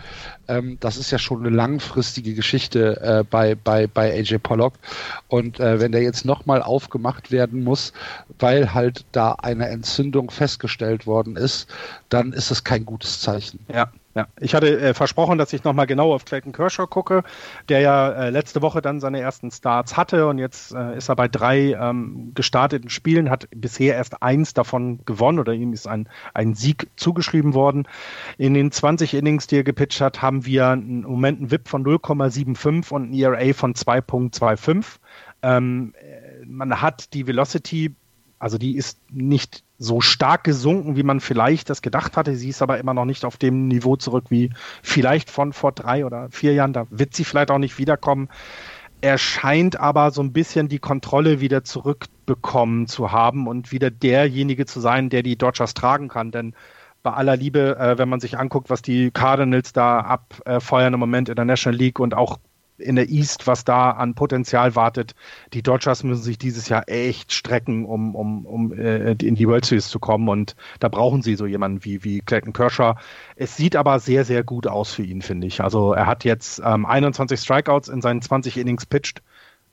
Speaker 2: ähm, das ist ja schon eine langfristige Geschichte äh, bei, bei, bei AJ Pollock. Und äh, wenn der jetzt nochmal aufgemacht werden muss, weil halt da eine Entzündung festgestellt worden ist, dann ist das kein gutes Zeichen.
Speaker 3: Ja. Ja, ich hatte äh, versprochen, dass ich nochmal genau auf Clayton Kershaw gucke, der ja äh, letzte Woche dann seine ersten Starts hatte und jetzt äh, ist er bei drei ähm, gestarteten Spielen, hat bisher erst eins davon gewonnen oder ihm ist ein, ein Sieg zugeschrieben worden. In den 20 Innings, die er gepitcht hat, haben wir im Moment einen VIP von 0,75 und ein ERA von 2,25. Ähm, äh, man hat die Velocity also die ist nicht so stark gesunken, wie man vielleicht das gedacht hatte. Sie ist aber immer noch nicht auf dem Niveau zurück wie vielleicht von vor drei oder vier Jahren. Da wird sie vielleicht auch nicht wiederkommen. Er scheint aber so ein bisschen die Kontrolle wieder zurückbekommen zu haben und wieder derjenige zu sein, der die Dodgers tragen kann. Denn bei aller Liebe, äh, wenn man sich anguckt, was die Cardinals da abfeuern im Moment in der National League und auch in der East, was da an Potenzial wartet. Die Dodgers müssen sich dieses Jahr echt strecken, um, um, um äh, in die World Series zu kommen. Und da brauchen sie so jemanden wie, wie Clayton Kershaw. Es sieht aber sehr, sehr gut aus für ihn, finde ich. Also er hat jetzt ähm, 21 Strikeouts in seinen 20 Innings pitched.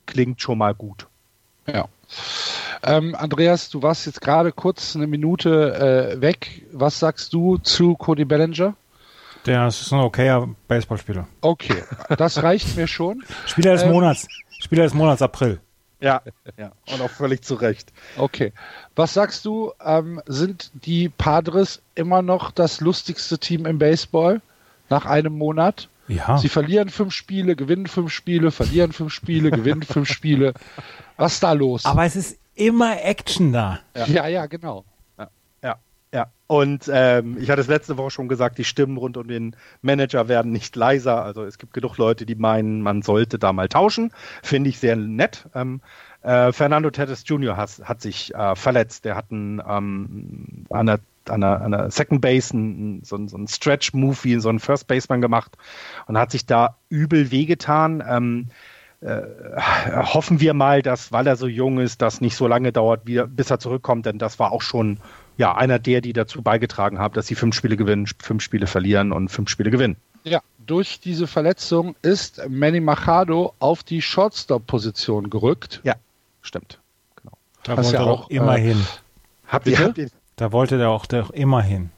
Speaker 3: Klingt schon mal gut.
Speaker 2: Ja. Ähm, Andreas, du warst jetzt gerade kurz eine Minute äh, weg. Was sagst du zu Cody Bellinger?
Speaker 4: Der ist ein okayer Baseballspieler.
Speaker 2: Okay, das reicht mir schon.
Speaker 4: Spieler des ähm, Monats. Spieler des Monats April.
Speaker 3: Ja, ja, und auch völlig zu Recht.
Speaker 2: Okay. Was sagst du, ähm, sind die Padres immer noch das lustigste Team im Baseball nach einem Monat?
Speaker 4: Ja.
Speaker 2: Sie verlieren fünf Spiele, gewinnen fünf Spiele, verlieren fünf Spiele, gewinnen fünf Spiele. Was ist da los?
Speaker 4: Aber es ist immer Action da.
Speaker 2: Ja, ja, ja genau.
Speaker 3: Und ähm, ich hatte es letzte Woche schon gesagt, die Stimmen rund um den Manager werden nicht leiser. Also es gibt genug Leute, die meinen, man sollte da mal tauschen. Finde ich sehr nett. Ähm, äh, Fernando Tatis Jr. hat, hat sich äh, verletzt. Der hat einen, ähm, an, der, an, der, an der Second Base einen, so, so einen Stretch-Move wie so ein First Baseman gemacht und hat sich da übel wehgetan. Ähm, äh, hoffen wir mal, dass, weil er so jung ist, das nicht so lange dauert, wie, bis er zurückkommt, denn das war auch schon ja, einer der, die dazu beigetragen haben, dass sie fünf Spiele gewinnen, fünf Spiele verlieren und fünf Spiele gewinnen.
Speaker 2: Ja, durch diese Verletzung ist Manny Machado auf die Shortstop-Position gerückt.
Speaker 3: Ja, stimmt.
Speaker 4: Genau. Da wollte er auch immer äh, hin.
Speaker 3: Habt ihr, habt ihr,
Speaker 4: da wollte der auch, der auch immer hin.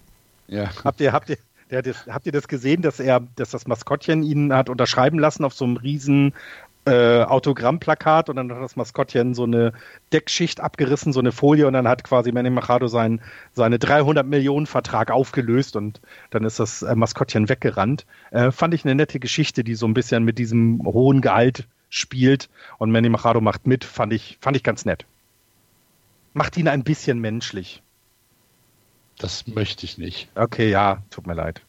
Speaker 3: Ja. Habt ihr, habt ihr, das, habt ihr das gesehen, dass er, dass das Maskottchen ihn hat unterschreiben lassen auf so einem riesen äh, Autogrammplakat und dann hat das Maskottchen so eine Deckschicht abgerissen, so eine Folie und dann hat quasi Manny Machado sein, seine 300 Millionen Vertrag aufgelöst und dann ist das äh, Maskottchen weggerannt. Äh, fand ich eine nette Geschichte, die so ein bisschen mit diesem hohen Gehalt spielt und Manny Machado macht mit, fand ich, fand ich ganz nett. Macht ihn ein bisschen menschlich.
Speaker 2: Das möchte ich nicht.
Speaker 3: Okay, ja, tut mir leid.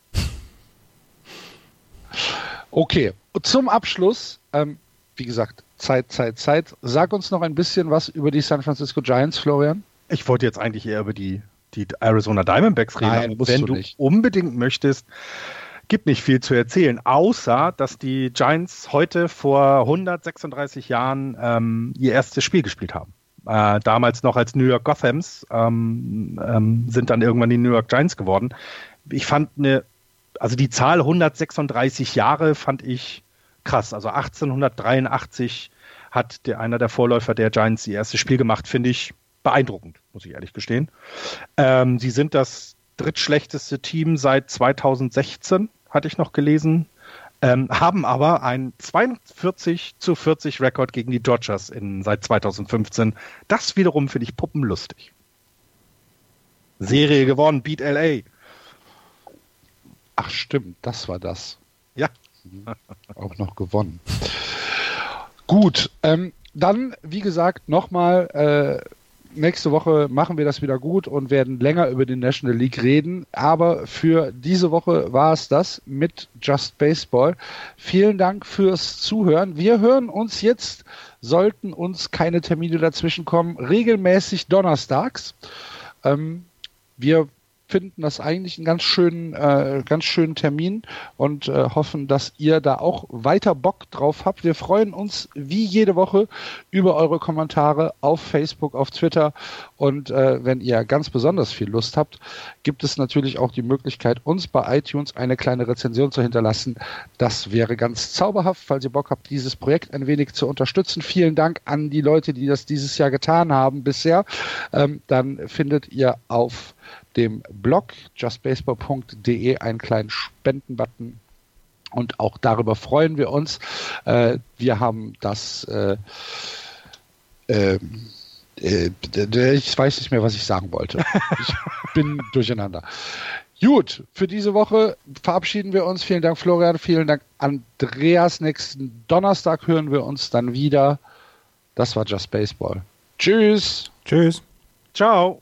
Speaker 2: Okay, zum Abschluss, ähm, wie gesagt, Zeit, Zeit, Zeit. Sag uns noch ein bisschen was über die San Francisco Giants, Florian.
Speaker 3: Ich wollte jetzt eigentlich eher über die, die Arizona Diamondbacks reden. Nein, wenn du, du unbedingt möchtest, gibt nicht viel zu erzählen, außer dass die Giants heute vor 136 Jahren ähm, ihr erstes Spiel gespielt haben. Äh, damals noch als New York Gothams ähm, ähm, sind dann irgendwann die New York Giants geworden. Ich fand eine, also die Zahl 136 Jahre fand ich krass. Also 1883 hat der, einer der Vorläufer der Giants ihr erstes Spiel gemacht, finde ich beeindruckend, muss ich ehrlich gestehen. Ähm, sie sind das drittschlechteste Team seit 2016, hatte ich noch gelesen. Ähm, haben aber ein 42 zu 40 Rekord gegen die Dodgers in, seit 2015. Das wiederum finde ich puppenlustig. Serie gewonnen, Beat LA.
Speaker 2: Ach stimmt, das war das. [laughs] Auch noch gewonnen. Gut, ähm, dann, wie gesagt, nochmal äh, nächste Woche machen wir das wieder gut und werden länger über die National League reden. Aber für diese Woche war es das mit Just Baseball. Vielen Dank fürs Zuhören. Wir hören uns jetzt, sollten uns keine Termine dazwischen kommen, regelmäßig donnerstags. Ähm, wir finden das eigentlich einen ganz schönen, äh, ganz schönen Termin und äh, hoffen, dass ihr da auch weiter Bock drauf habt. Wir freuen uns wie jede Woche über eure Kommentare auf Facebook, auf Twitter und äh, wenn ihr ganz besonders viel Lust habt, gibt es natürlich auch die Möglichkeit, uns bei iTunes eine kleine Rezension zu hinterlassen. Das wäre ganz zauberhaft, falls ihr Bock habt, dieses Projekt ein wenig zu unterstützen. Vielen Dank an die Leute, die das dieses Jahr getan haben bisher. Ähm, dann findet ihr auf dem Blog justbaseball.de einen kleinen Spendenbutton und auch darüber freuen wir uns. Äh, wir haben das äh, ähm, äh, ich weiß nicht mehr, was ich sagen wollte. Ich [laughs] bin durcheinander. Gut, für diese Woche verabschieden wir uns. Vielen Dank, Florian. Vielen Dank, Andreas. Nächsten Donnerstag hören wir uns dann wieder. Das war Just Baseball. Tschüss.
Speaker 4: Tschüss.
Speaker 3: Ciao.